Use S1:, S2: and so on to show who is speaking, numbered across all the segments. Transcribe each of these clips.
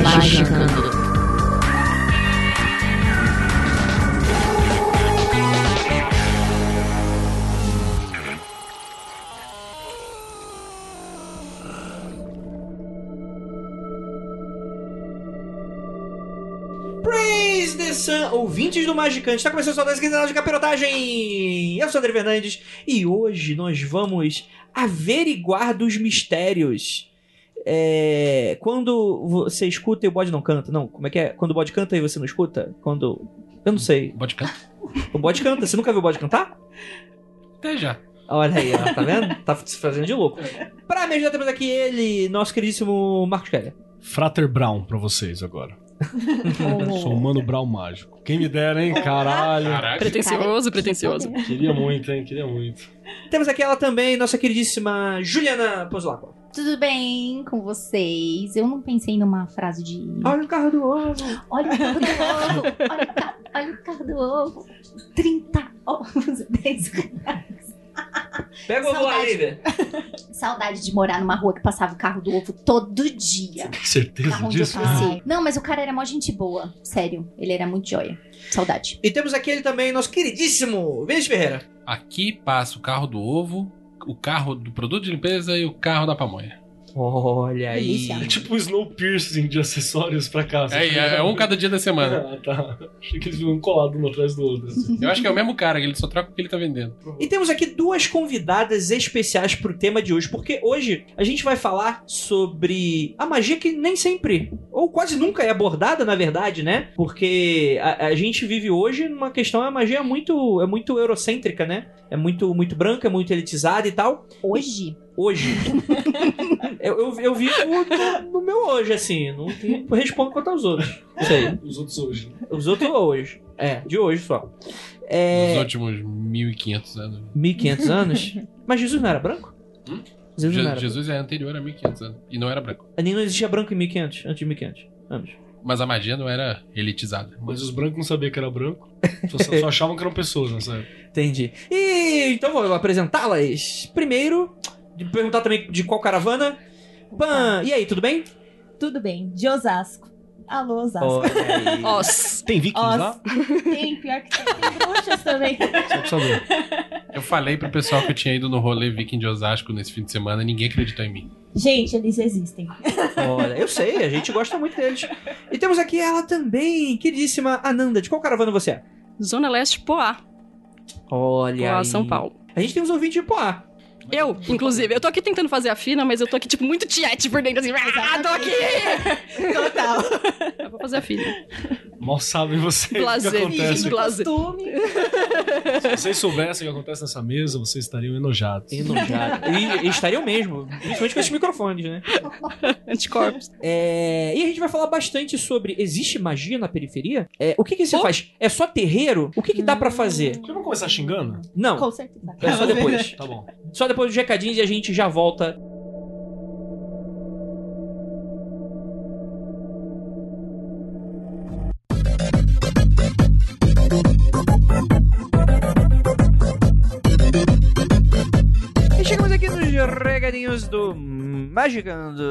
S1: Magicando.
S2: Praise the Sun, ouvintes do Magicante, está começando sua 10 de capirotagem! Eu sou André Fernandes e hoje nós vamos averiguar dos mistérios. É, quando você escuta e o bode não canta, não, como é que é? Quando o bode canta e você não escuta? Quando. Eu não sei.
S3: Bode canta?
S2: O bode canta, você nunca viu o bode cantar?
S3: Até já.
S2: Olha aí, ó, tá vendo? Tá se fazendo de louco. Pra me ajudar, temos aqui ele, nosso queridíssimo Marcos Keller.
S4: Frater Brown pra vocês agora. Sou o Mano Brown mágico. Quem me dera, hein? Caralho.
S3: Caraca.
S5: Pretencioso, pretencioso.
S4: Queria muito, hein? Queria muito.
S2: Temos aqui ela também, nossa queridíssima Juliana Pozolaco.
S1: Tudo bem com vocês? Eu não pensei numa frase de.
S2: Olha o carro do ovo.
S1: Olha o carro do ovo! Olha o, ca... Olha o carro do ovo! 30 ovos, 10 reais.
S2: Pega o ovo lá,
S1: Saudade.
S2: Lívia.
S1: Saudade de morar numa rua que passava o carro do ovo todo dia.
S4: Tem certeza
S1: Carro onde eu
S4: disso?
S1: passei. Não, mas o cara era mó gente boa. Sério. Ele era muito joia. Saudade.
S2: E temos aqui ele também, nosso queridíssimo Vinícius Ferreira.
S3: Aqui passa o carro do ovo, o carro do produto de limpeza e o carro da pamonha.
S2: Olha aí.
S4: É tipo um slow piercing de acessórios pra casa.
S3: É, é, é um cada dia da semana.
S4: Ah, tá. Achei que eles vinham colados um atrás do outro. assim.
S3: Eu acho que é o mesmo cara, que ele só troca o que ele tá vendendo.
S2: E temos aqui duas convidadas especiais pro tema de hoje, porque hoje a gente vai falar sobre a magia que nem sempre, ou quase nunca é abordada, na verdade, né? Porque a, a gente vive hoje numa questão, a magia é muito, é muito eurocêntrica, né? É muito, muito branca, muito elitizada e tal.
S1: Hoje,
S2: Hoje. eu, eu, eu vivo no, no meu hoje, assim. Não, tenho- não respondo quanto aos outros. Isso aí.
S4: Os outros hoje.
S2: Os outros hoje. É, de hoje só.
S3: Nos
S2: É.
S3: últimos 1500 anos.
S2: 1500 anos? Mas Jesus não era branco?
S3: Hum?
S2: Jesus não
S3: Je-
S2: era
S3: Jesus é anterior a 1500 anos. E não era branco.
S2: Nem não existia branco em 1500, antes de 1500 anos.
S3: Mas a magia não era elitizada.
S4: Mas os brancos não sabiam que era branco. Só, só achavam que eram pessoas nessa época.
S2: Entendi. E então vou apresentá-las. Primeiro, de perguntar também de qual caravana. Pan, e aí, tudo bem?
S6: Tudo bem, de Osasco. Alô, Osasco.
S2: Olha aí.
S5: Os.
S4: Tem vikings
S6: Os-
S4: lá?
S6: Tem, pior que tem, tem bruxas também.
S4: Só pra saber.
S3: Eu falei pro pessoal que eu tinha ido no rolê Viking de Osasco nesse fim de semana e ninguém acreditou em mim.
S6: Gente, eles existem.
S2: Olha, eu sei, a gente gosta muito deles. E temos aqui ela também, queridíssima Ananda. De qual caravana você é?
S5: Zona Leste Poá.
S2: Olha
S5: Poá,
S2: aí.
S5: São Paulo.
S2: A gente tem uns ouvintes de Poá.
S5: Eu, inclusive, eu tô aqui tentando fazer a fina, mas eu tô aqui, tipo, muito tiete por dentro, assim. Ah, tô aqui!
S6: Total.
S5: Eu vou fazer a fina.
S4: Mal sabem vocês o que
S5: Blazer.
S4: acontece.
S5: Blazer.
S6: Costume.
S4: Se vocês soubessem o que acontece nessa mesa, vocês estariam enojados.
S2: Enojado. e, e estariam mesmo. Principalmente com esses microfones, né?
S5: Anticorpos.
S2: É, E a gente vai falar bastante sobre. Existe magia na periferia? É, o que, que você
S5: Oh.
S2: faz? É só terreiro? O que, que dá pra fazer?
S4: Já vamos começar xingando?
S2: Não,
S6: Com certeza.
S2: é só depois.
S4: Tá bom.
S2: Só depois dos recadinhos e a gente já volta. Nos recadinhos do Magicando.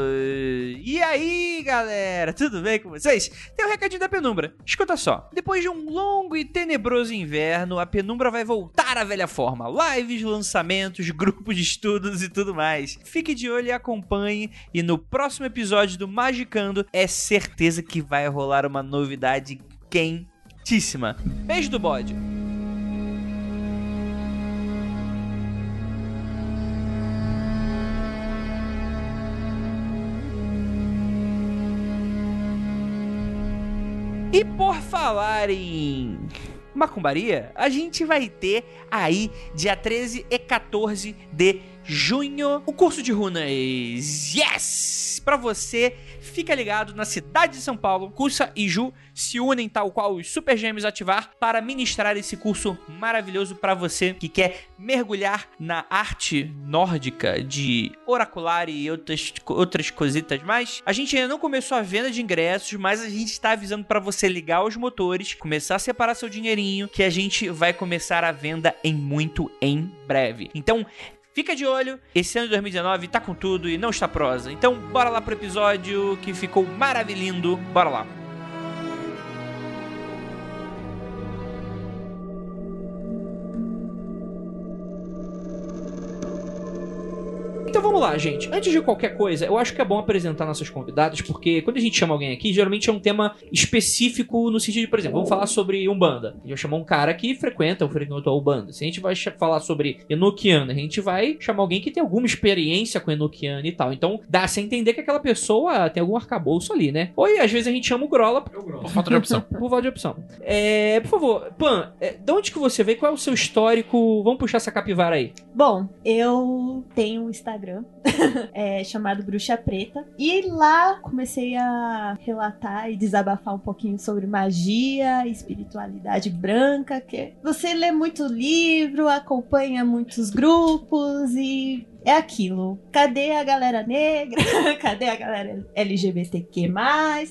S2: E aí, galera, tudo bem com vocês? Tem um recadinho da penumbra. Escuta só. Depois de um longo e tenebroso inverno, a penumbra vai voltar à velha forma. Lives, lançamentos, grupos de estudos e tudo mais. Fique de olho e acompanhe. E no próximo episódio do Magicando, é certeza que vai rolar uma novidade quentíssima. Beijo do bode. E por falar em macumbaria, a gente vai ter aí dia 13 e 14 de junho, o curso de runas. Yes! Pra você, fica ligado na cidade de São Paulo. Cursa e Ju se unem, tal qual os Super Gêmeos ativar, para ministrar esse curso maravilhoso pra você que quer mergulhar na arte nórdica de oracular e outras, outras cositas mais. A gente ainda não começou a venda de ingressos, mas a gente está avisando pra você ligar os motores, começar a separar seu dinheirinho, que a gente vai começar a venda em muito em breve. Então, Fica de olho, esse ano de 2019 tá com tudo e não está prosa. Então, bora lá pro episódio que ficou maravilhindo. Bora lá. Então vamos lá, gente. Antes de qualquer coisa, eu acho que é bom apresentar nossas convidadas, porque quando a gente chama alguém aqui, geralmente é um tema específico no sentido de, por exemplo, vamos falar sobre Umbanda. A gente vai chamar um cara que frequenta ou frequentou a Umbanda. Se a gente vai falar sobre Enochiana, a gente vai chamar alguém que tem alguma experiência com Enochiana e tal. Então dá -se a entender que aquela pessoa tem algum arcabouço ali, né? Ou às vezes a gente chama o Grola
S3: Por falta de opção.
S2: por falta de opção. É, por favor, Pan, é, de onde que você veio? Qual é o seu histórico? Vamos puxar essa capivara aí.
S6: Bom, eu tenho um Instagram é, chamado Bruxa Preta. E lá comecei a relatar e desabafar um pouquinho sobre magia, espiritualidade branca. Que você lê muito livro, acompanha muitos grupos e. É aquilo. Cadê a galera negra? Cadê a galera LGBTQ?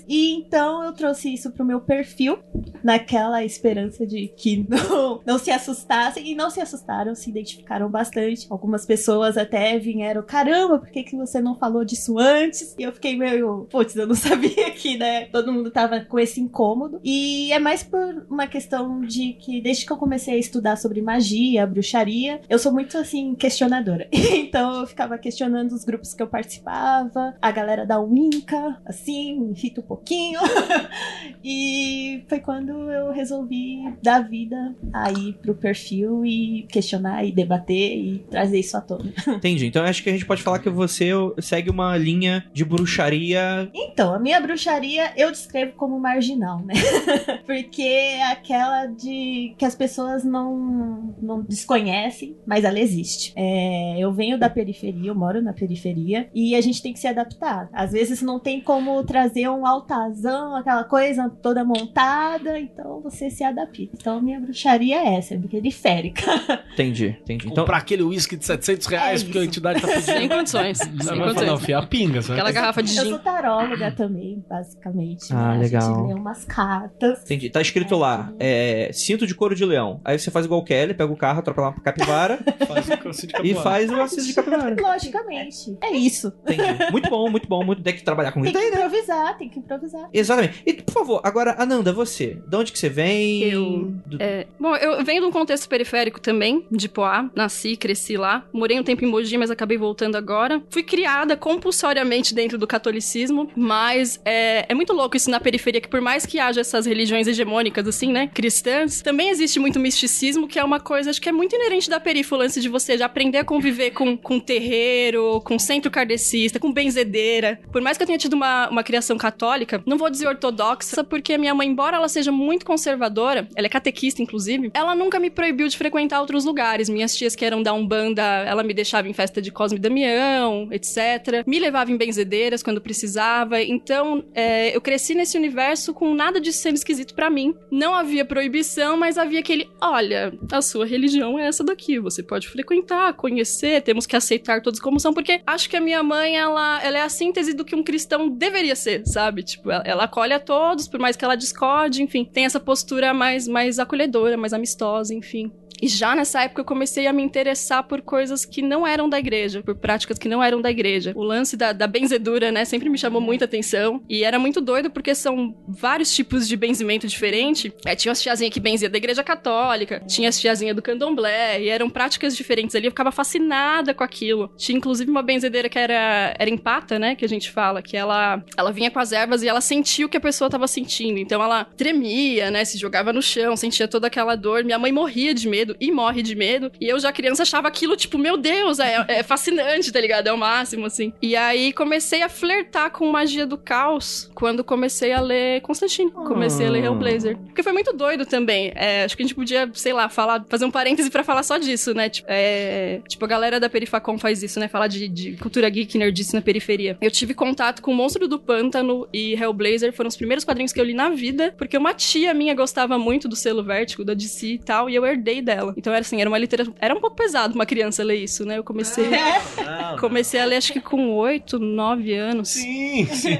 S6: E então eu trouxe isso pro meu perfil, naquela esperança de que não, não se assustassem. E não se assustaram, se identificaram bastante. Algumas pessoas até vieram: caramba, por que, que você não falou disso antes? E eu fiquei meio, putz, eu não sabia que, né? Todo mundo tava com esse incômodo. E é mais por uma questão de que desde que eu comecei a estudar sobre magia, bruxaria, eu sou muito assim, questionadora. então eu ficava questionando os grupos que eu participava, a galera da Winca, assim, me irrita um pouquinho. e foi quando eu resolvi dar vida aí pro perfil e questionar e debater e trazer isso à tona.
S2: Entendi. Então acho que a gente pode falar que você segue uma linha de bruxaria.
S6: Então, a minha bruxaria eu descrevo como marginal, né? Porque é aquela de que as pessoas não, não desconhecem, mas ela existe. É, eu venho da periferia, eu moro na periferia, e a gente tem que se adaptar. Às vezes não tem como trazer um altarzão, aquela coisa toda montada, então você se adapta. Então, a minha bruxaria é essa, é periférica.
S2: Entendi, entendi. Então,
S4: Comprar aquele uísque de 700 reais
S6: É
S4: porque a entidade tá pedindo.
S5: Sem condições. Sem
S4: Não,
S5: condições.
S4: filho, a pinga, sabe?
S5: Aquela garrafa de
S6: Eu
S5: gin.
S6: sou taróloga também, basicamente.
S2: Ah,
S6: né? A
S2: legal.
S6: gente lê umas cartas.
S2: entendi. Tá escrito lá, é, cinto de couro de leão. Aí você faz igual o Kelly, pega o carro, troca lá pra capivara
S4: Faz o curso de
S2: e
S4: capoeira.
S2: faz o assisto de capivara.
S6: Logicamente. É isso.
S2: Entendi. Muito bom, muito bom. Muito... Tem que trabalhar com
S6: Tem
S2: isso
S6: que
S2: aí, né?
S6: improvisar, tem que improvisar.
S2: Exatamente. E, por favor, agora, Ananda, você. De onde que você vem?
S5: Eu-
S2: Do-
S5: É, bom, eu venho de um contexto periférico também, de Poá. Nasci, cresci lá. Morei um tempo em Mogi, mas acabei voltando agora. Fui criada compulsoriamente dentro do catolicismo, mas é, é muito louco isso na periferia, que por mais que haja essas religiões hegemônicas, assim, né, cristãs, também existe muito misticismo, que é uma coisa, acho que é muito inerente da periferia, o lance de você já aprender a conviver com, com terreiro, com centro kardecista, com benzedeira. Por mais que eu tenha tido uma, uma criação católica, não vou dizer ortodoxa, porque minha mãe, embora ela seja muito conservadora, ela é catequista, inclusive, ela nunca me proibiu de frequentar outros lugares. Minhas tias que eram da Umbanda, ela me deixava em festa de Cosme e Damião, etc. Me levava em benzedeiras quando precisava. Então, é, eu cresci nesse universo com nada de sendo esquisito pra mim. Não havia proibição, mas havia aquele, olha, a sua religião é essa daqui, você pode frequentar, conhecer, temos que aceitar todos como são, porque acho que a minha mãe, ela, ela é a síntese do que um cristão deveria ser, sabe? Tipo, ela, ela acolhe a todos, por mais que ela discorde, enfim, tem essa postura mais, mais acolhedora, mais amistosa, enfim. E já nessa época eu comecei a me interessar por coisas que não eram da igreja, por práticas que não eram da igreja. O lance da, da benzedura, né, sempre me chamou muita atenção. E era muito doido porque são vários tipos de benzimento diferente. É, tinha as tiazinhas que benzia da igreja católica, tinha as tiazinhas do candomblé, e eram práticas diferentes ali. Eu ficava fascinada com aquilo. Tinha inclusive uma benzedeira que era, era empata, né, que a gente fala, que ela, ela vinha com as ervas e ela sentia o que a pessoa tava sentindo. Então ela tremia, né, se jogava no chão, sentia toda aquela dor. Minha mãe morria de medo e morre de medo. E eu já criança achava aquilo, tipo, meu Deus, é, é fascinante, tá ligado? É o máximo, assim. E aí comecei a flertar com magia do caos quando comecei a ler Constantine. Comecei a ler Hellblazer. Porque foi muito doido também. É, acho que a gente podia, sei lá, falar, fazer um parêntese pra falar só disso, né? Tipo, é, tipo, a galera da Facom faz isso, né? Falar de, de cultura geek, nerdice na periferia. Eu tive contato com o Monstro do Pântano e Hellblazer, foram os primeiros quadrinhos que eu li na vida, porque uma tia minha gostava muito do selo Vértigo, da DC e tal, e eu herdei dela. Então era assim, era uma literatura. Era um pouco pesado uma criança ler isso, né? Eu comecei. Comecei a ler acho que com 8, 9 anos.
S4: Sim, sim.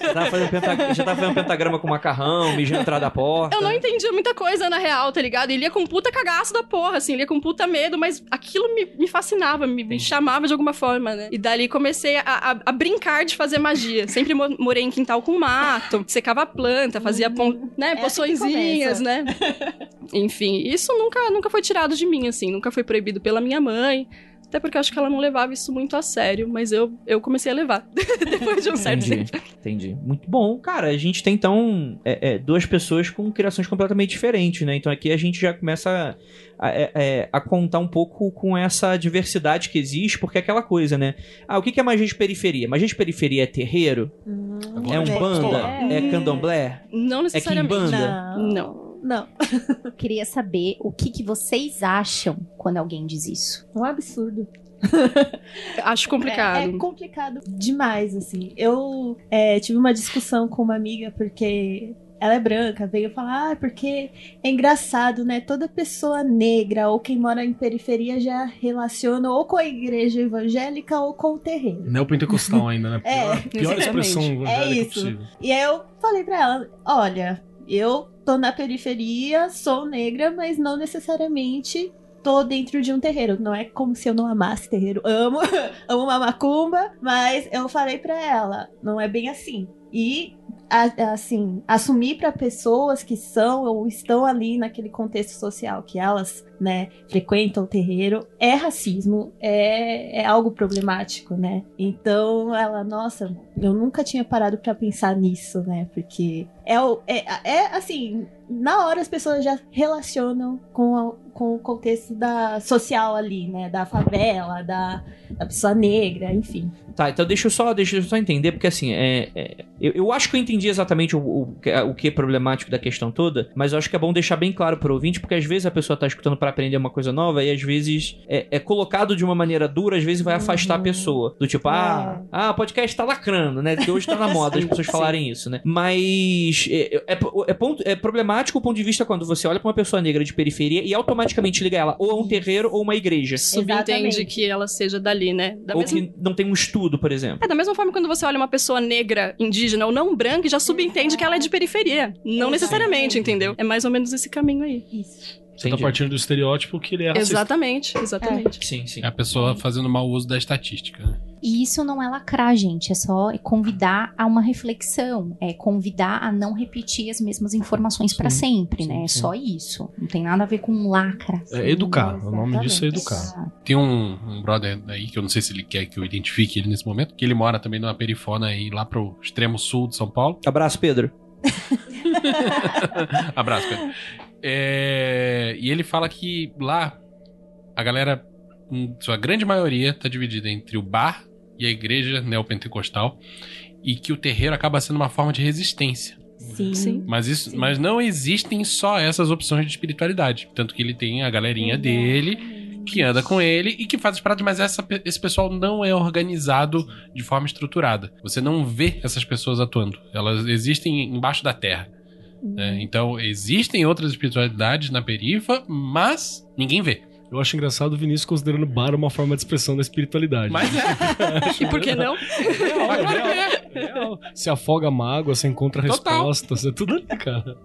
S2: Já tava fazendo, penta- já tava fazendo pentagrama com macarrão, mijando atrás da porta.
S5: Eu não entendia muita coisa na real, tá ligado? E lia com puta cagaço da porra, assim, lia com puta medo, mas aquilo me, me fascinava, me, me chamava de alguma forma, né? E dali comecei a, a- a brincar de fazer magia. Sempre mo- morei em quintal com mato, secava planta, fazia pon- né,
S6: assim que
S5: poçõezinhas, né? Enfim, isso nunca, nunca foi tirado de mim, assim, nunca foi proibido pela minha mãe. Até porque eu acho que ela não levava isso muito a sério, mas eu, eu comecei a levar. Depois de um certo
S2: Entendi,
S5: tempo.
S2: entendi. Muito bom. Cara, a gente tem então é, é, duas pessoas com criações completamente diferentes, né? Então aqui a gente já começa a, é, é, a contar um pouco com essa diversidade que existe, porque é aquela coisa, né? Ah, o que é magia de periferia? Magia de periferia é terreiro?
S4: Agora
S2: É um
S4: a
S2: banda?
S4: falar.
S2: É candomblé?
S5: Não necessariamente.
S2: quimbanda?
S6: Não.
S5: Não.
S6: Não.
S1: Queria saber o que, que vocês acham quando alguém diz isso.
S6: Um absurdo.
S5: Acho complicado.
S6: É, é complicado demais, assim. Eu é, tive uma discussão com uma amiga porque ela é branca, veio falar, ah, porque é engraçado, né? Toda pessoa negra ou quem mora em periferia já relaciona ou com a igreja evangélica ou com o terreiro.
S4: Neopentecostal ainda, né?
S6: É,
S4: Pior, pior
S5: exatamente.
S4: expressão evangélica
S6: É isso.
S4: possível.
S6: E aí eu falei pra ela, olha, eu tô na periferia, sou negra, mas não necessariamente tô dentro de um terreiro. Não é como se eu não amasse terreiro. Amo, amo uma macumba, mas eu falei pra ela, não é bem assim. E assim, assumir pra pessoas que são ou estão ali naquele contexto social que elas, né, frequentam o terreiro, é racismo, é, é algo problemático, né? Então ela, nossa, eu nunca tinha parado pra pensar nisso, né? Porque é, é, é assim, na hora as pessoas já relacionam com, a- com o contexto da social ali, né? Da favela, da, da pessoa negra, enfim.
S2: Tá, então deixa eu só, deixa eu só entender, porque assim, é, é, eu, eu acho que eu entendi exatamente o, o, que- o que é problemático da questão toda, mas eu acho que é bom deixar bem claro pro ouvinte, porque às vezes a pessoa tá escutando pra aprender uma coisa nova e às vezes é, é colocado de uma maneira dura, às vezes vai afastar a pessoa. Do tipo, ah, ah, o podcast tá lacrando, né? Que hoje tá na moda as pessoas falarem isso, né? Mas é, é, é ponto- é problemático o ponto de vista quando você olha pra uma pessoa negra de periferia e automaticamente liga ela ou a um terreiro ou uma igreja.
S5: Subentende que ela seja dali, né? Da
S2: ou
S5: mesma...
S2: que não tem um estudo, por exemplo.
S5: É, da mesma forma quando você olha uma pessoa negra, indígena ou não branca, já subentende que ela é de periferia. Não necessariamente, entendeu? É mais ou menos esse caminho aí.
S6: Isso.
S4: Você tá partindo do estereótipo que ele é racista.
S5: Exatamente, exatamente.
S2: Sim, sim.
S3: É a pessoa fazendo mau uso da estatística. né?
S1: E isso não é lacrar, gente. É só convidar a uma reflexão. É convidar a não repetir as mesmas informações pra
S4: Sim,
S1: sempre, né?
S4: sim,
S1: É
S4: sim.
S1: só isso. Não tem nada a ver com lacra.
S4: É educar. O nome disso é educar.
S1: Exato.
S3: Tem um, um brother aí, que eu não sei se ele quer que eu identifique ele nesse momento, que ele mora também numa perifona aí lá pro extremo sul de São Paulo.
S2: Abraço, Pedro.
S3: Abraço, Pedro. É, e ele fala que lá a galera, sua grande maioria, tá dividida entre o bar e a igreja neopentecostal e que o terreiro acaba sendo uma forma de resistência.
S6: Sim.
S5: Sim.
S3: Mas, isso,
S6: Sim.
S3: mas não existem só essas opções de espiritualidade. Tanto que ele tem a galerinha dele que anda com ele e que faz as paradas, mas essa, esse pessoal não é organizado de forma estruturada. Você não vê essas pessoas atuando. Elas existem embaixo da terra. né? Então, existem outras espiritualidades na perifa, mas ninguém vê.
S4: Eu acho engraçado o Vinícius considerando bar uma forma de expressão da espiritualidade.
S3: Mas é.
S5: E por que não?
S4: Real, real,
S3: que
S4: real. Se afoga a mágoa, você encontra
S3: Total.
S4: respostas. É tudo ali, cara.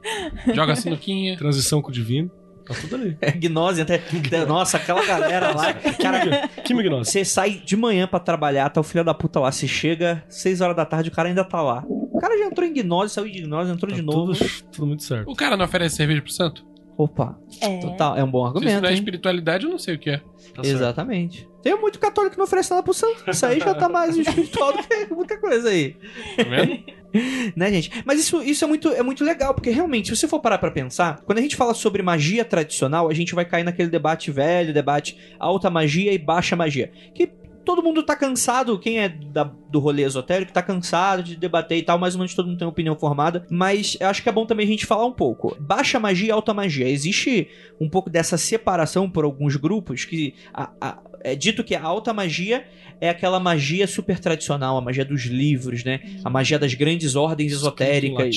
S3: Joga sinuquinha.
S4: Transição com o divino. Tá tudo ali.
S2: É gnose até. Nossa, aquela galera lá. Cara,
S4: Que mignose.
S2: você sai de manhã pra trabalhar, tá o filho da puta lá. Você chega 6 horas da tarde, o cara ainda tá lá. O cara já entrou em gnose, saiu de gnose, entrou
S4: Tá
S2: de novo.
S4: tudo, tudo muito certo.
S3: O cara não oferece cerveja pro santo?
S2: Opa,
S6: É.
S2: total. É um bom
S3: Se isso
S2: argumento.
S3: não é
S2: hein?
S3: espiritualidade, eu não sei o que é.
S4: Tá certo.
S2: Exatamente. Tem muito católico que não oferece nada pro santo. Isso aí já tá mais espiritual do que muita coisa aí.
S3: Tá vendo?
S2: né, gente? Mas isso, isso é, muito, é muito legal, porque realmente, se você for parar pra pensar, quando a gente fala sobre magia tradicional, a gente vai cair naquele debate velho, debate alta magia e baixa magia. Que todo mundo tá cansado, quem é da- do rolê esotérico tá cansado de debater e tal, mais ou menos todo mundo tem uma opinião formada, mas eu acho que é bom também a gente falar um pouco. Baixa magia e alta magia. Existe um pouco dessa separação por alguns grupos que a- a- é dito que a alta magia é aquela magia super tradicional, a magia dos livros, né? A magia das grandes ordens esotéricas.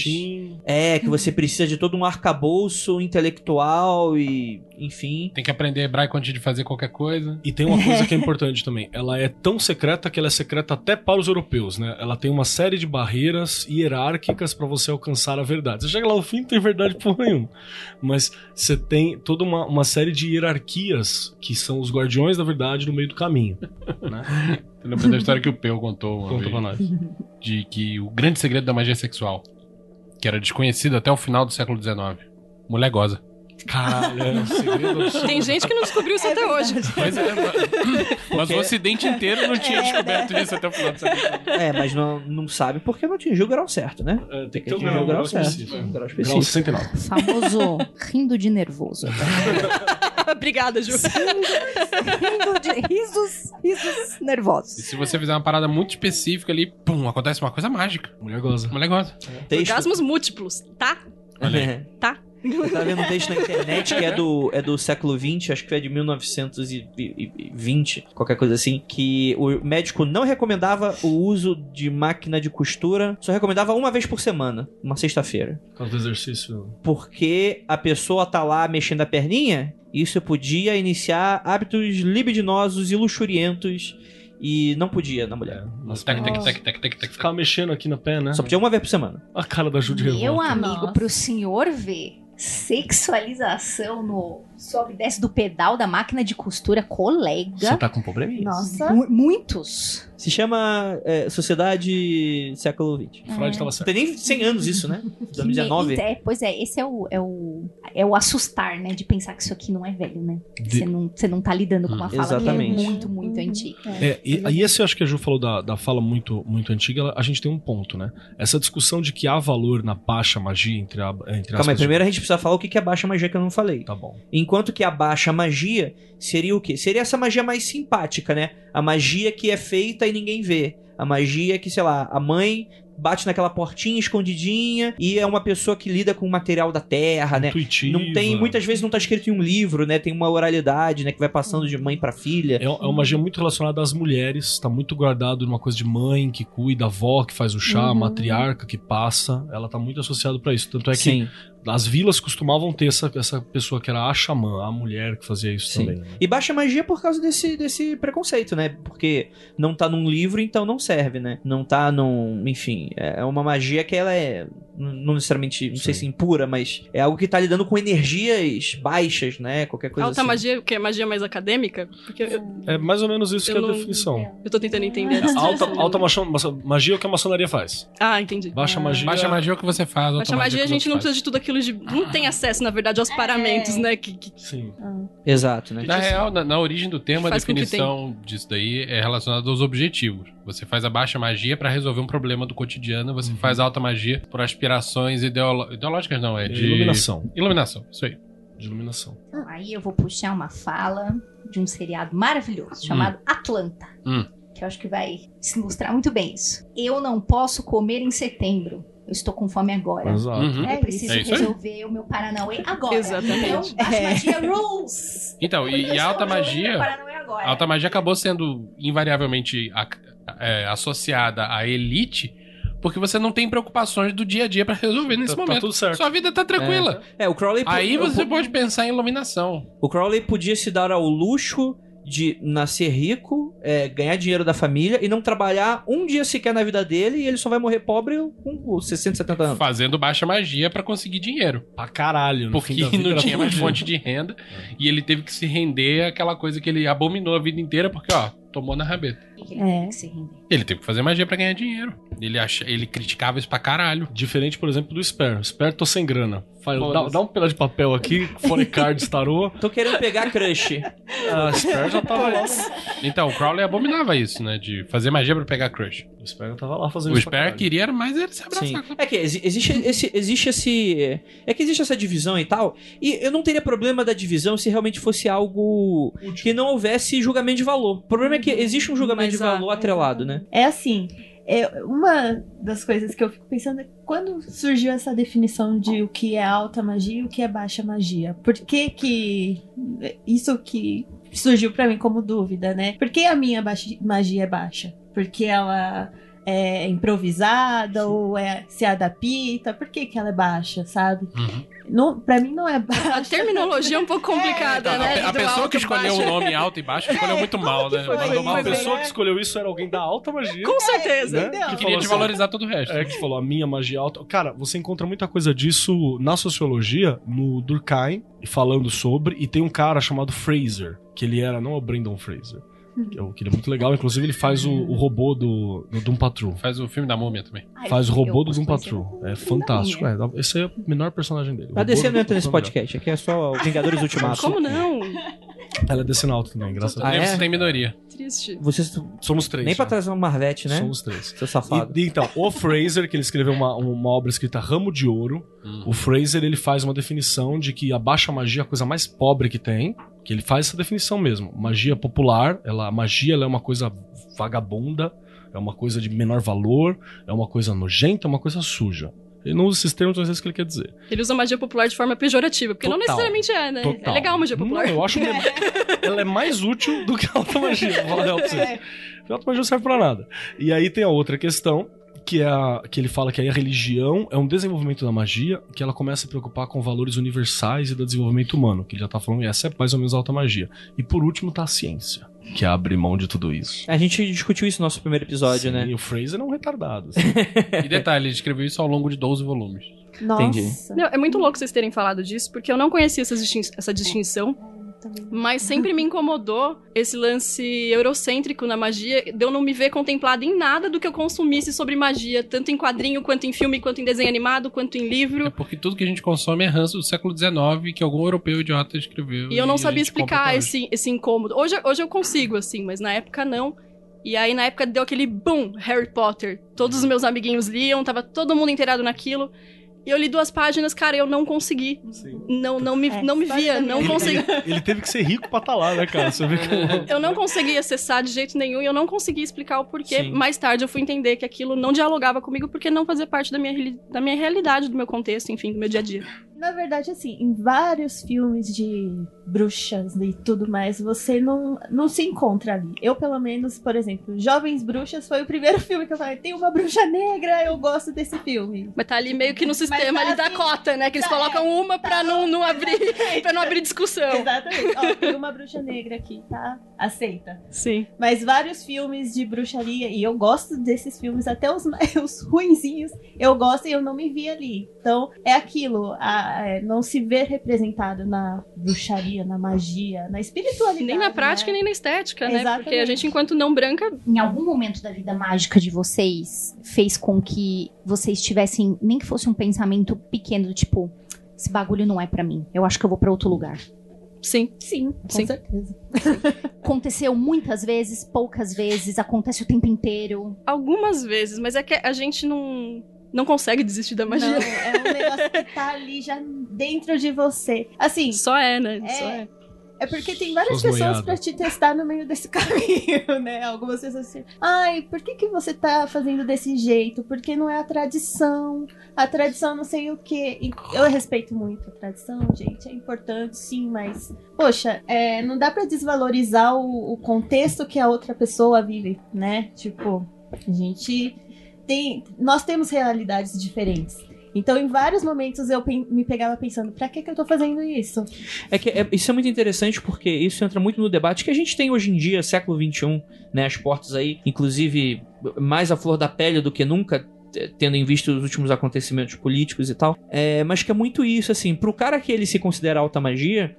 S2: É, que você precisa de todo um arcabouço intelectual e, enfim.
S3: Tem que aprender hebraico antes de fazer qualquer coisa.
S4: E tem uma coisa que é importante também. Ela é tão secreta que ela é secreta até para os europeus, né? Ela tem uma série de barreiras hierárquicas para você alcançar a verdade. Você chega lá no fim, não tem verdade porra nenhuma. Mas você tem toda uma, uma série de hierarquias que são os guardiões da verdade no meio do caminho. Né?
S3: Eu lembrei da história que o Peu contou uma
S4: Conta
S3: vez,
S4: pra nós.
S3: de que o grande segredo da magia sexual, que era desconhecido até o final do século XIX. Mulher goza.
S4: Caralho, é um segredo absurdo.
S5: Tem gente que não descobriu isso até hoje.
S3: Pois é, mas, o ocidente inteiro não tinha descoberto isso até o final do século.
S2: É, mas não, não sabe porque não atingiu o grau certo, né?
S4: É, tem que ter um grau,
S2: grau
S4: grau
S2: certo.
S4: específico.
S2: Um grau
S4: Grau
S2: específico.
S4: 69.
S1: Famoso rindo de nervoso.
S5: Obrigada, Ju.
S1: rindo de risos, risos nervosos.
S3: E se você fizer uma parada muito específica ali, pum, acontece uma coisa mágica.
S4: Mulher goza.
S3: Mulher goza.
S2: Texto.
S5: Orgasmos múltiplos, tá?
S3: Olha aí.
S2: É.
S5: Tá.
S2: Eu tava vendo um texto na internet que é do, é do século XX, acho que é de 1920, qualquer coisa assim, que o médico não recomendava o uso de máquina de costura, só recomendava uma vez por semana, uma sexta-feira.
S4: Por causa do exercício.
S2: Porque a pessoa tá lá mexendo a perninha, isso podia iniciar hábitos libidinosos e luxurientos e não podia na mulher.
S4: Mas
S3: Tec, tec, tec, tec, tec, tec.
S4: Ficar mexendo aqui na pé, né?
S2: Só podia uma vez por semana.
S4: A cara da Ju de
S1: Meu
S4: revolta.
S1: amigo,
S6: Nossa.
S1: pro senhor ver sexualização no sobe e desce do pedal da máquina de costura, colega.
S4: Você tá com probleminha?
S6: Nossa.
S1: Mu- muitos.
S2: Se chama é, Sociedade Século XX.
S4: Freud tava
S2: Não
S4: certo.
S2: tem nem 100 anos isso, né?
S1: Que
S2: 2019.
S1: me- É, pois é, esse é o, é, o, é o assustar, né? De pensar que isso aqui não é velho, né?
S4: De-
S1: Você não, você não tá lidando com uma fala
S2: Exatamente.
S1: que é muito, muito
S6: Uhum.
S1: antiga.
S4: É, e, e esse eu acho que a Ju falou da, da fala muito, muito antiga, a gente tem um ponto, né? Essa discussão de que há valor na baixa magia entre, a, entre
S2: Calma aí, primeiro a gente precisa falar o que que é baixa magia que eu não falei.
S4: Tá bom.
S2: Enquanto que a baixa magia seria o quê? Seria essa magia mais simpática, né? A magia que é feita e ninguém vê. A magia que, sei lá, a mãe bate naquela portinha escondidinha e é uma pessoa que lida com o material da terra, né?
S4: Intuitiva.
S2: Não tem, muitas vezes não tá escrito em um livro, né? Tem uma oralidade, né? Que vai passando de mãe pra filha.
S4: É, é uma magia muito relacionada às mulheres, tá muito guardado numa coisa de mãe que cuida, avó que faz o chá,
S6: Uhum.
S4: matriarca que passa, ela tá muito associada pra isso. Tanto é que
S2: Sim.
S4: As vilas costumavam ter essa, essa pessoa que era a xamã, a mulher que fazia isso
S2: Sim.
S4: também. né?
S2: E baixa magia por causa desse, desse preconceito, né? Porque não tá num livro, então não serve, né? Não tá num. Enfim, é uma magia que ela é. Não necessariamente, não sei
S4: Sim.
S2: se impura, mas é algo que tá lidando com energias baixas, né? Qualquer coisa
S5: Alta
S2: assim.
S5: magia, que é magia mais acadêmica? Porque eu,
S4: É mais ou menos isso que é a
S5: não-
S4: definição.
S5: eu tô tentando entender. essa
S4: Alta, alta magia é o que a maçonaria faz.
S5: Ah, entendi.
S4: Baixa magia.
S3: Baixa magia é o que você faz.
S5: Baixa
S3: alta
S5: magia, a
S3: é o que
S5: gente não
S3: faz.
S5: precisa de tudo aquilo de. Não tem acesso, na verdade, aos paramentos, né? Que, que-
S4: Sim.
S2: Exato, né?
S3: Na real, na, na origem do tema, a
S5: Faz
S3: definição disso daí é relacionada aos objetivos. Você faz a baixa magia pra resolver um problema do cotidiano, você faz a alta magia por aspirações ideolo- ideológicas, não, é de...
S4: Iluminação.
S3: Iluminação, isso aí.
S4: De iluminação.
S1: Então, Aí eu vou puxar uma fala de um seriado maravilhoso chamado Atlanta.
S3: Hum.
S1: Que eu acho que vai se ilustrar muito bem isso. Eu não posso comer em setembro. Eu estou com fome agora.
S4: Exato.
S3: Uhum.
S1: Eu preciso
S3: É isso aí.
S1: resolver o meu Paranauê agora.
S5: Exatamente.
S1: Então, baixa magia rules.
S3: Então, e, e a alta magia... A alta magia acabou sendo invariavelmente a- é, associada à elite, porque você não tem preocupações do dia a dia pra resolver nesse
S4: Tá- tá
S3: momento.
S4: tudo certo.
S3: Sua vida tá tranquila.
S2: É, o Crowley.
S3: Aí
S2: eu-
S3: você pode pensar em iluminação.
S2: O Crowley podia se dar ao luxo de nascer rico, é, ganhar dinheiro da família e não trabalhar um dia sequer na vida dele e ele só vai morrer pobre com 60, 70 anos.
S3: Fazendo baixa magia pra conseguir dinheiro.
S4: Pra caralho. No
S3: Porque
S4: fim da vida
S3: não tinha mais fonte de renda. E ele teve que se render àquela coisa que ele abominou a vida inteira, porque, ó, tomou na rabeta.
S1: Que, que ele
S6: É.
S1: teve que se render?
S3: Ele teve que fazer magia pra ganhar dinheiro. Ele, acha, ele criticava isso pra caralho.
S4: Diferente, por exemplo, do Spare. Spare, tô sem grana. Faz, dá, dá um pedaço de papel aqui, Fone Cards, tarô.
S2: Tô querendo pegar crush.
S4: A Spare já tava lá.
S3: Então, o Crowley abominava isso, né? De fazer magia pra pegar crush.
S4: O Spare já tava lá fazendo
S3: O Spare queria mais ele se
S2: Sim.
S3: abraçar.
S2: É que exi- existe esse, existe esse. É que existe essa divisão e tal. E eu não teria problema da divisão se realmente fosse algo que não houvesse julgamento de valor. O problema é que existe um julgamento
S5: Mas
S2: de valor atrelado, né?
S6: É assim, é, uma das coisas que eu fico pensando é quando surgiu essa definição de o que é alta magia e o que é baixa magia. Por que que isso que surgiu pra mim como dúvida, né? Por que a minha baixa- magia é baixa? Porque ela é improvisada ou é se adapta? Por que que ela é baixa, sabe?
S3: Uhum.
S6: Não, pra mim não é
S5: A
S6: baixa.
S5: terminologia é um pouco complicada,
S3: Então,
S5: né?
S3: a, a pessoa que escolheu o nome alto e baixo escolheu muito mal, né?
S6: foi?
S4: A pessoa
S6: né?
S4: que escolheu isso era alguém da alta magia.
S5: Com certeza.
S4: né?
S6: Entendeu?
S4: Que
S3: Queria
S4: assim,
S3: desvalorizar todo o resto.
S4: É, que falou a minha magia alta. Cara, você encontra muita coisa disso na sociologia, no Durkheim, falando sobre, e tem um cara chamado Fraser, que ele era, não é o Brandon Fraser, que, é, que ele é muito legal, inclusive ele faz o, o robô do, do Doom Patrol.
S3: Faz o filme da múmia também.
S6: Ai,
S4: Faz o robô do Doom Patrol. É fantástico. É, esse é o menor personagem dele.
S2: A DC não entra nesse
S4: é
S2: podcast, aqui é só o Vingadores Ultimato.
S5: Como não?
S4: Ela é DC na alta também, graças a
S2: Ah,
S4: Deus.
S3: Lembra
S2: é?
S3: que tem minoria.
S5: Triste.
S2: Vocês
S4: Somos três.
S2: nem pra
S4: já.
S2: trazer um Marvete, né?
S4: Somos três.
S2: Seu safado.
S4: E, então, o Fraser, que ele escreveu uma, uma obra escrita Ramo de Ouro,
S3: Hum.
S4: o Fraser ele faz uma definição de que a baixa magia é a coisa mais pobre que tem, que ele faz essa definição mesmo. Magia popular, ela, a magia ela é uma coisa vagabunda, é uma coisa de menor valor, é uma coisa nojenta, é uma coisa suja. Ele não usa esses termos, mas é isso que ele quer dizer.
S5: Ele usa magia popular de forma pejorativa, porque não
S4: Total.
S5: necessariamente é, né? É
S4: Total.
S5: legal magia popular.
S4: Não, eu acho que ela é, ela é mais útil do que a alta magia. Vou falar real pra vocês. A alta magia não serve pra nada. E aí tem a outra questão, que é a, que ele fala que aí a religião é um desenvolvimento da magia, que ela começa a se preocupar com valores universais e do desenvolvimento humano, que ele já tá falando, e essa é mais ou menos a alta magia. E por último tá a ciência, que abre mão de tudo isso.
S2: A gente discutiu isso no nosso primeiro episódio,
S4: Sim,
S2: né?
S4: E o Fraser é um retardado. assim.
S3: E detalhe, ele escreveu isso ao longo de 12 volumes.
S6: Nossa.
S2: Entendi.
S5: Meu, é muito louco vocês terem falado disso, porque eu não conhecia essa, distin- essa distinção,
S6: Também.
S5: mas sempre me incomodou esse lance eurocêntrico na magia, de eu não me ver contemplada em nada do que eu consumisse sobre magia, tanto em quadrinho, quanto em filme, quanto em desenho animado, quanto em
S3: É
S5: livro.
S3: porque tudo que a gente consome é ranço do século XIX que algum europeu idiota escreveu.
S5: E eu não sabia explicar esse, esse incômodo. Hoje, hoje eu consigo, assim, mas na época não. E aí, na época, deu aquele boom, Harry Potter. Todos os meus amiguinhos liam, tava todo mundo inteirado naquilo. E eu li duas páginas, cara, eu não consegui. Não, não me,
S6: É,
S5: não me via, não
S6: minha
S5: consegui.
S4: ele, ele teve que ser rico pra estar lá, né, cara? Você vê que
S5: Eu não consegui acessar de jeito nenhum e eu não consegui explicar o porquê.
S2: Sim.
S5: Mais tarde eu fui entender que aquilo não dialogava comigo porque não fazia parte da minha, da minha realidade, do meu contexto, enfim, do meu dia a dia.
S6: Na verdade, assim, em vários filmes de bruxas e tudo mais, você não, não se encontra ali. Eu, pelo menos, por exemplo, Jovens Bruxas foi o primeiro filme que eu falei, tem uma bruxa negra, eu gosto desse filme.
S5: Mas tá ali meio que no sistema
S6: tá
S5: ali da
S6: assim,
S5: cota, né? Que eles
S6: tá,
S5: colocam uma pra
S6: tá,
S5: não, não abrir. pra não abrir discussão.
S6: Exatamente. Ó, tem uma bruxa negra aqui, tá? Aceita.
S5: Sim.
S6: Mas vários filmes de bruxaria, e eu gosto desses filmes, até os, os ruinzinhos, eu gosto e eu não me vi ali. Então, é aquilo, a- é, não se ver representado na bruxaria, na magia, na espiritualidade.
S5: Nem na prática
S6: né?
S5: nem na estética, né?
S6: Exatamente.
S5: Porque a gente, enquanto não branca,
S1: Em algum momento da vida mágica de vocês, fez com que vocês tivessem, nem que fosse um pensamento pequeno, do tipo, esse bagulho não é pra mim. Eu acho que eu vou pra outro lugar.
S5: sim.
S6: Sim, com
S5: Sim.
S6: certeza.
S1: Aconteceu muitas vezes, poucas vezes, acontece o tempo inteiro.
S5: Algumas vezes, mas é que a gente não. Não consegue desistir da magia.
S6: Não, é um negócio que tá ali já dentro de você. Assim,
S5: Só é, né?
S6: É.
S5: Só é.
S6: É porque tem várias
S4: Suas
S6: pessoas pra te testar no meio desse caminho, né? Algumas pessoas assim, ai, por que, que você tá fazendo desse jeito? Porque não é a tradição, a tradição não sei o quê. E Eu respeito muito a tradição, gente, é importante, sim, mas, poxa, é, não dá pra desvalorizar o, o contexto que a outra pessoa vive, né? Tipo, a gente tem. Nós temos realidades diferentes. Então, em vários momentos eu me pegava pensando, pra que, que eu tô fazendo isso?
S2: É que é- isso é muito interessante porque isso entra muito no debate que a gente tem hoje em dia, século XXI, né? As portas aí, inclusive, mais a flor da pele do que nunca, tendo em vista os últimos acontecimentos políticos e tal. É, mas que é muito isso, assim, pro cara que ele se considera alta magia,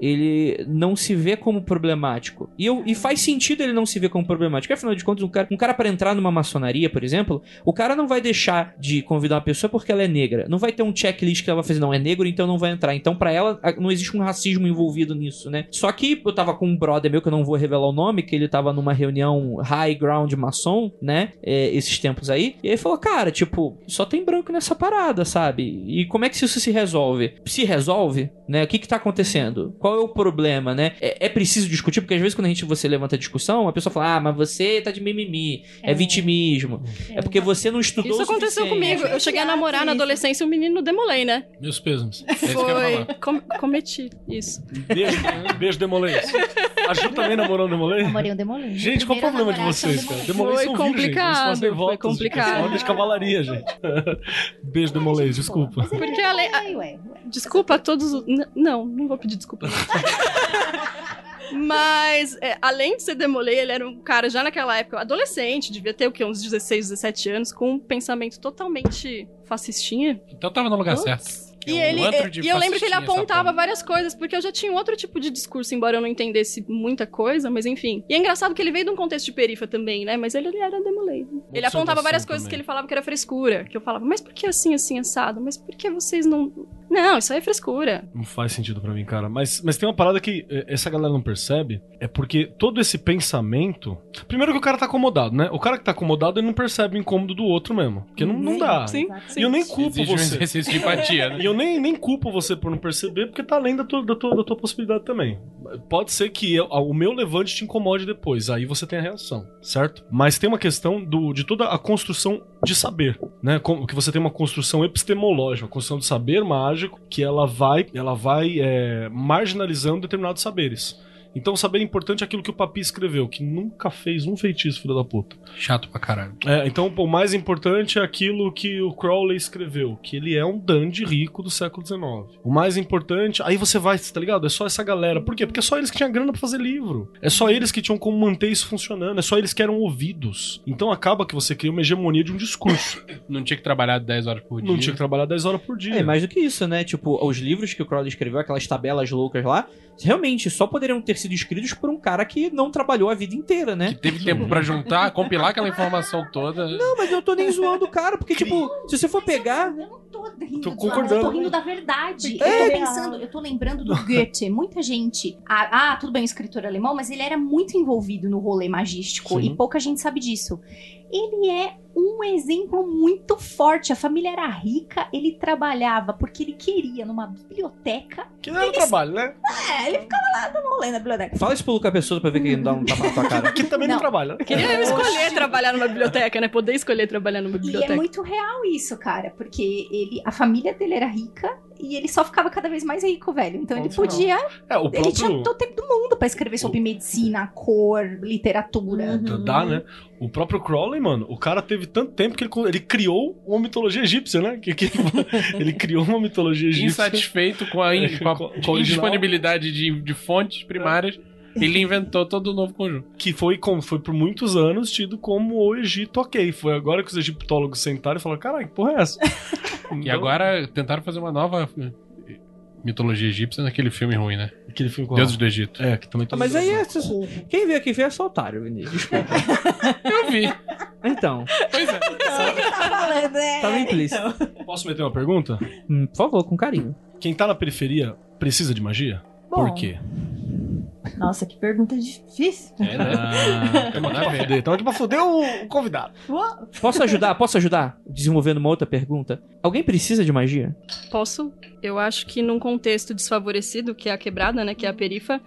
S2: ele não se vê como problemático. E, eu- e faz sentido ele não se ver como problemático. Afinal de contas, um cara, um cara para entrar numa maçonaria, por exemplo, o cara não vai deixar de convidar uma pessoa porque ela é negra. Não vai ter um checklist que ela vai fazer, não, é negro, então não vai entrar. Então, pra ela, não existe um racismo envolvido nisso, né? Só que eu tava com um brother meu, que eu não vou revelar o nome, que ele tava numa reunião high ground maçom, né? É, esses tempos aí. E ele falou, cara, tipo, só tem branco nessa parada, sabe? E como é que isso se resolve? Se resolve, né? O que que tá acontecendo? Qual é o problema, né? É, é preciso discutir, porque às vezes quando a gente, você levanta a discussão, a pessoa fala, ah, mas você tá de mimimi, é, vitimismo. É, porque você não estudou
S5: Isso
S2: o
S5: aconteceu comigo. Eu cheguei a namorar na adolescência e um menino demolei, né?
S4: Meus pêsames.
S3: É
S5: Foi. Com- cometi isso.
S4: Beijo, beijo Demolês. A Ju também namorou Demolês?
S1: Namorei um demolei.
S4: Gente, qual o problema de vocês, cara?
S1: demolei.
S5: Foi
S4: são virgens, eles
S5: complicado,
S4: fazem
S5: foi
S4: de
S5: complicado.
S4: Ordem de cavalaria, gente. Beijo, Demolês, desculpa.
S5: Porque
S1: demolei, ué, ué.
S5: Desculpa a todos. Não, não vou pedir desculpa. Mas, é, além de ser demolei, ele era um cara já naquela época, adolescente, devia ter o quê? Uns 16, 17 anos, com um pensamento totalmente fascistinha.
S3: Então tava no lugar certo.
S5: E,
S3: É um
S5: ele,
S3: de
S5: e eu lembro que ele apontava várias coisas, porque eu já tinha um outro tipo de discurso, embora eu não entendesse muita coisa, mas enfim. E é engraçado que ele veio de um contexto de perifa também, né? Mas ele, ele era demolei. Ele apontava várias coisas
S4: também.
S5: que ele falava que era frescura. Que eu falava, mas por que assim, assim, assado? Mas por que vocês não. Não, isso aí é frescura.
S4: Não faz sentido pra mim, cara. Mas, mas tem uma parada que eh, essa galera não percebe. É porque todo esse pensamento. Primeiro que o cara tá acomodado, né? O cara que tá acomodado, ele não percebe o incômodo do outro mesmo. Porque não, não dá.
S5: Sim,
S4: E eu nem culpo
S3: Exige um
S4: você.
S3: exercício de empatia, né?
S4: E eu nem, nem culpo você por não perceber, porque tá além da tua, da tua, da tua possibilidade também. Pode ser que eu- o meu levante te incomode depois, aí você tem a reação, certo? Mas tem uma questão do, de toda a construção de saber, né? Como que você tem uma construção epistemológica, uma construção de saber mágico, que ela vai, ela vai é, marginalizando determinados saberes. Então, o saber importante é aquilo que o Papi escreveu, que nunca fez um feitiço, filho da puta.
S3: Chato pra caralho.
S4: É, então, pô, o mais importante é aquilo que o Crowley escreveu, que ele é um dandy rico do século XIX. O mais importante, aí você vai, tá ligado? É só essa galera. Por quê? Porque é só eles que tinham grana pra fazer livro. É só eles que tinham como manter isso funcionando. É só eles que eram ouvidos. Então acaba que você cria uma hegemonia de um discurso.
S3: Não tinha que trabalhar 10 horas por dia.
S4: Não tinha que trabalhar 10 horas por dia.
S2: É, mais do que isso, né? Tipo, os livros que o Crowley escreveu, aquelas tabelas loucas lá, realmente só poderiam ter sido escritos por um cara que não trabalhou a vida inteira, né?
S3: Que teve tempo pra juntar, compilar aquela informação toda.
S2: Não, mas eu tô nem zoando o cara, porque, tipo, se você for pegar.
S1: Eu não tô rindo,
S4: Tô
S1: do-
S4: concordando.
S1: eu tô rindo da verdade.
S6: É.
S1: Eu tô pensando, eu tô lembrando do Goethe. Muita gente. Ah, ah, tudo bem, escritor alemão, mas ele era muito envolvido no rolê magístico
S4: Sim.
S1: e pouca gente sabe disso. Ele é um exemplo muito forte. A família era rica, ele trabalhava porque ele queria numa biblioteca.
S4: Que não era o trabalho, né?
S1: É, ele ficava lá dando rolê na biblioteca.
S2: Fala isso pro Luca Pessoa pra ver que ele não dá um tapa na tua cara.
S4: Que também não,
S1: Não.
S4: trabalha.
S5: Queria eu escolher trabalhar numa biblioteca, né? Poder escolher trabalhar numa
S1: E
S5: biblioteca.
S1: é muito real isso, cara, porque ele, a família dele era rica e ele só ficava cada vez mais rico, velho. Então ele
S4: Ponto final.
S1: podia
S4: É, o
S1: Ele tinha
S4: próprio.
S1: todo o tempo do mundo pra escrever sobre medicina, cor, literatura.
S6: Uhum.
S4: Dá, né? O próprio Crowley, mano, o cara teve tanto tempo que ele, ele criou uma mitologia egípcia, né? Que, que- ele criou uma mitologia egípsia.
S3: Insatisfeito com a, in- com a
S4: Com- a original.
S3: indisponibilidade de, de fontes primárias, ele inventou todo o novo conjunto.
S4: que foi, com- foi por muitos anos tido como o Egito ok. Foi agora que os egiptólogos sentaram e falaram: caralho, que porra é essa?
S3: E
S4: Então,
S3: agora tentaram fazer uma nova eh, mitologia egípcia naquele filme ruim, né?
S4: Aquele filme com
S3: Deuses do Egito.
S4: É, que também
S2: Ah, mas aí é. Quem veio aqui foi essa otário, Vinícius. Desculpa.
S3: Eu vi.
S2: Então,
S3: Pois é.
S6: tá falando, né?
S2: tava implícito.
S4: Posso meter uma pergunta?
S2: Hum, por favor, com carinho.
S4: Quem tá na periferia precisa de magia?
S6: Bom.
S4: Por quê?
S6: Nossa, que pergunta difícil.
S3: É, né?
S4: Estamos aqui
S3: a
S4: pra
S3: ver.
S4: fuder. Estamos aqui pra fuder o, convidado.
S6: Uou.
S2: Posso ajudar? Posso ajudar? Desenvolvendo uma outra pergunta. Alguém precisa de magia?
S5: Posso? Eu acho que num contexto desfavorecido, que é a quebrada, né? Que é a perifa.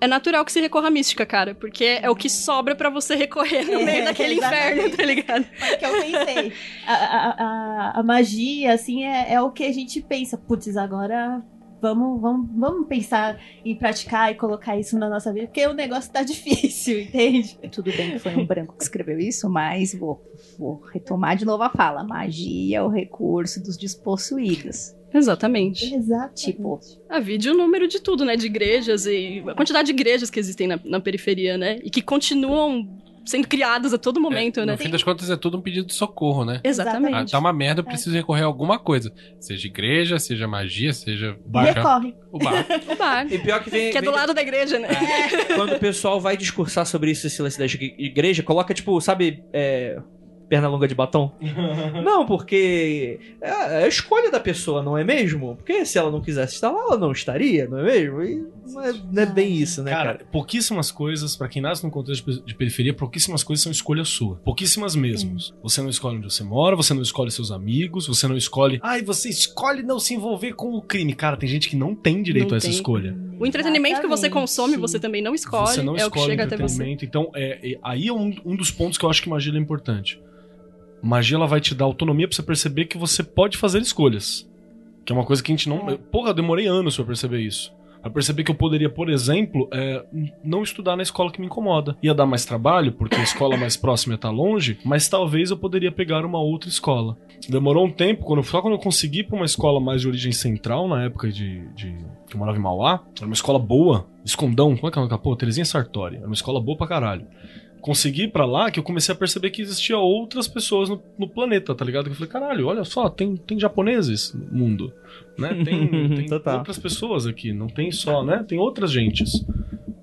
S5: É natural que se recorra à mística, cara. Porque é o que sobra pra você recorrer no
S6: É,
S5: meio daquele
S6: exatamente.
S5: inferno, tá ligado?
S6: que eu pensei. A, a, a, a magia, assim, é, é o que a gente pensa. Putz, agora vamos, vamos, vamos pensar em praticar e colocar isso na nossa vida, porque o negócio tá difícil, entende?
S1: Tudo bem que foi um branco que escreveu isso, mas vou, vou retomar de novo a fala. Magia é o recurso dos despossuídos.
S5: Exatamente.
S6: Exato.
S1: Tipo,
S5: A vide o número de tudo, né? De igrejas e a quantidade de igrejas que existem na, na periferia, né? E que continuam sendo criadas a todo momento,
S3: É,
S5: né?
S3: No fim das contas, é tudo um pedido de socorro, né?
S5: Exatamente.
S3: Ah, tá uma merda, eu preciso recorrer a alguma coisa. Seja igreja, seja magia, seja
S6: Recorre.
S3: o bar.
S5: O bar.
S7: E pior que vem.
S5: Que é
S7: vem
S5: do lado da igreja, né?
S7: Quando o pessoal vai discursar sobre isso, esse lance da igreja, coloca, tipo, sabe, é, perna longa de batom? não, porque é é a escolha da pessoa, não é mesmo? Porque se ela não quisesse estar lá, ela não estaria, não é mesmo? E não é, não é bem isso, né, cara?
S4: Cara, pouquíssimas coisas, pra quem nasce num contexto de periferia, pouquíssimas coisas são escolha sua. Pouquíssimas mesmo. Você não escolhe onde você mora, você não escolhe seus amigos, você não escolhe. Ai, você escolhe não se envolver com o crime. Cara, tem gente que não tem direito
S5: Não
S4: a essa
S5: tem.
S4: escolha.
S5: O entretenimento que você consome, você também não escolhe.
S4: Você não
S5: é o que
S4: escolhe
S5: chega até você.
S4: entretenimento. Então, é, é- aí é um, um dos pontos que eu acho que magia é importante. Magia ela vai te dar autonomia pra você perceber que você pode fazer escolhas. Que é uma coisa que a gente não.
S6: É.
S4: Porra, demorei anos pra perceber isso. Pra perceber que eu poderia, por exemplo, é, não estudar na escola que me incomoda. Ia dar mais trabalho, porque a escola mais próxima ia estar longe, mas talvez eu poderia pegar uma outra escola. Demorou um tempo, quando, só quando eu consegui pra uma escola mais de origem central, na época de, de que eu morava em Mauá, era uma escola boa, Escondão, como é que é o nome? Pô, Terezinha Sartori. Era uma escola boa pra caralho. Consegui ir pra lá que eu comecei a perceber que existia outras pessoas no, no planeta, tá ligado? Que eu falei, caralho, olha só, tem, tem japoneses no mundo, né? Tem, tem outras pessoas aqui, não tem só, né? Tem outras gentes,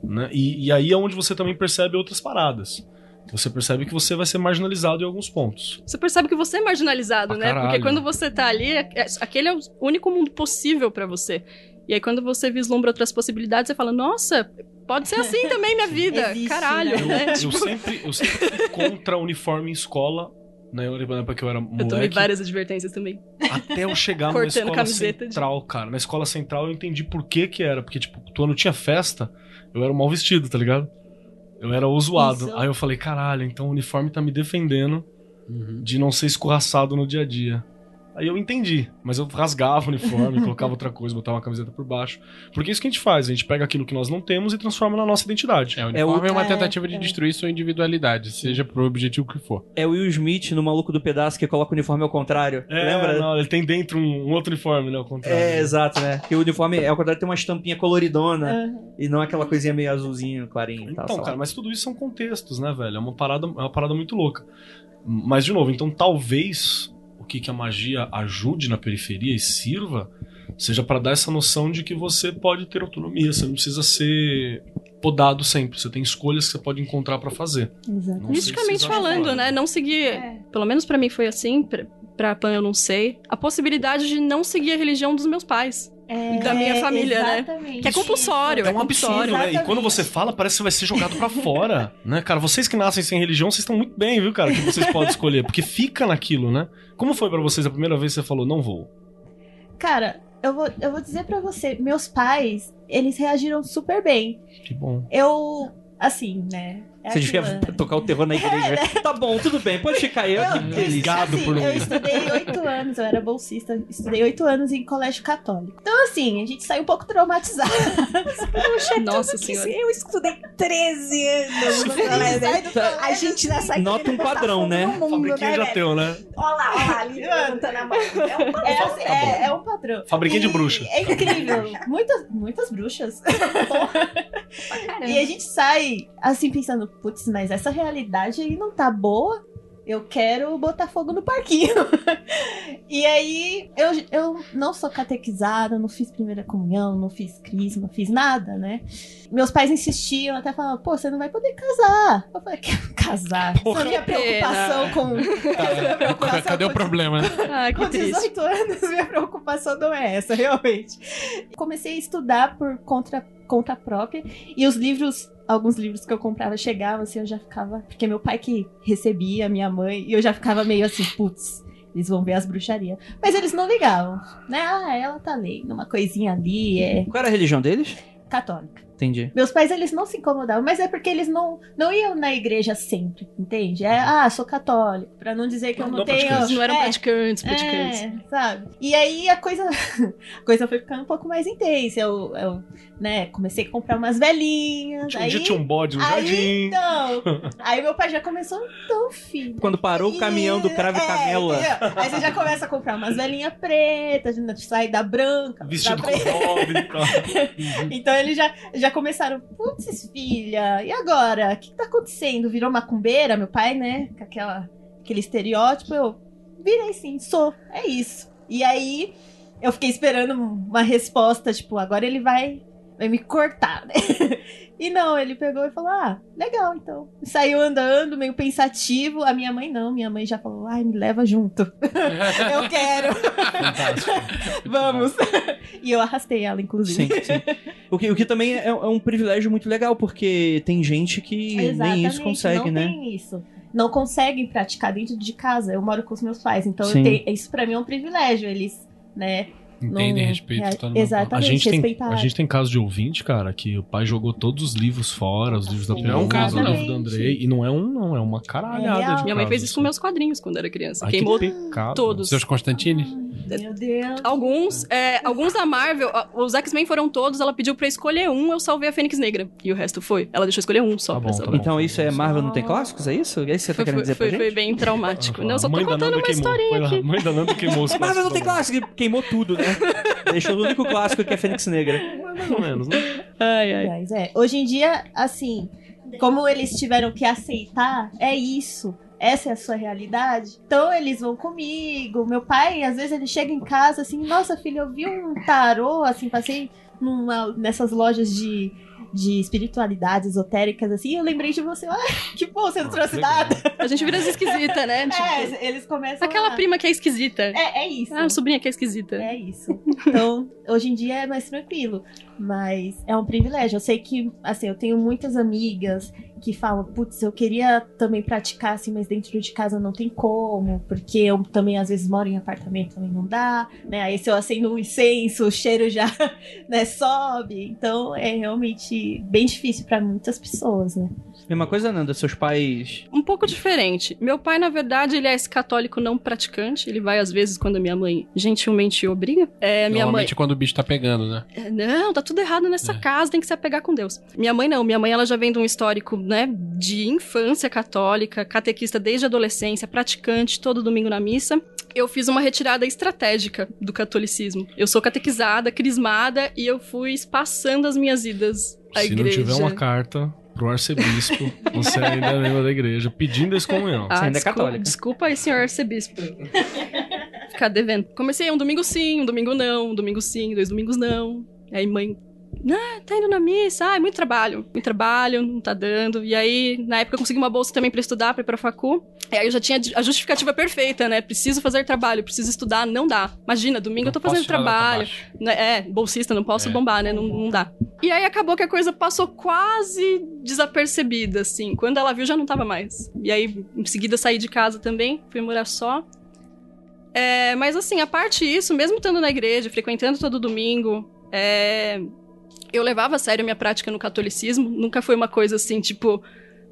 S4: né? E, e aí é onde você também percebe outras paradas. Você percebe que você vai ser marginalizado em alguns pontos.
S5: Você percebe que você é marginalizado,
S4: Pra
S5: né?
S4: caralho.
S5: Porque quando você tá ali, é- é- aquele é o único mundo possível pra você. E aí quando você vislumbra outras possibilidades, você fala, nossa, pode ser assim também minha vida.
S6: Existe,
S5: Caralho,
S6: né?
S5: né?
S4: Eu sempre, eu sempre fui contra uniforme em escola, né? na época que eu era
S5: Eu tomei
S4: moleque.
S5: várias advertências também.
S4: Até eu chegar
S5: Cortando
S4: escola
S5: camiseta de-
S4: central, cara. Na escola central eu entendi por que que era. Porque, tipo, quando tinha festa, eu era o mal vestido, tá ligado? Eu era o zoado.
S6: Isso.
S4: Aí eu falei, caralho, então o uniforme tá me defendendo de não ser escorraçado no dia a dia. Aí eu entendi, mas eu rasgava o uniforme, colocava outra coisa, botava uma camiseta por baixo. Porque é isso que a gente faz, a gente pega aquilo que nós não temos e transforma na nossa identidade.
S3: É, o uniforme é, uma
S6: é,
S3: tentativa de
S6: é.
S3: destruir sua individualidade, seja pro objetivo que for.
S7: É o Will Smith no Maluco do Pedaço que coloca o uniforme ao contrário.
S4: É,
S7: Lembra?
S4: Não, ele tem dentro um, um outro uniforme, né? Ao contrário.
S7: É, exato, né? Que o uniforme, é ao contrário, tem uma estampinha coloridona
S6: Aham.
S7: e não aquela coisinha meio azulzinho, clarinho e tal.
S4: Então,
S7: lá.
S4: cara, mas tudo isso são contextos, né, velho? É uma parada, é uma parada muito louca. Mas, de novo, então talvez o que, que a magia ajude na periferia e sirva seja pra dar essa noção de que você pode ter autonomia, você não precisa ser podado sempre, você tem escolhas que você pode encontrar pra fazer.
S6: Exato.
S5: Misticamente falando, né? Não seguir.
S6: É.
S5: Pelo menos pra mim foi assim, pra, pra Pan eu não sei. A possibilidade de não seguir a religião dos meus pais.
S6: É,
S5: Da minha família, né?
S6: exatamente
S5: Que é compulsório.
S4: É um absurdo, né? E quando você fala, parece que você vai ser jogado pra fora, né, cara? Vocês que nascem sem religião, vocês estão muito bem, viu, cara? Que vocês podem escolher, porque fica naquilo, né? Como foi pra vocês a primeira vez que você falou, não vou?
S6: Cara, eu vou, eu vou dizer pra você, meus pais, eles reagiram super bem.
S4: Que bom.
S6: Eu, assim, né? É
S7: Você devia
S6: aquilo, né?
S7: tocar o terror na igreja. Tá bom, tudo bem, pode ficar aí. Eu,
S6: Eu,
S7: feliz.
S4: Obrigado
S6: assim,
S4: por não
S6: eu estudei oito anos, eu era bolsista, estudei oito anos em colégio católico. Então, assim, a gente saiu um pouco traumatizado.
S5: Nossa senhora.
S8: Eu estudei 13 anos no colégio. A gente nessa aqui
S7: Nota um padrão, né?
S4: Fabriquinha já teu, né?
S8: Olha lá, olha lá, ali levantando a mão. É um padrão.
S6: É, assim,
S4: Tá
S6: é, é um padrão.
S4: Fabriquinha de bruxa.
S6: É incrível. Muitas, muitas bruxas. E a gente sai assim pensando, putz, mas essa realidade aí não tá boa. Eu quero botar fogo no parquinho. e aí, eu, eu não sou catequizada, não fiz primeira comunhão, não fiz crisma, não fiz nada, né? Meus pais insistiam, até falavam, pô, você não vai poder casar. Eu falei, quero casar.
S4: Porra.
S6: Minha preocupação com. essa minha preocupação
S3: Cadê o
S6: com-
S3: problema?
S5: que
S6: com
S5: triste.
S6: 18 anos, minha preocupação não é essa, realmente. Comecei a estudar por conta, conta própria. E os livros, alguns livros que eu comprava chegavam, assim, eu já ficava. Porque meu pai que recebia, minha mãe, e eu já ficava meio assim, putz. Eles vão ver as bruxarias. Mas eles não ligavam, né? Ah, ela tá lendo uma coisinha ali, é
S7: Qual era a religião deles?
S6: católica.
S7: Entendi.
S6: Meus pais, eles não se incomodavam, mas é porque eles não, não iam na igreja sempre, entende? É, ah, sou católico, pra não dizer que eu
S4: Não,
S6: não,
S4: não
S6: tenho...
S4: praticante.
S5: Não eram
S6: é,
S5: praticantes, praticantes.
S6: é, sabe? E aí a coisa, a coisa foi ficando um pouco mais intensa. Eu, eu né, comecei a comprar umas velhinhas.
S4: Um
S6: aí,
S4: dia tinha um bode no
S6: aí,
S4: jardim.
S6: então, aí meu pai já começou, então, filho.
S7: Quando parou o caminhão do cravo e
S6: É, entendeu? Aí você já começa a comprar umas velhinhas pretas, sai da branca.
S4: Vestido
S6: da
S4: com
S6: preta.
S4: pobre e tal.
S6: Então ele já, já já começaram, putz, filha, e agora? O que, que tá acontecendo? Virou macumbeira, meu pai, né? Com aquela, aquele estereótipo. Eu virei sim, sou, é isso. E aí eu fiquei esperando uma resposta, tipo, agora ele vai, vai me cortar, né? E não, ele pegou e falou: Ah, legal, então. Saiu andando, meio pensativo. A minha mãe não, minha mãe já falou: Ai, me leva junto. eu quero. Vamos. e eu arrastei ela, inclusive.
S7: Sim, sim. O que, o que também é, é um privilégio muito legal, porque tem gente que nem isso consegue,
S6: não
S7: né?
S6: Tem isso. Não conseguem praticar dentro de casa. Eu moro com os meus pais, então tenho- isso pra mim é um privilégio. Eles, né?
S3: Entendem,
S6: não-
S3: respeitam,
S6: é,
S3: tá
S6: Exatamente,
S4: A gente, tem,
S6: respeitar.
S4: a gente tem caso de ouvinte, cara, que o pai jogou todos os livros fora, os livros da
S6: Sim,
S3: Não é um caso,
S4: o
S3: não.
S4: livro do Andrei, e não é um, não, é uma
S6: É
S4: caralhada
S6: real.
S4: de
S5: Minha mãe fez isso com meus quadrinhos quando era criança.
S4: Ai, que
S5: Queimou
S4: pecado.
S5: todos.
S3: Seus Constantines?
S6: Meu Deus.
S5: Alguns, é, alguns da Marvel, os X-Men foram todos, ela pediu pra eu escolher um, eu salvei a Fênix Negra. E o resto foi. Ela deixou escolher um só
S4: Tá
S5: pra
S4: bom,
S5: salvar.
S4: tá bom.
S7: Então isso é Marvel não tem clássicos? É isso? É isso que você tá
S5: Foi,
S7: querendo
S5: foi,
S7: dizer
S5: foi,
S7: pra
S5: foi
S7: gente?
S5: bem traumático. Não, eu só tô contando uma
S4: queimou.
S5: historinha
S4: Foi
S5: aqui.
S4: a mãe da Nanda queimou os
S7: Marvel não tem
S4: clássicos
S7: clássico, queimou tudo, né? Deixou o único clássico que é Fênix Negra.
S4: Mais ou menos, né?
S5: Ai, ai.
S6: Mas é, hoje em dia, assim, como eles tiveram que aceitar, é isso. Essa é a sua realidade. Então eles vão comigo. Meu pai, às vezes, ele chega em casa assim, nossa filha, eu vi um tarô, assim, passei numa, nessas lojas de, de espiritualidades esotéricas, assim, eu lembrei de você. Ah, que bom, você não trouxe
S4: legal.
S6: nada.
S5: A gente vira as esquisitas, né? Tipo,
S6: É, eles começam
S5: aquela
S6: a...
S5: prima que é esquisita.
S6: É, é isso.
S5: Ah, a sobrinha que é esquisita.
S6: É isso. Então, hoje em dia é mais tranquilo. Mas é um privilégio. Eu sei que, assim, eu tenho muitas amigas que falam, putz, eu queria também praticar, assim, mas dentro de casa não tem como, porque eu também, às vezes, moro em apartamento, também não dá, né? Aí se eu acendo um incenso, o cheiro já, né, sobe. Então, é realmente bem difícil pra muitas pessoas, né?
S7: Mesma coisa, Nanda, seus pais.
S5: Um pouco diferente. Meu pai, na verdade, ele é esse católico não praticante. Ele vai, às vezes, quando a minha mãe gentilmente obriga. É, minha mãe.
S3: Normalmente quando o bicho tá pegando, né?
S5: É, Não, tá tudo errado nessa
S3: É.
S5: casa, tem que se apegar com Deus. Minha mãe não, minha mãe ela já vem de um histórico, né, de infância católica, catequista desde a adolescência, praticante, todo domingo na missa. Eu fiz uma retirada estratégica do catolicismo. Eu sou catequizada, crismada e eu fui espaçando as minhas idas à
S4: Se
S5: igreja.
S4: não tiver uma carta pro arcebispo, você ainda é membro da igreja, pedindo excomunhão.
S5: Ah,
S7: Você ainda é
S5: desculpa,
S7: católica.
S5: Desculpa aí, senhor arcebispo. Ficar devendo. Comecei um domingo sim, um domingo não, um domingo sim, dois domingos não. Aí mãe, ah, tá indo na missa, ah, é muito trabalho, muito trabalho, não tá dando. E aí, na época, eu consegui uma bolsa também pra estudar, pra ir pra facu. E aí eu já tinha a justificativa perfeita, né? Preciso fazer trabalho, preciso estudar, não dá. Imagina, domingo eu tô
S3: Não
S5: fazendo trabalho. né? É, bolsista, não posso
S3: É.
S5: bombar, né? Não, não dá. E aí acabou que a coisa passou quase desapercebida, assim. Quando ela viu, já não tava mais. E aí, em seguida, saí de casa também, fui morar só. É, mas assim, a parte disso, mesmo estando na igreja, frequentando todo domingo, é, eu levava a sério a minha prática no catolicismo. Nunca foi uma coisa assim, tipo,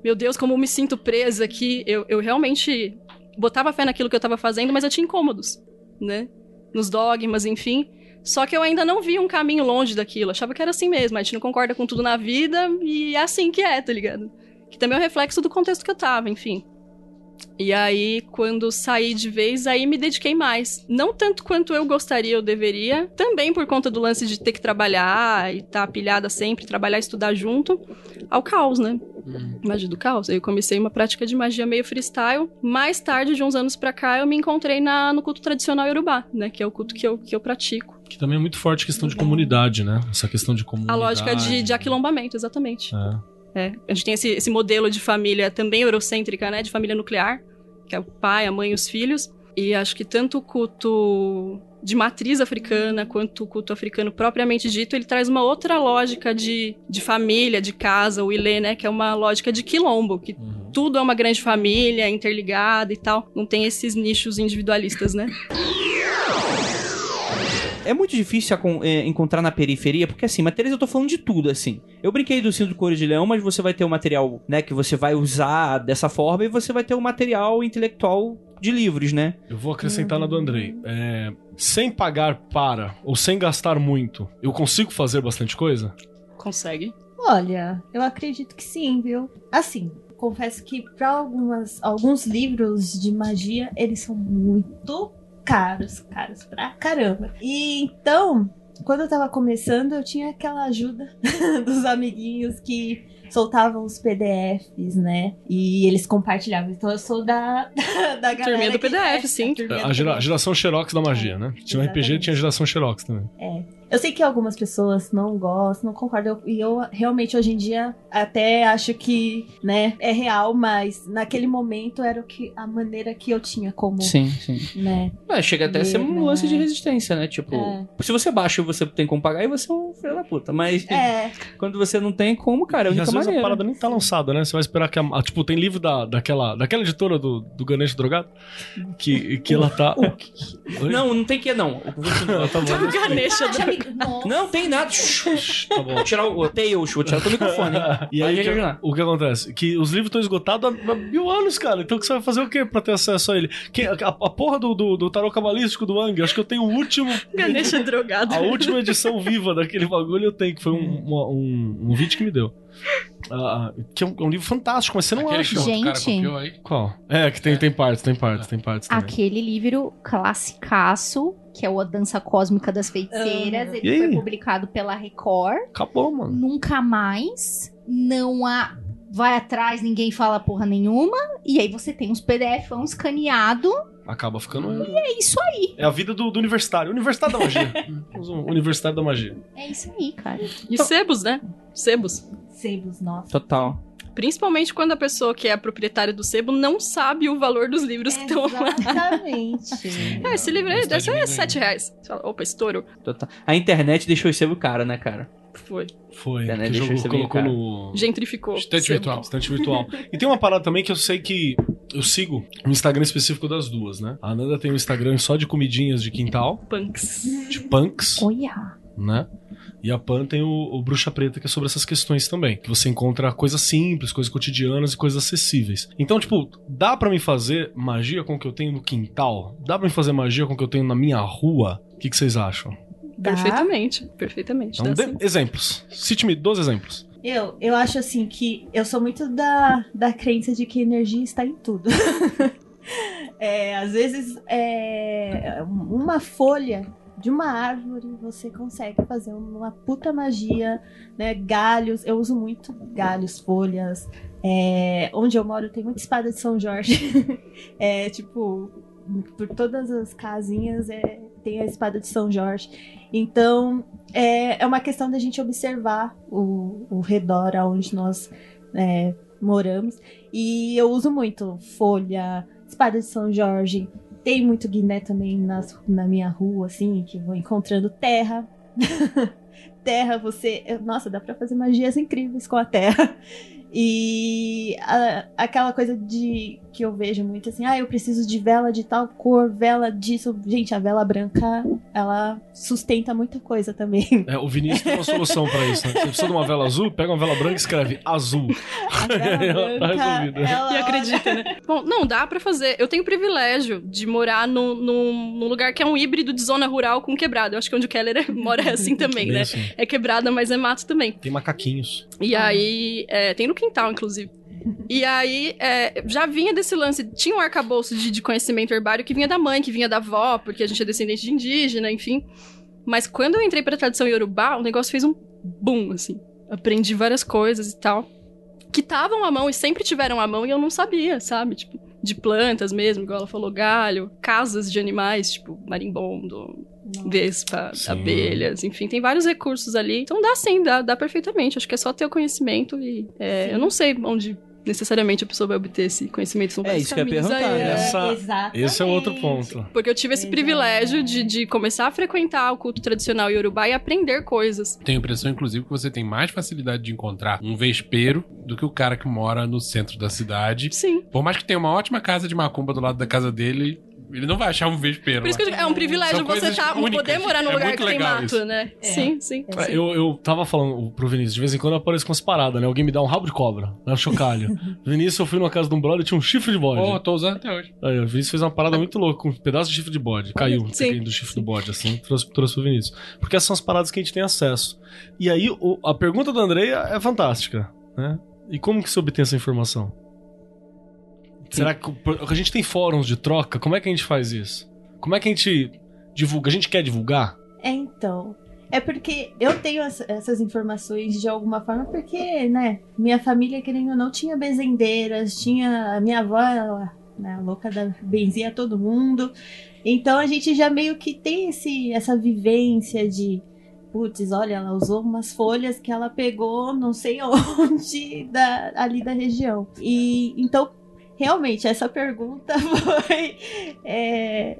S5: meu Deus, como eu me sinto presa aqui. Eu, eu realmente botava fé naquilo que eu tava fazendo, mas eu tinha incômodos, né? Nos dogmas, enfim. Só que eu ainda não vi um caminho longe daquilo. Achava que era assim mesmo. A gente não concorda com tudo na vida e é assim que é, tá ligado? Que também é um reflexo do contexto que eu tava, enfim. E aí, quando saí de vez, aí me dediquei mais. Não tanto quanto eu gostaria ou deveria, também por conta do lance de ter que trabalhar e estar tá pilhada sempre, trabalhar e estudar junto, ao caos, né? Magia do caos. Aí eu comecei uma prática de magia meio freestyle. Mais tarde, de uns anos pra cá, eu me encontrei na, no culto tradicional Yorubá, né? Que é o culto que eu, que eu pratico.
S4: Que também é muito forte a questão de comunidade, né? Essa questão de
S5: A
S4: comunidade.
S5: lógica de, de aquilombamento, exatamente.
S4: É.
S5: É, a gente tem esse, esse modelo de família também eurocêntrica, né? De família nuclear, que é o pai, a mãe e os filhos. E acho que tanto o culto de matriz africana quanto o culto africano propriamente dito, ele traz uma outra lógica de, de família, de casa, o Ilê, né? Que é uma lógica de quilombo, que
S4: Uhum.
S5: tudo é uma grande família, interligada e tal. Não tem esses nichos individualistas, né?
S7: É muito difícil é, encontrar na periferia, porque assim, materiais eu tô falando de tudo, assim. Eu brinquei do cinto de cores de leão, mas você vai ter o material, né, que você vai usar dessa forma e você vai ter o material intelectual de livros, né?
S4: Eu vou acrescentar na do Andrei. É, sem pagar para ou sem gastar muito, eu consigo fazer bastante coisa?
S5: Consegue.
S6: Olha, eu acredito que sim, viu? Assim, confesso que para algumas alguns livros de magia, eles são muito caros, caros pra caramba. E então, quando eu tava começando, eu tinha aquela ajuda dos amiguinhos que soltavam os PDFs, né? E eles compartilhavam. Então eu sou da, da galera.
S5: Turminha do
S6: que-
S5: PDF,
S6: é,
S5: sim.
S6: a
S4: A gera-
S6: PDF.
S4: geração Xerox da magia, né? Tinha um RPG,
S6: Exatamente.
S4: tinha geração Xerox também.
S6: Eu sei que algumas pessoas não gostam, não concordam. E eu realmente hoje em dia até acho que, né, é real, mas naquele momento era o que a maneira que eu tinha como,
S7: Sim, sim.
S6: né?
S7: É, chega até a ser um
S6: Né?
S7: lance de resistência, né? Tipo,
S6: É.
S7: se você baixa e você tem como pagar, aí você é um filho da puta. Mas
S6: É,
S7: quando você não tem como, cara, é a
S4: E
S7: única
S4: às vezes
S7: maneira.
S4: a parada nem tá lançada, né? Você vai esperar que a. a- tipo, tem livro da, daquela, daquela editora do, do Ganesh Drogado que, que ela tá.
S7: Não, não tem que não.
S4: tá bom.
S5: Ganesha do...
S7: Não tem nada.
S4: Tá bom.
S7: Vou tirar o, Tails, vou tirar o teu microfone. hein?
S4: E aí, o que, o que acontece? Que os livros estão esgotados há, há mil anos, cara. Então você vai fazer o quê pra ter acesso a ele? Que, a, a porra do, do, do tarô cabalístico do Wang, acho que eu tenho o último.
S5: Ganesha drogado.
S4: A última edição viva daquele bagulho eu tenho, que foi um, uma- um, um vídeo que me deu. Ah, que é um, é um livro fantástico, mas você não
S3: Aquele
S4: acha.
S3: que o outro cara
S1: Gente.
S3: copiou aí.
S4: Qual? É, que tem, tem partes, tem partes, tem partes também.
S1: Aquele livro classicaço, que é o A Dança Cósmica das Feiticeiras,
S4: E
S1: ele foi publicado pela Record.
S4: Acabou, mano.
S1: Nunca mais. Não há. Vai atrás, ninguém fala porra nenhuma. E aí você tem uns PDF escaneado.
S4: Acaba ficando.
S1: É isso aí.
S4: É a vida do, do universitário. Universitário da magia. Um universitário da magia.
S1: É isso aí, cara.
S5: E sebos, né? Sebos.
S6: sebos, nossa.
S7: Total.
S5: Principalmente quando a pessoa que é a proprietária do sebo não sabe o valor dos livros que estão lá.
S6: Exatamente.
S5: É, esse livro aí deve
S3: de
S5: ser
S3: mim, né?
S5: 7 reais. Você fala, opa, estouro.
S7: total. A internet deixou esse sebo caro, né, cara?
S5: Foi.
S4: Foi.
S7: É, né?
S4: que
S7: Deixa eu
S4: jogou, colocou
S7: cara.
S4: no.
S5: Gentrificou.
S3: Estante virtual.
S4: Estante virtual. E tem uma parada também que eu sei que eu sigo um Instagram específico das duas, né? A Ananda tem um Instagram só de comidinhas de quintal,
S5: Punks.
S4: de punks,
S1: Olha.
S4: né? E a Pan tem o, o Bruxa Preta, que é sobre essas questões também. Que você encontra coisas simples, coisas cotidianas e coisas acessíveis. Então, tipo, dá pra mim fazer magia com o que eu tenho no quintal? Dá pra mim fazer magia com o que eu tenho na minha rua? O que, que vocês acham?
S6: Dá.
S5: Perfeitamente. Perfeitamente.
S4: Então, dê exemplos. Cite-me dois exemplos.
S6: Eu, eu acho assim que eu sou muito da, da crença de que energia está em tudo. É, às vezes, é, uma folha de uma árvore você consegue fazer uma puta magia, né? Galhos, eu uso muito galhos, folhas. É, onde eu moro tem muita espada de São Jorge. é, tipo, por todas as casinhas é, tem a espada de São Jorge. Então, é, é uma questão da gente observar o, o redor aonde nós é, moramos. E eu uso muito folha, espada de São Jorge. Tem muito guiné também nas, na minha rua, assim, que vou encontrando terra. terra, você. Nossa, dá pra fazer magias incríveis com a terra. E a- aquela coisa de que eu vejo muito assim, ah, eu preciso de vela de tal cor, vela disso. Gente, a vela branca, ela sustenta muita coisa também.
S4: É, o Vinícius tem uma solução pra isso, né? Você precisa de uma vela azul, pega uma vela branca e escreve azul.
S6: A vela
S4: Ela tá resolvida.
S6: ela-
S5: E acredita, né? Bom, não, dá pra fazer. Eu tenho o privilégio de morar num, num, num lugar que é um híbrido de zona rural com quebrada. Eu acho que onde o Keller mora é assim também,
S4: Bem
S5: né?
S4: assim.
S5: É quebrada, mas é mato também.
S4: Tem macaquinhos.
S5: E aí, é, tem no quintal, inclusive. E aí, é, já vinha desse lance, tinha um arcabouço de, de conhecimento herbário que vinha da mãe, que vinha da avó, porque a gente é descendente de indígena, enfim. Mas quando eu entrei pra tradição iorubá, o negócio fez um boom, assim. Aprendi várias coisas e tal. Que estavam à mão e sempre tiveram à mão e eu não sabia, sabe? Tipo, de plantas mesmo, igual ela falou, galho, casas de animais, tipo marimbondo, vespa,
S4: Sim.
S5: abelhas, enfim, tem vários recursos ali. Então dá sim, dá, dá perfeitamente. Acho que é só ter o conhecimento e é, eu não sei onde necessariamente a pessoa vai obter esse conhecimento. São
S7: É isso que eu ia perguntar,
S5: aí,
S7: né?
S5: é.
S4: Essa-
S6: exatamente.
S4: Esse é outro ponto.
S5: Porque eu tive esse
S6: Exato.
S5: privilégio de, de começar a frequentar o culto tradicional iorubá e aprender coisas.
S3: Tenho a impressão, inclusive, que você tem mais facilidade de encontrar um vespeiro do que o cara que mora no centro da cidade.
S5: Sim.
S3: Por mais que tenha uma ótima casa de macumba do lado da casa dele, ele não vai achar um vespeiro.
S5: Por isso que eu digo, é um privilégio
S3: São
S5: você tá,
S3: únicas.
S5: poder morar num
S3: É
S5: lugar que tem mato,
S3: isso.
S5: né?
S6: É.
S5: Sim, sim.
S6: É.
S5: sim.
S4: Eu, eu tava falando pro Vinícius, de vez em quando eu apareço com as paradas, né? Alguém me dá um rabo de cobra, né? Chocalho. Vinícius, eu fui numa casa de um brother e tinha um chifre de bode.
S3: Pô, tô usando até hoje.
S4: Aí, o Vinícius fez uma parada muito louca, com um pedaço de chifre de bode. Caiu
S5: Sim.
S4: do chifre do bode, assim, trouxe, trouxe pro Vinícius. Porque essas são as paradas que a gente tem acesso. E aí, o- a pergunta da Andrea é fantástica, né? E como que se obtém essa informação? Será que a gente tem fóruns de troca? Como é que a gente faz isso? Como é que a gente divulga? A gente quer divulgar?
S6: É, então. É porque eu tenho essa- essas informações de alguma forma, porque, né, minha família, querendo ou não, tinha benzendeiras, tinha. A minha avó, ela, né, louca da benzia todo mundo. Então a gente já meio que tem esse, essa vivência de. Putz, olha, ela usou umas folhas que ela pegou não sei onde da, ali da região. E então, realmente, essa pergunta foi. é,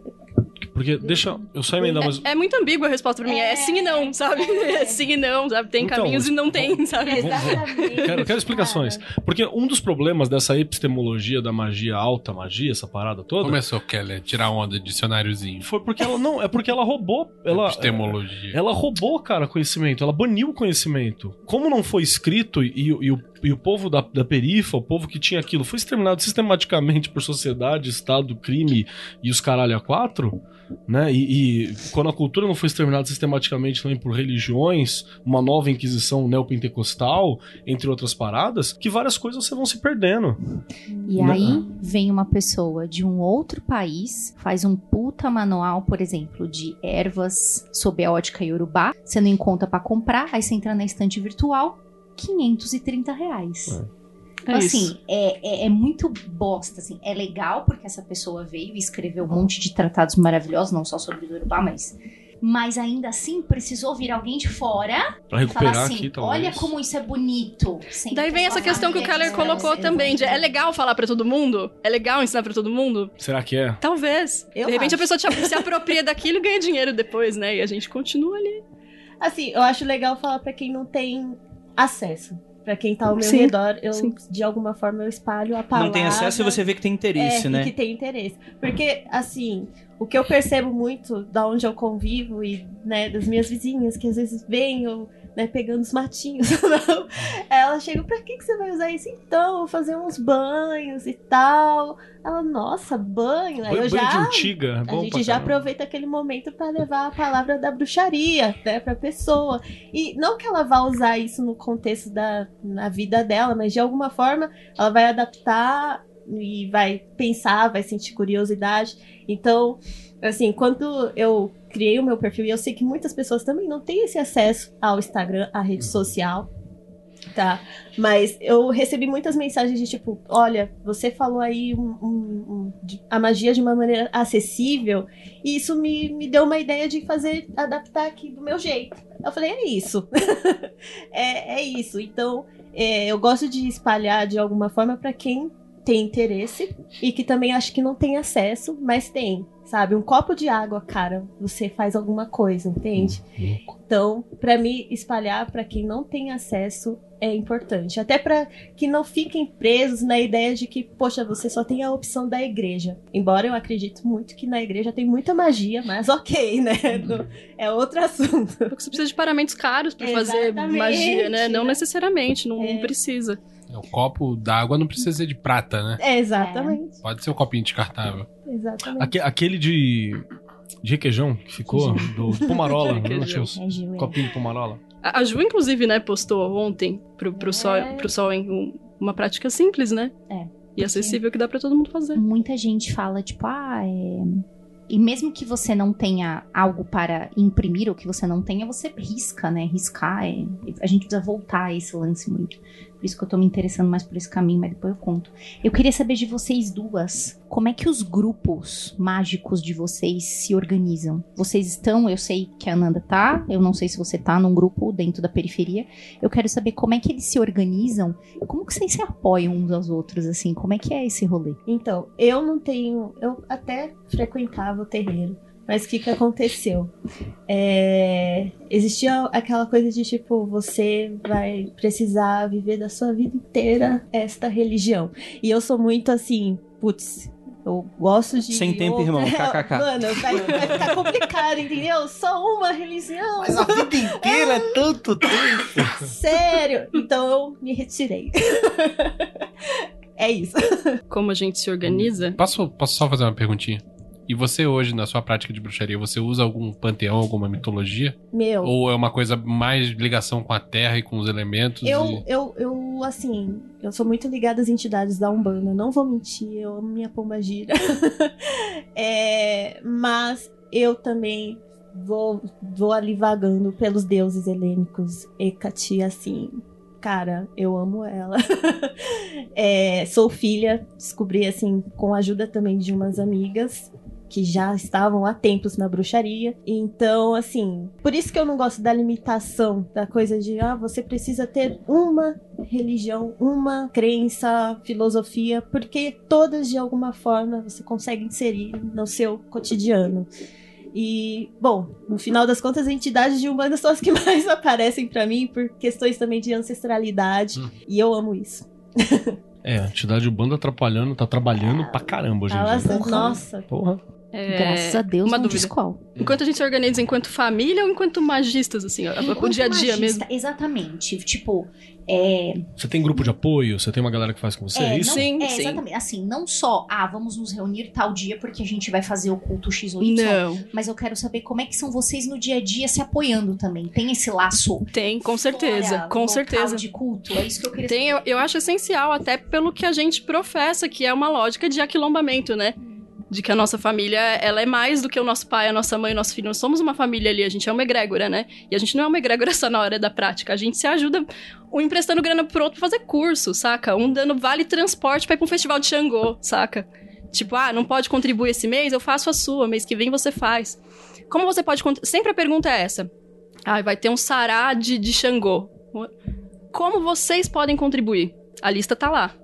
S4: Porque, deixa eu só emendar mais.
S5: É muito ambígua a resposta pra mim. É,
S6: É.
S5: sim e não, sabe? É sim e não, sabe? Tem
S4: Então,
S5: caminhos e não tem, sabe?
S6: exatamente.
S4: Quero, quero explicações. Porque um dos problemas dessa epistemologia da magia, alta magia, essa parada toda,
S3: Começou, Keller, tirar onda, dicionáriozinho.
S4: foi porque ela não. É porque ela roubou. Ela,
S3: Epistemologia.
S4: ela roubou, cara, conhecimento. Ela baniu o conhecimento. Como não foi escrito e, e o- e o povo da, da perifa, o povo que tinha aquilo, foi exterminado sistematicamente por sociedade, Estado, crime e os caralho a quatro, né? E, e quando a cultura não foi exterminada sistematicamente também por religiões, uma nova inquisição neopentecostal, entre outras paradas, que várias coisas você vão se perdendo.
S1: E
S4: Né?
S1: aí vem uma pessoa de um outro país, faz um puta manual, por exemplo, de ervas sob a ótica iorubá, você não encontra pra comprar, aí você entra na estante virtual, 530 reais. Então,
S5: É
S1: assim, é, é, é muito bosta, assim. É legal porque essa pessoa veio e escreveu um monte de tratados maravilhosos, não só sobre o Yorubá, mas... Mas ainda assim, precisou vir alguém de fora
S4: Pra
S1: e falar
S4: recuperar
S1: assim,
S4: aqui, talvez.
S1: olha como isso é bonito.
S5: Daí vem essa questão que o Keller colocou também. De, é legal falar pra todo mundo? É legal ensinar pra todo mundo?
S4: Será que é?
S5: Talvez.
S6: Eu
S5: de repente
S6: acho.
S5: a pessoa te- se apropria daquilo e ganha dinheiro depois, né? E a gente continua ali.
S6: Assim, eu acho legal falar pra quem não tem acesso. Pra quem tá ao meu
S5: Sim,
S6: redor, eu,
S5: sim.
S6: de alguma forma, eu espalho a palavra.
S7: Não tem acesso e você vê que tem interesse,
S6: é,
S7: né?
S6: E que tem interesse. Porque, assim, o que eu percebo muito da onde eu convivo e, né, das minhas vizinhas, que às vezes vêm eu, né, pegando os matinhos, não, elas chegam, pra que, que você vai usar isso? Então, vou fazer uns banhos e tal. Ela, nossa, banho. Aí eu
S4: banho
S6: já...
S4: de urtiga. é
S6: A gente já
S4: caramba.
S6: aproveita aquele momento pra levar a palavra da bruxaria, né, pra pessoa. E não que ela vá usar isso no contexto da na vida dela, mas de alguma forma ela vai adaptar e vai pensar, vai sentir curiosidade. Então, assim, quando eu criei o meu perfil, e eu sei que muitas pessoas também não têm esse acesso ao Instagram, à rede social, tá? Mas eu recebi muitas mensagens de tipo, olha, você falou aí um- um- um- a magia de uma maneira acessível, e isso me, me deu uma ideia de fazer, adaptar aqui do meu jeito. Eu falei, é isso. é, é isso. Então, é, eu gosto de espalhar de alguma forma para quem tem interesse e que também acho que não tem acesso, mas tem. Sabe, um copo de água, cara, você faz alguma coisa, entende? Então, pra mim, espalhar pra quem não tem acesso é importante. Até pra que não fiquem presos na ideia de que, poxa, você só tem a opção da igreja. Embora eu acredito muito que na igreja tem muita magia, mas ok, né? Não- É outro assunto.
S5: Porque você precisa de paramentos caros pra fazer magia, né? Não necessariamente, não
S6: É.
S5: precisa.
S3: O copo d'água não precisa ser de prata, né?
S6: É, exatamente.
S3: Pode ser um copinho descartável.
S6: Exatamente.
S4: Aque- aquele de. De requeijão que ficou, do, do Pomarola, né? Os
S1: É, é.
S4: copinho de Pomarola.
S5: A a Ju, inclusive, né, postou ontem pro, pro,
S6: É.
S5: sol, pro sol em um- uma prática simples, né?
S1: É.
S5: E acessível que dá pra todo mundo fazer.
S1: Muita gente fala, tipo, ah, é... E mesmo que você não tenha algo para imprimir, ou que você não tenha, você risca, né? Riscar é... A gente precisa voltar a esse lance muito. Por isso que eu tô me interessando mais por esse caminho, mas depois eu conto. Eu queria saber de vocês duas, como é que os grupos mágicos de vocês se organizam? Vocês estão, eu sei que a Ananda tá, eu não sei se você tá num grupo dentro da periferia. Eu quero saber como é que eles se organizam, como que vocês se apoiam uns aos outros, assim, como é que é esse rolê?
S6: Então, eu não tenho. Eu até frequentava o terreiro. Mas o que, que aconteceu? É, existia aquela coisa de tipo, você vai precisar viver da sua vida inteira esta religião. E eu sou muito assim, putz, eu gosto de.
S7: Sem tempo, irmão, kkk.
S6: Mano, vai, vai ficar complicado, entendeu? Só uma religião.
S9: Mas a vida inteira é tanto tempo.
S6: Sério. Então eu me retirei. é isso.
S5: Como a gente se organiza.
S3: Posso, posso só fazer uma perguntinha? E você hoje, na sua prática de bruxaria, você usa algum panteão, alguma mitologia?
S6: Meu.
S3: Ou é uma coisa mais ligação com a terra e com os elementos?
S6: Eu,
S3: e-
S6: eu, eu, assim, eu sou muito ligada às entidades da Umbanda, não vou mentir, eu amo minha pomba gira. É, mas eu também vou, vou ali vagando pelos deuses helênicos. Hecate, assim, cara, eu amo ela. É, sou filha, descobri assim, com a ajuda também de umas amigas que já estavam há tempos na bruxaria. Então, assim, por isso que eu não gosto da limitação, da coisa de, ah, você precisa ter uma religião, uma crença, filosofia, porque todas de alguma forma você consegue inserir no seu cotidiano. E, bom, no final das contas, as entidades de humanas são as que mais aparecem pra mim por questões também de ancestralidade.
S4: Hum.
S6: E eu amo isso.
S4: É, a entidade banda atrapalhando, tá trabalhando pra caramba hoje em dia.
S6: nossa,
S4: Porra.
S5: É,
S1: Graças a Deus,
S5: uma
S1: não
S5: dúvida.
S1: diz qual.
S5: Enquanto a gente se organiza enquanto família ou enquanto magistas, assim, ó, o
S1: Enquanto
S5: dia a dia
S1: magista,
S5: mesmo?
S1: Exatamente. Tipo, é,
S4: Você tem grupo de apoio? Você tem uma galera que faz com você? É,
S1: É,
S4: isso?
S1: não-
S5: Sim,
S1: é,
S5: sim.
S1: exatamente. Assim, não só, ah, vamos nos reunir tal dia porque a gente vai fazer o culto X ou Y.
S5: Não,
S1: Mas eu quero saber como é que são vocês no dia a dia se apoiando também. Tem esse laço?
S5: tem, com certeza,
S1: fora,
S5: com
S1: local
S5: certeza.
S1: de culto? É isso que eu queria
S5: Tem, eu, eu acho essencial, até pelo que a gente professa, que é uma lógica de aquilombamento, né? De que a nossa família, ela é mais do que o nosso pai, a nossa mãe, o nosso filho. Nós somos uma família ali, a gente é uma egrégora, né? E a gente não é uma egrégora só na hora da prática. A gente se ajuda, um emprestando grana pro outro pra fazer curso, saca? Um dando vale transporte pra ir pra um festival de Xangô, saca? Tipo, ah, não pode contribuir esse mês? Eu faço a sua, mês que vem você faz. Como você pode... Sempre a pergunta é essa. Ah, vai ter um sará de, de Xangô. Como vocês podem contribuir? A lista tá lá.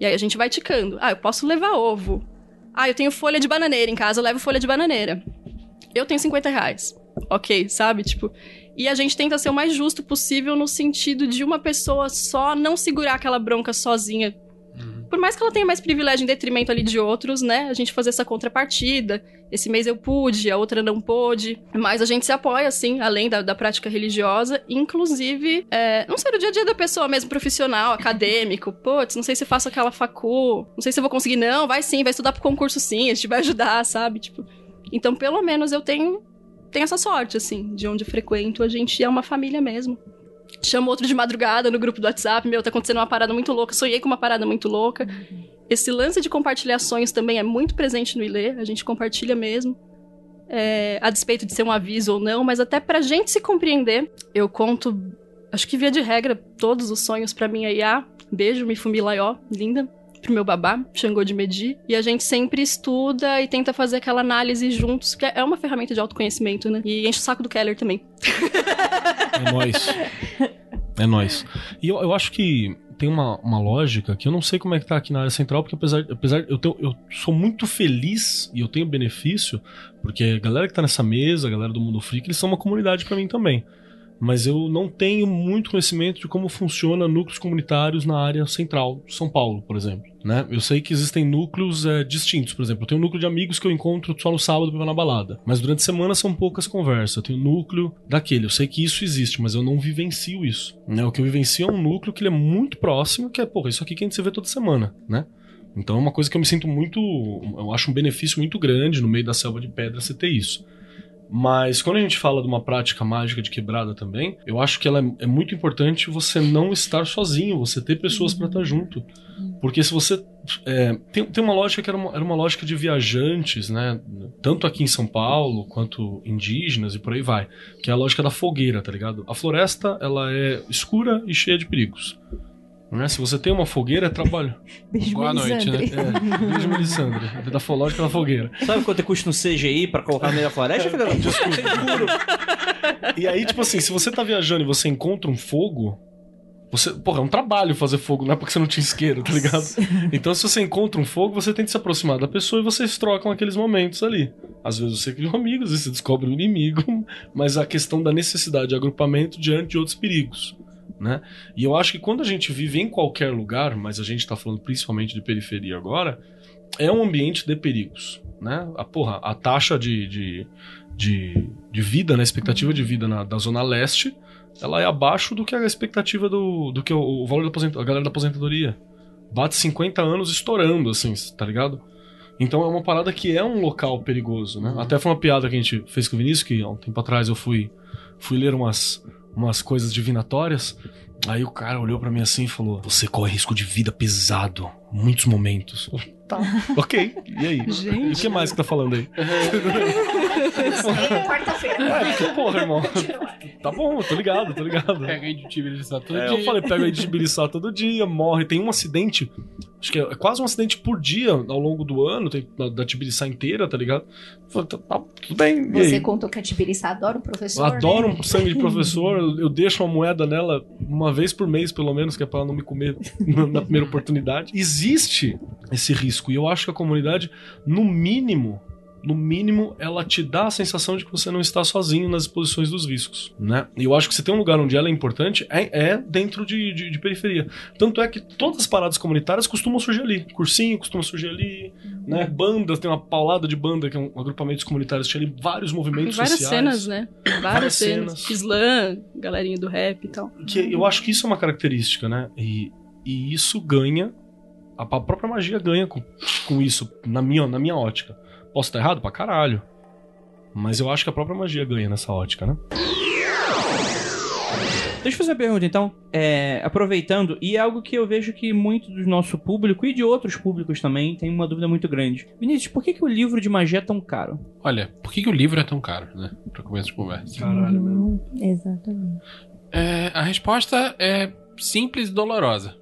S5: E aí a gente vai ticando. Ah, eu posso levar ovo. Ah, eu tenho folha de bananeira em casa, eu levo folha de bananeira. Eu tenho 50 reais. Ok, sabe? Tipo. E a gente tenta ser o mais justo possível no sentido de uma pessoa só não segurar aquela bronca sozinha. Por mais que ela tenha mais privilégio em detrimento ali de outros, né? A gente fazer essa contrapartida. Esse mês eu pude, a outra não pôde. Mas a gente se apoia, assim, além da, da prática religiosa. Inclusive, é, não sei, no dia a dia da pessoa mesmo, profissional, acadêmico. Putz, não sei se faço aquela facu. Não sei se eu vou conseguir. Não, vai sim, vai estudar pro concurso sim. A gente vai ajudar, sabe? Tipo. Então, pelo menos eu tenho, tenho essa sorte, assim, de onde frequento. A gente é uma família mesmo. Chamo outro de madrugada no grupo do WhatsApp. Meu, tá acontecendo uma parada muito louca. Sonhei com uma parada muito louca. Esse lance de compartilhar sonhos também é muito presente no Ilê. A gente compartilha mesmo. É, a despeito de ser um aviso ou não, mas até pra gente se compreender, eu conto, acho que via de regra, todos os sonhos pra minha IA. Beijo, Mifumi Laió, linda. Pro meu babá, Xangô de Medi. E a gente sempre estuda e tenta fazer aquela análise juntos, que é uma ferramenta de autoconhecimento, né? E enche o saco do Keller também.
S4: É nóis. É nóis. E eu, eu acho que tem uma, uma lógica que eu não sei como é que tá aqui na área central, porque apesar, apesar eu, tenho, eu sou muito feliz e eu tenho benefício, porque a galera que tá nessa mesa, a galera do Mundo Freak, eles são uma comunidade pra mim também. Mas eu não tenho muito conhecimento de como funciona núcleos comunitários na área central de São Paulo, por exemplo. Né? Eu sei que existem núcleos é, distintos, por exemplo. Eu tenho um núcleo de amigos que eu encontro só no sábado pra ir na balada. Mas durante a semana são poucas conversas. Eu tenho um núcleo daquele. Eu sei que isso existe, mas eu não vivencio isso. Né? O que eu vivencio é um núcleo que ele é muito próximo, que é, porra, isso aqui que a gente se vê toda semana, né? Então é uma coisa que eu me sinto muito. Eu acho um benefício muito grande no meio da selva de pedra você ter isso. Mas quando a gente fala de uma prática mágica de quebrada também, eu acho que ela é, é muito importante você não estar sozinho, você ter pessoas pra estar junto. Porque se você. é, tem, tem uma lógica que era uma, era uma lógica de viajantes, né? Tanto aqui em São Paulo quanto indígenas e por aí vai. Que é a lógica da fogueira, tá ligado? A floresta, ela é escura e cheia de perigos. Né? Se você tem uma fogueira, é trabalho.
S6: Beijo,
S3: Boa noite, né?
S4: É, beijo, Melisandre. É Da fo- lógica da fogueira.
S7: Sabe quanto custa no CGI pra colocar no meio da floresta, da puta?
S4: E aí, tipo assim, se você tá viajando e você encontra um fogo, você. Porra, é um trabalho fazer fogo, não é porque você não tinha isqueiro, tá ligado? Então, se você encontra um fogo, você tem que se aproximar da pessoa e vocês trocam aqueles momentos ali. Às vezes você cria amigos, às vezes você descobre um inimigo, mas a questão da necessidade de agrupamento diante de outros perigos. Né? E eu acho que quando a gente vive em qualquer lugar, mas a gente tá falando principalmente de periferia agora, é um ambiente de perigos. Né? A, porra, a taxa de, de, de, de vida, né? a expectativa de vida na, da Zona Leste, ela é abaixo do que a expectativa do, do que o, o valor da a galera da aposentadoria. Bate 50 anos estourando, assim, tá ligado? Então é uma parada que é um local perigoso, né? Até foi uma piada que a gente fez com o Vinícius, que há um tempo atrás eu fui, fui ler umas, umas coisas divinatórias. Aí o cara olhou pra mim assim e falou: Você corre risco de vida pesado, muitos momentos. Tá, ok. E aí?
S5: Gente.
S4: E o que mais que tá falando aí?
S1: Quarta-feira.
S4: É, porque, porra, irmão. Tá bom, tô ligado, tô ligado.
S3: Pega aí de Tibiriçá todo
S4: É,
S3: dia.
S4: eu falei, pega aí de Tibiriçá todo dia, morre. Tem um acidente, acho que é quase um acidente por dia ao longo do ano, tem, da, da Tibiriçá inteira, tá ligado? Falei, tá, tá, tudo bem, e
S1: Você
S4: aí?
S1: contou que a Tibiriçá adora o professor.
S4: Adoro
S1: né?
S4: um sangue de professor, eu, eu deixo uma moeda nela uma vez por mês, pelo menos, que é pra ela não me comer na, na primeira oportunidade. Existe esse risco, e eu acho que a comunidade, no mínimo, no mínimo, ela te dá a sensação de que você não está sozinho nas exposições dos riscos, né? E eu acho que se tem um lugar onde ela é importante, é, é dentro de, de- de periferia. Tanto é que todas as paradas comunitárias costumam surgir ali. Cursinho costuma surgir ali, né? Bandas, tem uma paulada de banda, que é um agrupamentos comunitários, tinha ali vários movimentos
S5: Várias
S4: sociais.
S5: cenas, né? Várias,
S4: Várias
S5: cenas.
S4: cenas.
S5: Slam, galerinha do rap e tal.
S4: que eu acho que isso é uma característica, né? E, e isso ganha. A própria magia ganha com, com isso, na minha, na minha ótica. Posso estar errado? Pra caralho. Mas eu acho que a própria magia ganha nessa ótica, né?
S7: Deixa eu fazer uma pergunta, então. É, aproveitando, e é algo que eu vejo que muito do nosso público e de outros públicos também tem uma dúvida muito grande. Vinícius, por que, que o livro de magia é tão caro?
S3: Olha, por que, que o livro é tão caro, né? Pra começo de conversa.
S4: Caralho,
S6: Hum, Exatamente.
S3: É, a resposta é simples e dolorosa.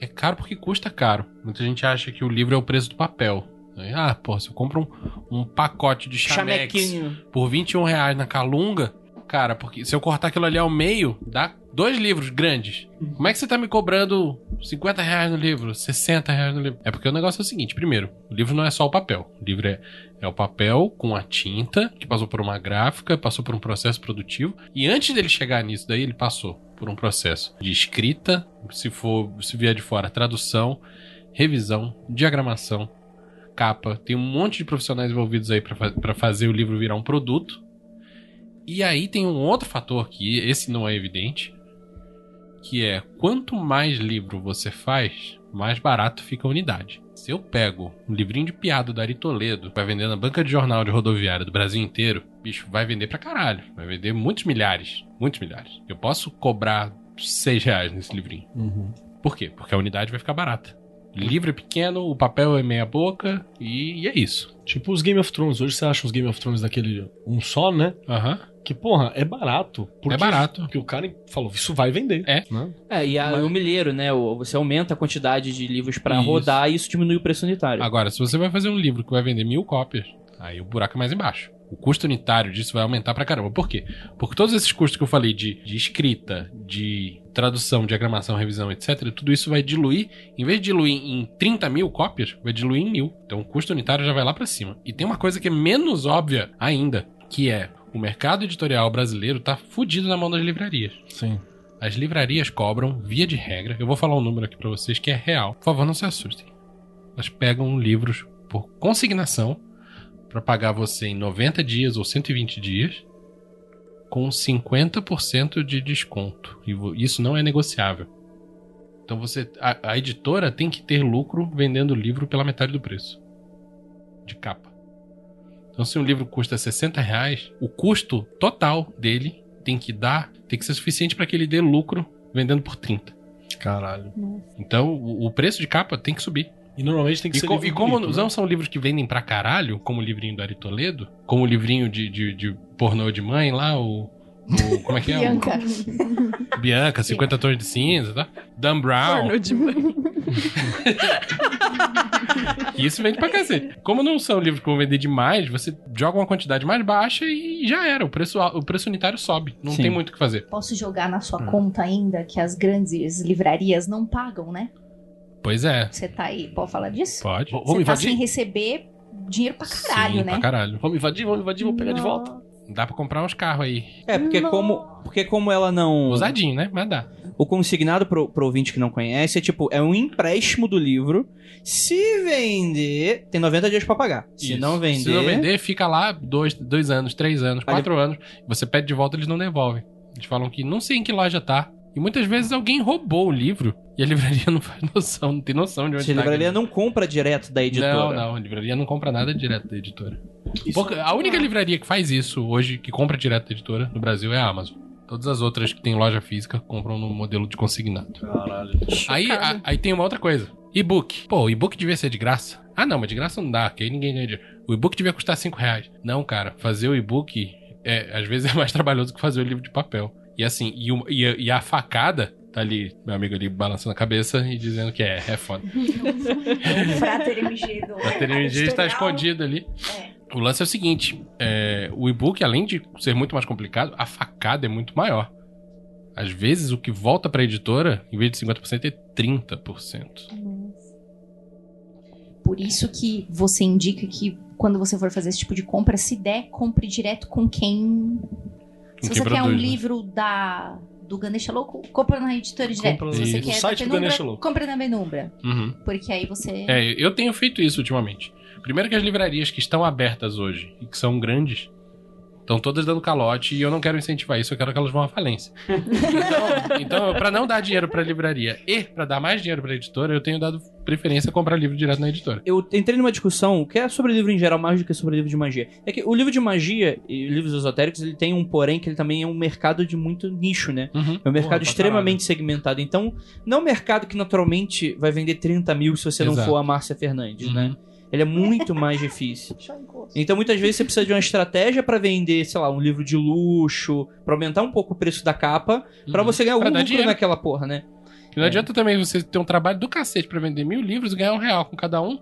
S3: É caro porque custa caro. Muita gente acha que o livro é o preço do papel. Ah, pô, se eu compro um, um pacote de chamex
S7: Chamequinho.
S3: por 21 reais na Calunga, cara, porque se eu cortar aquilo ali ao meio, dá dois livros grandes. Como é que você tá me cobrando 50 reais no livro, 60 reais no livro? É porque o negócio é o seguinte: primeiro, o livro não é só o papel. O livro é, é o papel com a tinta, que passou por uma gráfica, passou por um processo produtivo. E antes dele chegar nisso daí, ele passou por um processo de escrita, se for, se vier de fora, tradução, revisão, diagramação, capa. Tem um monte de profissionais envolvidos aí pra fazer o livro virar um produto. E aí tem um outro fator que esse não é evidente, que é quanto mais livro você faz, mais barato fica a unidade. Se eu pego um livrinho de piada do Ari Toledo, vai vender na banca de jornal de rodoviária do Brasil inteiro, bicho, vai vender pra caralho. Vai vender muitos milhares. Muitos milhares. Eu posso cobrar 6 reais nesse livrinho. Por quê? Porque a unidade vai ficar barata. O livro é pequeno, o papel é meia boca e, e é isso.
S4: Tipo os Game of Thrones. Hoje você acha os Game of Thrones daquele um só, né?
S3: Aham.
S4: Que, porra, é barato. Porque,
S3: É barato.
S4: Porque o cara falou, isso vai vender.
S3: É.
S4: Né?
S7: É, e a, o milheiro, né? Você aumenta a quantidade de livros pra
S3: Isso.
S7: rodar e isso diminui o preço unitário.
S3: Agora, se você vai fazer um livro que vai vender mil cópias, aí o buraco é mais embaixo. O custo unitário disso vai aumentar pra caramba. Por quê? Porque todos esses custos que eu falei de, de escrita, de tradução, diagramação, revisão, etc., tudo isso vai diluir, em vez de diluir em 30 mil cópias, vai diluir em mil. Então o custo unitário já vai lá pra cima. E tem uma coisa que é menos óbvia ainda, que é o mercado editorial brasileiro tá fudido na mão das livrarias.
S4: Sim.
S3: As livrarias cobram, via de regra, eu vou falar um número aqui pra vocês que é real. Por favor, não se assustem. Elas pegam livros por consignação pra pagar você em 90 dias ou 120 dias com 50% de desconto. E isso não é negociável. Então você a, a editora tem que ter lucro vendendo o livro pela metade do preço de capa. Então se um livro custa 60 reais, o custo total dele tem que dar, tem que ser suficiente para que ele dê lucro vendendo por 30.
S4: Caralho.
S3: Então o, o preço de capa tem que subir.
S4: E normalmente tem que
S3: E,
S4: ser
S3: co-
S4: livro
S3: e como
S4: bonito, né?
S3: não são livros que vendem pra caralho, como o livrinho do Ari Toledo, como o livrinho de, de, de pornô de mãe lá, o. o- como é que é?
S1: Bianca.
S3: O, Bianca, 50 tons de cinza, tá? Dan Brown.
S5: Porno de mãe.
S3: E isso vende pra cacete. Como não são livros que vão vender demais, você joga uma quantidade mais baixa e já era. O preço, o preço unitário sobe. Não
S7: Sim.
S3: tem muito o que fazer.
S1: Posso jogar na sua conta ainda que as grandes livrarias não pagam, né?
S3: Pois é.
S1: Você tá aí, pode falar disso?
S3: Pode.
S1: Você
S4: Vamos
S1: tá
S4: invadir?
S1: sem receber dinheiro pra caralho,
S3: Sim,
S1: né?
S3: pra caralho.
S4: Vamos invadir, vamos invadir, vamos pegar de volta.
S3: Dá pra comprar uns carros aí.
S7: É, porque
S1: Não.
S7: como, porque como ela não.
S3: Usadinho, né? Mas dá.
S7: O consignado pro, pro ouvinte que não conhece é tipo, é um empréstimo do livro. Se vender, tem 90 dias pra pagar. Se
S3: Isso.
S7: não vender.
S3: Se não vender, fica lá dois, dois anos, três anos, quatro anos. Você pede de volta, eles não devolvem. Eles falam que não sei em que loja tá. E muitas vezes alguém roubou o livro e a livraria não faz noção, não tem noção de onde
S7: Se a livraria não compra direto da editora.
S3: Não, não, a livraria não compra nada direto da editora. Pouca- a única livraria que faz isso hoje, que compra direto da editora no Brasil, é a Amazon. Todas as outras que tem loja física compram no modelo de consignado.
S4: Caralho.
S3: Aí, a- aí tem uma outra coisa. E-book. Pô, o e-book devia ser de graça. Ah, não, mas de graça não dá, que aí ninguém ganha dinheiro. O e-book devia custar 5 reais. Não, cara, fazer o e-book é, às vezes é mais trabalhoso que fazer o livro de papel. E assim, e, o- e a- e a facada, tá ali, meu amigo ali balançando a cabeça e dizendo que é, é foda.
S1: O Frater MG do.
S3: A está escondido ali. O lance é o seguinte: é, o e-book, além de ser muito mais complicado, a facada é muito maior. Às vezes, o que volta pra editora, em vez de 50%, é 30%.
S1: Por isso que você indica que quando você for fazer esse tipo de compra, se der, compre direto com quem. Se você quer um
S3: né?
S1: livro da do Ganesha Louco, compra na editora direto.
S4: Compra
S1: Se você quer
S4: site do
S1: Penumbra,
S4: Ganesha Louco.
S1: compra na Penumbra.
S3: Uhum.
S1: Porque aí você.
S3: É, eu tenho feito isso ultimamente. Primeiro que as livrarias que estão abertas hoje e que são grandes estão todas dando calote e eu não quero incentivar isso, eu quero que elas vão à falência. então, então para não dar dinheiro pra livraria e pra dar mais dinheiro pra editora, eu tenho dado preferência a comprar livro direto na editora.
S2: Eu entrei numa discussão que é sobre livro em geral, mais do que sobre livro de magia. É que o livro de magia e livros esotéricos, ele tem um porém que ele também é um mercado de muito nicho, né?
S3: Uhum.
S2: É um mercado
S4: Porra,
S2: extremamente segmentado. Então, não é um mercado que naturalmente vai vender 30 mil se você não
S3: Exato.
S2: for a Márcia Fernandes,
S3: Uhum.
S2: né? Ele é muito mais difícil. Então, muitas vezes você precisa de uma estratégia pra vender, sei lá, um livro de luxo, pra aumentar um pouco o preço da capa, pra
S3: Uhum.
S2: você ganhar algum lucro
S3: dinheiro.
S2: naquela porra, né?
S3: Que não adianta também você ter um trabalho do cacete pra vender mil livros e ganhar um real com cada um.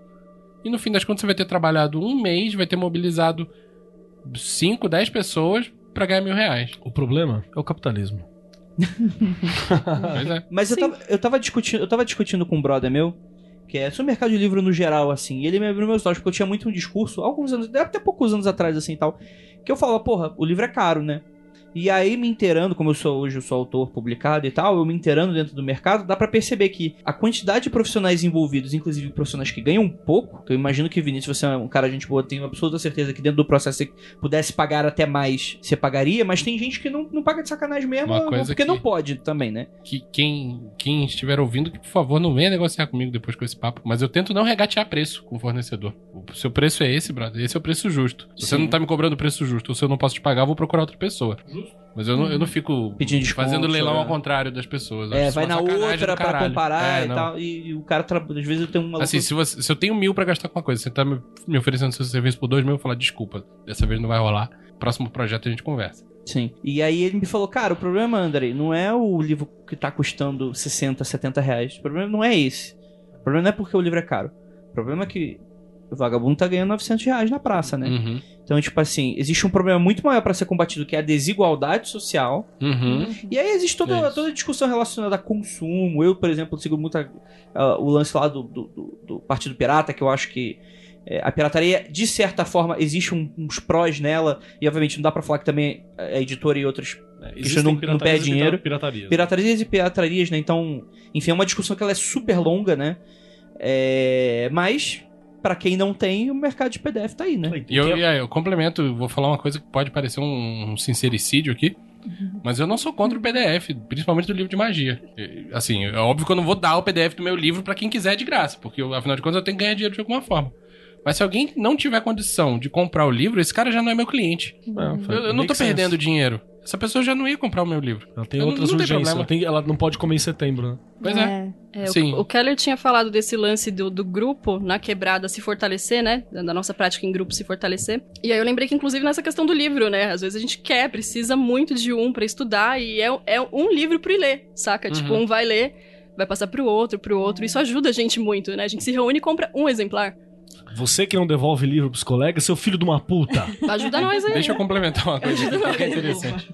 S3: E no fim das contas você vai ter trabalhado um mês, vai ter mobilizado 5, 10 pessoas pra ganhar mil reais.
S4: O problema é o capitalismo.
S3: Pois é.
S2: Mas eu tava, eu tava discutindo, eu tava discutindo com um brother meu, que é sobre o mercado de livro no geral, assim. E ele me abriu meus olhos, porque eu tinha muito um discurso, alguns anos, até poucos anos atrás, assim e tal, que eu falava, porra, o livro é caro, né? E aí, me inteirando, como eu sou hoje, eu sou autor publicado e tal, eu me inteirando dentro do mercado, dá pra perceber que a quantidade de profissionais envolvidos, inclusive profissionais que ganham pouco, que eu imagino que, Vinícius, você é um cara gente boa, tenho absoluta certeza que dentro do processo você pudesse pagar até mais, você pagaria, mas tem gente que não, não paga de sacanagem mesmo,
S3: Uma coisa
S2: porque
S3: que-
S2: não pode também, né?
S3: Que quem, quem estiver ouvindo, que por favor não venha negociar comigo depois com esse papo. Mas eu tento não regatear preço com o fornecedor. O seu preço é esse, brother. Esse é o preço justo. Se você não tá me cobrando o preço justo ou se eu não posso te pagar, eu vou procurar outra pessoa. Mas eu não, eu não fico
S2: Pedindo desconto,
S3: fazendo leilão
S2: né?
S3: ao contrário das pessoas. Eu
S2: É, vai na
S3: uma
S2: outra pra comparar
S3: É,
S2: e
S3: não.
S2: tal. E, e o cara, tra- às vezes, eu tenho um maluco.
S3: Assim, se, você, se eu tenho mil pra gastar com uma coisa, você tá me, me oferecendo seu serviço por dois mil, eu falo, desculpa, dessa vez não vai rolar. Próximo projeto a gente conversa.
S2: Sim. E aí ele me falou, cara, o problema, Andrei, não é o livro que tá custando 60, 70 reais. O problema não é esse. O problema não é porque o livro é caro. O problema é que o vagabundo tá ganhando 900 reais na praça, né?
S3: Uhum.
S2: Então, tipo assim, existe um problema muito maior pra ser combatido, que é a desigualdade social.
S3: Uhum.
S2: E aí existe toda,
S3: É isso.
S2: toda a discussão relacionada a consumo. Eu, por exemplo, sigo muito a- a- o lance lá do, do, do- do Partido Pirata, que eu acho que é, a pirataria, de certa forma, existe um- uns prós nela. E, obviamente, não dá pra falar que também a editora e outros
S4: Existem
S2: não- não
S4: piratarias
S2: pede
S4: e
S2: dinheiro.
S4: Piratarias.
S2: piratarias e piraterias, né? Então, enfim, é uma discussão que ela é super longa, né? É, mas, pra quem não tem, o mercado de PDF tá aí, né?
S3: E eu, eu complemento, vou falar uma coisa que pode parecer um, um sincericídio aqui, mas eu não sou contra o PDF, principalmente do livro de magia. Assim, é óbvio que eu não vou dar o PDF do meu livro pra quem quiser de graça, porque eu, afinal de contas eu tenho que ganhar dinheiro de alguma forma. Mas se alguém não tiver condição de comprar o livro, esse cara já não é meu cliente.
S4: É,
S3: Eu, eu não tô
S4: sense.
S3: perdendo dinheiro. Essa pessoa já não ia comprar o meu livro.
S4: Ela tem
S3: Eu não-
S4: outras
S3: não tem
S4: urgências. Ela, tem- ela não pode comer em setembro, né?
S3: Pois é.
S5: É, o-
S3: Sim.
S5: O, Keller tinha falado desse lance do, do grupo na quebrada se fortalecer, né? Da nossa prática em grupo se fortalecer. E aí eu lembrei que, inclusive, nessa questão do livro, né? Às vezes a gente quer, precisa muito de um pra estudar e é, é um livro ir ler, saca?
S3: Uhum.
S5: Tipo, um vai ler, vai passar pro outro, pro outro. Isso ajuda a gente muito, né? A gente se reúne e compra um exemplar.
S4: Você que não devolve livro pros colegas, seu filho de uma puta.
S5: Ajuda nós aí.
S3: Deixa eu complementar uma coisa que é interessante.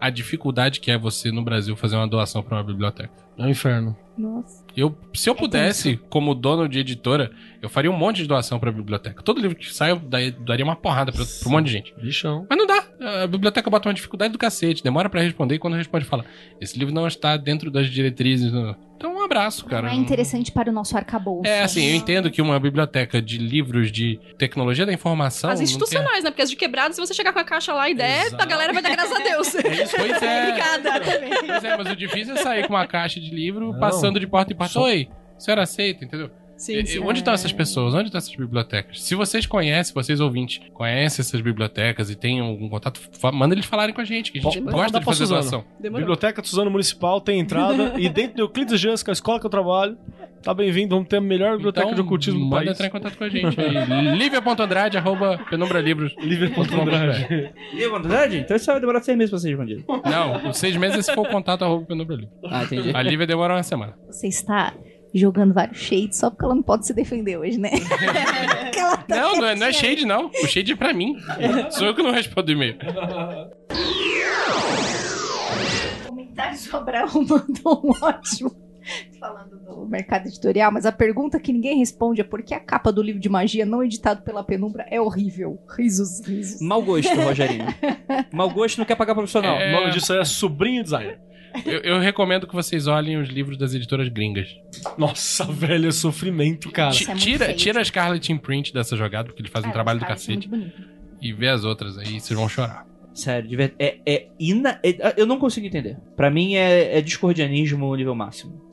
S3: A dificuldade que é você no Brasil fazer uma doação pra uma biblioteca.
S4: É um inferno.
S6: Nossa.
S3: Eu, se eu pudesse, como dono de editora, eu faria um monte de doação pra biblioteca. Todo livro que sai, eu daria daria uma porrada pra, pra um monte de gente.
S4: Bichão.
S3: Mas não dá. A biblioteca bota uma dificuldade do cacete. Demora pra responder e quando responde fala: Esse livro não está dentro das diretrizes. Então, um abraço, cara.
S1: Não é interessante para o nosso arcabouço.
S3: É, assim, eu entendo que uma biblioteca de livros de tecnologia da informação.
S5: As institucionais, né? Porque as de quebrada, se você chegar com a caixa lá e der,
S4: Exato.
S5: a galera vai dar graças a Deus.
S3: Tem... Pois é.
S5: Obrigada.
S3: Pois é, mas o difícil é sair com uma caixa de livro,
S4: Não.
S3: passando de porta em porta.
S4: Só-
S3: Oi, a senhora aceita, entendeu?
S5: Sim, sim.
S3: Onde estão essas pessoas? Onde estão essas bibliotecas? Se vocês conhecem, vocês ouvintes, conhecem essas bibliotecas e têm algum contato, manda eles falarem com a gente, que a gente
S4: Pode
S3: gosta
S4: mandar
S3: de fazer doação.
S5: Demorou.
S4: Biblioteca Suzano Municipal tem entrada e dentro do Euclides Dias, que é a escola que eu trabalho, tá bem-vindo, vamos ter a melhor biblioteca
S3: Então,
S4: de ocultismo do
S3: manda
S4: país.
S3: entrar em contato com a gente. aí. Lívia.andrade, arroba penumbralibros.
S4: Livre.andrade.
S7: E a verdade? Então isso vai demorar seis meses pra ser respondido.
S3: Não, os seis meses se for o contato arroba penumbralivros.
S7: Ah, entendi.
S3: A Lívia demora uma semana.
S1: Você está jogando vários shades só porque ela não pode se defender hoje, né? Tá
S3: Não, não é, não é shade, não. O shade é pra mim. Sou eu que não respondo e-mail.
S1: comentários do Abraão mandou um ótimo falando do mercado editorial, mas a pergunta que ninguém responde é por que a capa do livro de magia não editado pela Penumbra é horrível. Risos, risos.
S7: Mau gosto, Rogerinho. Mau gosto não quer pagar profissional.
S3: É.
S4: O nome disso é sobrinho designer.
S3: Eu, eu recomendo que vocês olhem os livros das editoras gringas.
S4: Nossa, velho, é sofrimento, cara.
S1: É
S3: tira,
S1: feio.
S3: tira a Scarlet Imprint dessa jogada, porque eles fazem um
S1: Ah,
S3: trabalho do
S1: é
S3: cacete.
S1: bonito.
S3: E vê as outras aí, vocês vão chorar.
S7: Sério, de verdade. É, é ina... é- eu não consigo entender. Pra mim é, é discordianismo nível máximo.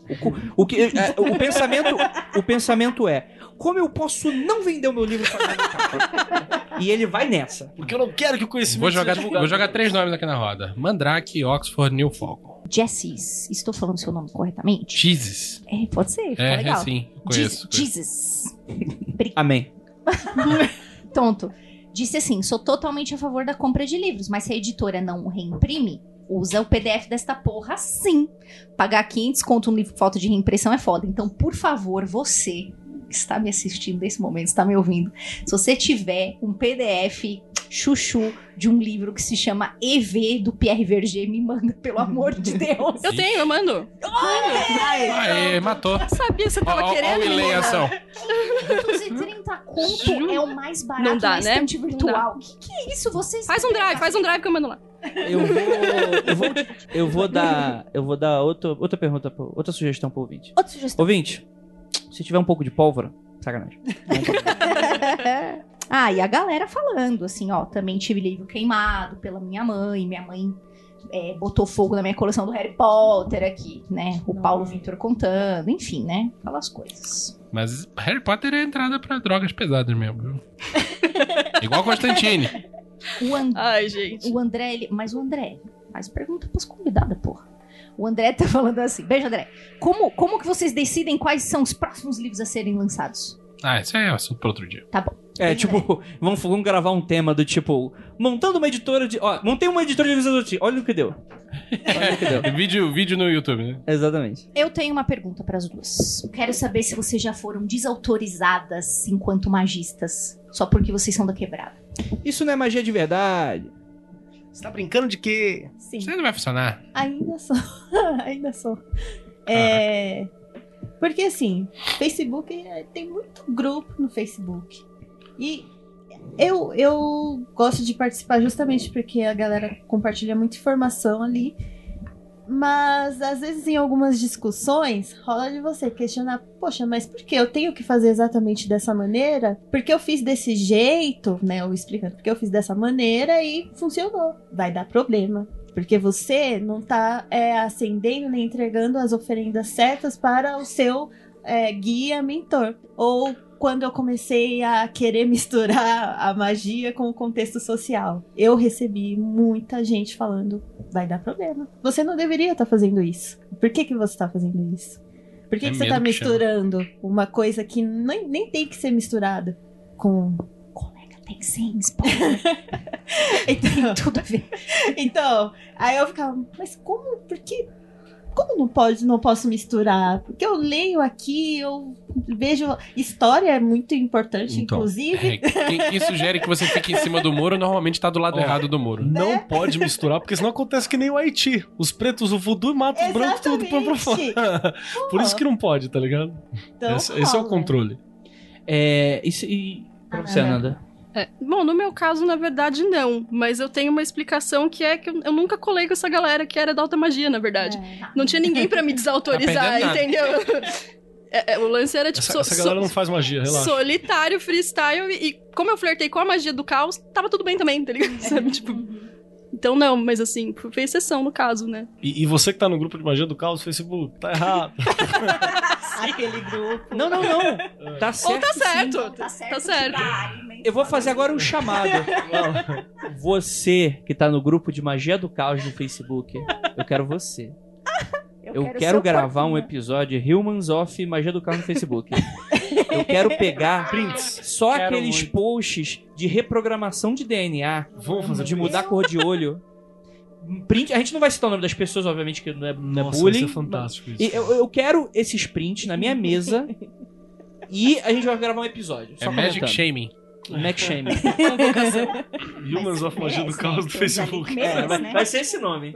S7: O, o, que, é, o, pensamento, o pensamento é: como eu posso não vender o meu livro pra capa? E ele vai nessa.
S4: Porque eu não quero que o conhecimento
S3: Vou jogar, vou jogar três nomes aqui na roda: Mandrake, Oxford, New Falcon.
S1: Jessis, estou falando seu nome corretamente?
S3: Jesus.
S1: É, pode ser, fica
S3: É, é
S1: legal.
S3: sim,
S1: Je-
S3: conheço. conheço.
S1: Jesus.
S7: Amém.
S1: Tonto. Disse assim: sou totalmente a favor da compra de livros, mas se a editora não reimprime, usa o PDF desta porra sim. Pagar 500 conto no livro falta de reimpressão é foda. Então, por favor, você está me assistindo nesse momento, está me ouvindo, se você tiver um PDF chuchu de um livro que se chama EV do Pierre Verger, me manda, pelo amor de Deus.
S5: Eu tenho, eu mando.
S3: Aê, matou.
S5: Eu sabia que você tava
S3: Ó,
S5: querendo.
S3: o Ilê em ação.
S1: 230 conto é o mais barato
S5: Não dá, né?
S1: virtual. Que que é isso? Vocês
S5: Faz um drive, faz um drive que eu mando lá.
S7: Eu vou. Eu vou, eu vou dar. Eu vou dar outra, outra pergunta, outra sugestão pro ouvinte.
S1: Outra sugestão.
S7: Ouvinte, se tiver um pouco de pólvora, sacanagem.
S1: ah, e a galera falando, assim, ó, também tive livro queimado pela minha mãe, minha mãe é, botou fogo na minha coleção do Harry Potter aqui, né? O Paulo Vitor contando, enfim, né? Aquelas coisas.
S3: Mas Harry Potter é entrada pra drogas pesadas mesmo. viu? Igual Constantine.
S1: O, An-
S5: Ai, gente.
S1: o André, ele- mas o André, faz pergunta pros convidados, porra. O André tá falando assim, beijo, André. Como, como que vocês decidem quais são os próximos livros a serem lançados?
S3: Ah, isso aí é assunto pra outro dia.
S1: Tá bom.
S7: É,
S1: Beijo,
S7: tipo, vamos, vamos gravar um tema do tipo. Montando uma editora de. Ó, montei uma editora de do Ti. Olha o que deu. Olha o que deu.
S3: vídeo, vídeo no YouTube, né?
S7: Exatamente.
S1: Eu tenho uma pergunta para as duas. Quero saber se vocês já foram desautorizadas enquanto magistas, só porque vocês são da quebrada.
S7: Isso não é magia de verdade.
S9: Você tá brincando de quê?
S6: Sim.
S3: Isso aí não vai funcionar.
S6: Ainda sou. Ainda sou. É. Porque assim, Facebook é, tem muito grupo no Facebook. E eu, eu gosto de participar justamente porque a galera compartilha muita informação ali. Mas às vezes em algumas discussões rola de você questionar, poxa, mas por que eu tenho que fazer exatamente dessa maneira? Porque eu fiz desse jeito, né? Eu explicando porque eu fiz dessa maneira e funcionou. Vai dar problema. Porque você não tá é, acendendo nem entregando as oferendas certas para o seu é, guia mentor. Ou quando eu comecei a querer misturar a magia com o contexto social. Eu recebi muita gente falando: vai dar problema. Você não deveria estar fazendo isso. Por que, que você está fazendo isso? Por que,
S3: É
S6: que você está
S3: que chama.
S6: misturando uma coisa que nem, nem tem que ser misturada com
S1: Colega, tem sim, spoiler.
S6: então,
S1: Tudo a ver.
S6: então, aí eu ficava, mas como? Por que? Como não pode, não posso misturar? Porque eu leio aqui, eu vejo. História é muito importante,
S4: Então,
S6: inclusive.
S3: É, quem, quem sugere que você fique em cima do muro normalmente tá do lado
S4: Ó,
S3: errado do muro.
S4: Não pode misturar, porque senão acontece que nem o Haiti. Os pretos, o voodoo matam os brancos tudo põe pra
S6: Exatamente.
S4: fora. Por isso que não pode, tá ligado?
S6: Então,
S4: esse, esse é o controle.
S7: É. Isso, e. Pra você, Ananda.
S5: É, Bom, no meu caso, na verdade, não. Mas eu tenho uma explicação que é que eu, eu nunca colei com essa galera que era da alta magia, na verdade. Não tinha ninguém pra me desautorizar,
S3: Tá
S5: entendeu? É, é, o lance era tipo.
S4: Essa,
S5: so-
S4: essa galera
S5: so-
S4: não faz magia, relaxa.
S5: solitário, freestyle, e, e como eu flertei com a magia do caos, tava tudo bem também, tá ligado? Sabe? Tipo, Então não, mas assim, foi exceção no caso, né?
S4: E, e você que tá no grupo de magia do caos do Facebook, tá errado.
S6: Aquele grupo.
S7: Não, não, não. Tá
S5: Ou
S7: certo.
S5: tá
S7: sim.
S5: certo,
S1: Tá certo.
S5: tá certo.
S7: Eu vou fazer agora um chamado. Você que tá no grupo de Magia do Caos no Facebook, eu quero você. Eu, quero,
S6: seu
S7: gravar um episódio Humans of Magia do Caos no Facebook. Eu quero pegar
S4: Prints.
S7: só
S4: Quero
S7: aqueles
S4: muito.
S7: posts de reprogramação de DNA,
S4: Vamos fazer
S7: de mudar a cor de olho. Print, a gente não vai citar o nome das pessoas, obviamente, que não é, não é bullying.
S4: vai ser fantástico isso.
S7: E eu, eu quero esses prints na minha mesa e a gente vai gravar um episódio.
S3: É
S7: Só
S3: Magic
S7: comentando.
S3: Shaming.
S7: Mac Shame.
S4: Humans of Magia do Caos do Facebook.
S7: É, vai, vai ser esse nome.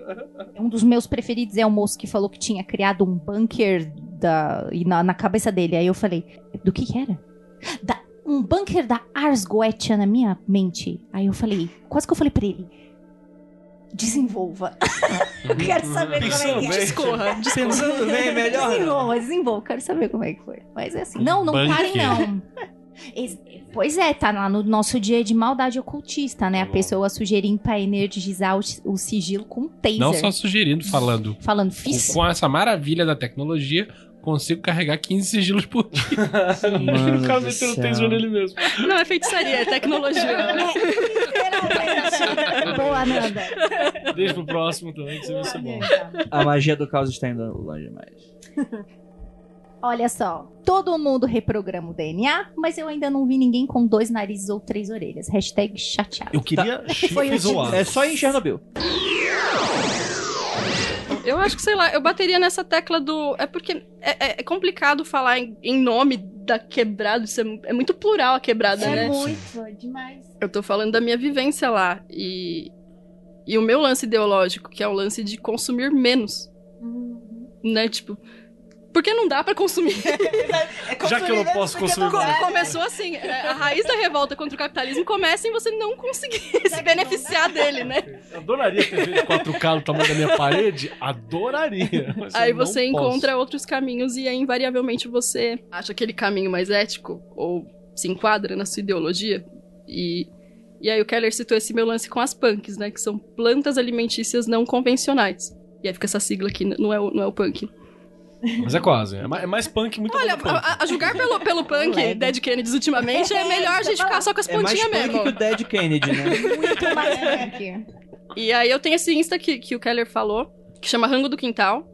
S1: Um dos meus preferidos é o moço que falou que tinha criado um bunker da, e na, na cabeça dele. Aí eu falei, do que que era? Da- um bunker da Ars Goetia na minha mente. Aí eu falei, quase que eu falei pra ele, desenvolva.
S6: Quero saber como é que é.
S4: bem.
S5: Discorra, discorra.
S7: Pensando bem, melhor. não.
S1: Desenvolva, desenvolva. Quero saber como é que foi. Mas é assim. Não, não
S3: bunker.
S1: parem, não. Pois é, tá lá no nosso dia de maldade ocultista, né?
S3: Tá
S1: a pessoa sugerindo pra energizar o, o sigilo com taser.
S3: Não só sugerindo, falando.
S1: Falando,
S3: Com,
S1: fiz.
S3: com essa maravilha da tecnologia, consigo carregar 15 sigilos por dia.
S4: o cara meteu o taser nele mesmo.
S5: Não é feitiçaria, é tecnologia.
S1: Literalmente. Boa, Nanda.
S4: Deixa pro próximo também, que você vai ser bom.
S7: A magia do caos está indo longe demais.
S1: Olha só, todo mundo reprograma o DNA, mas eu ainda não vi ninguém com dois narizes ou três orelhas. Hashtag chateado.
S4: Eu queria
S1: Foi
S4: chifres
S1: o-
S4: zoados.
S7: É só em Chernobyl.
S5: Eu acho que, sei lá, eu bateria nessa tecla do. É porque é, é- é complicado falar em, em nome da quebrada, isso é, é muito plural a quebrada,
S6: É
S5: né?
S6: muito, é demais.
S5: Eu tô falando da minha vivência lá. E, e o meu lance ideológico, que é o lance de consumir menos. Né? Tipo. Porque não dá pra consumir.
S4: Já que eu não posso consumir mais.
S5: Começou assim. é, A raiz da revolta contra o capitalismo começa em você não conseguir se beneficiar dele, né?
S4: Eu adoraria ter feito 4K no tamanho da minha parede. Adoraria. mas
S5: Aí
S4: não
S5: você
S4: posso.
S5: encontra outros caminhos e aí, invariavelmente, você acha aquele caminho mais ético ou se enquadra na sua ideologia. E, e aí o Keller citou esse meu lance com as punks, né? Que são plantas alimentícias não convencionais. E aí fica essa sigla aqui, não é o, não é o punk.
S4: Mas é quase. É mais, é mais punk, muito
S5: Olha, a, a julgar pelo, pelo punk,
S1: Lego.
S5: Dead Kennedys ultimamente, é melhor a gente ficar só com as
S7: É mais
S5: pontinhas
S7: punk
S5: mesmo.
S7: que o Dead Kennedy, né?
S1: Muito mais punk.
S5: E aí eu tenho esse Insta que, que o Keller falou, que chama Rango do Quintal.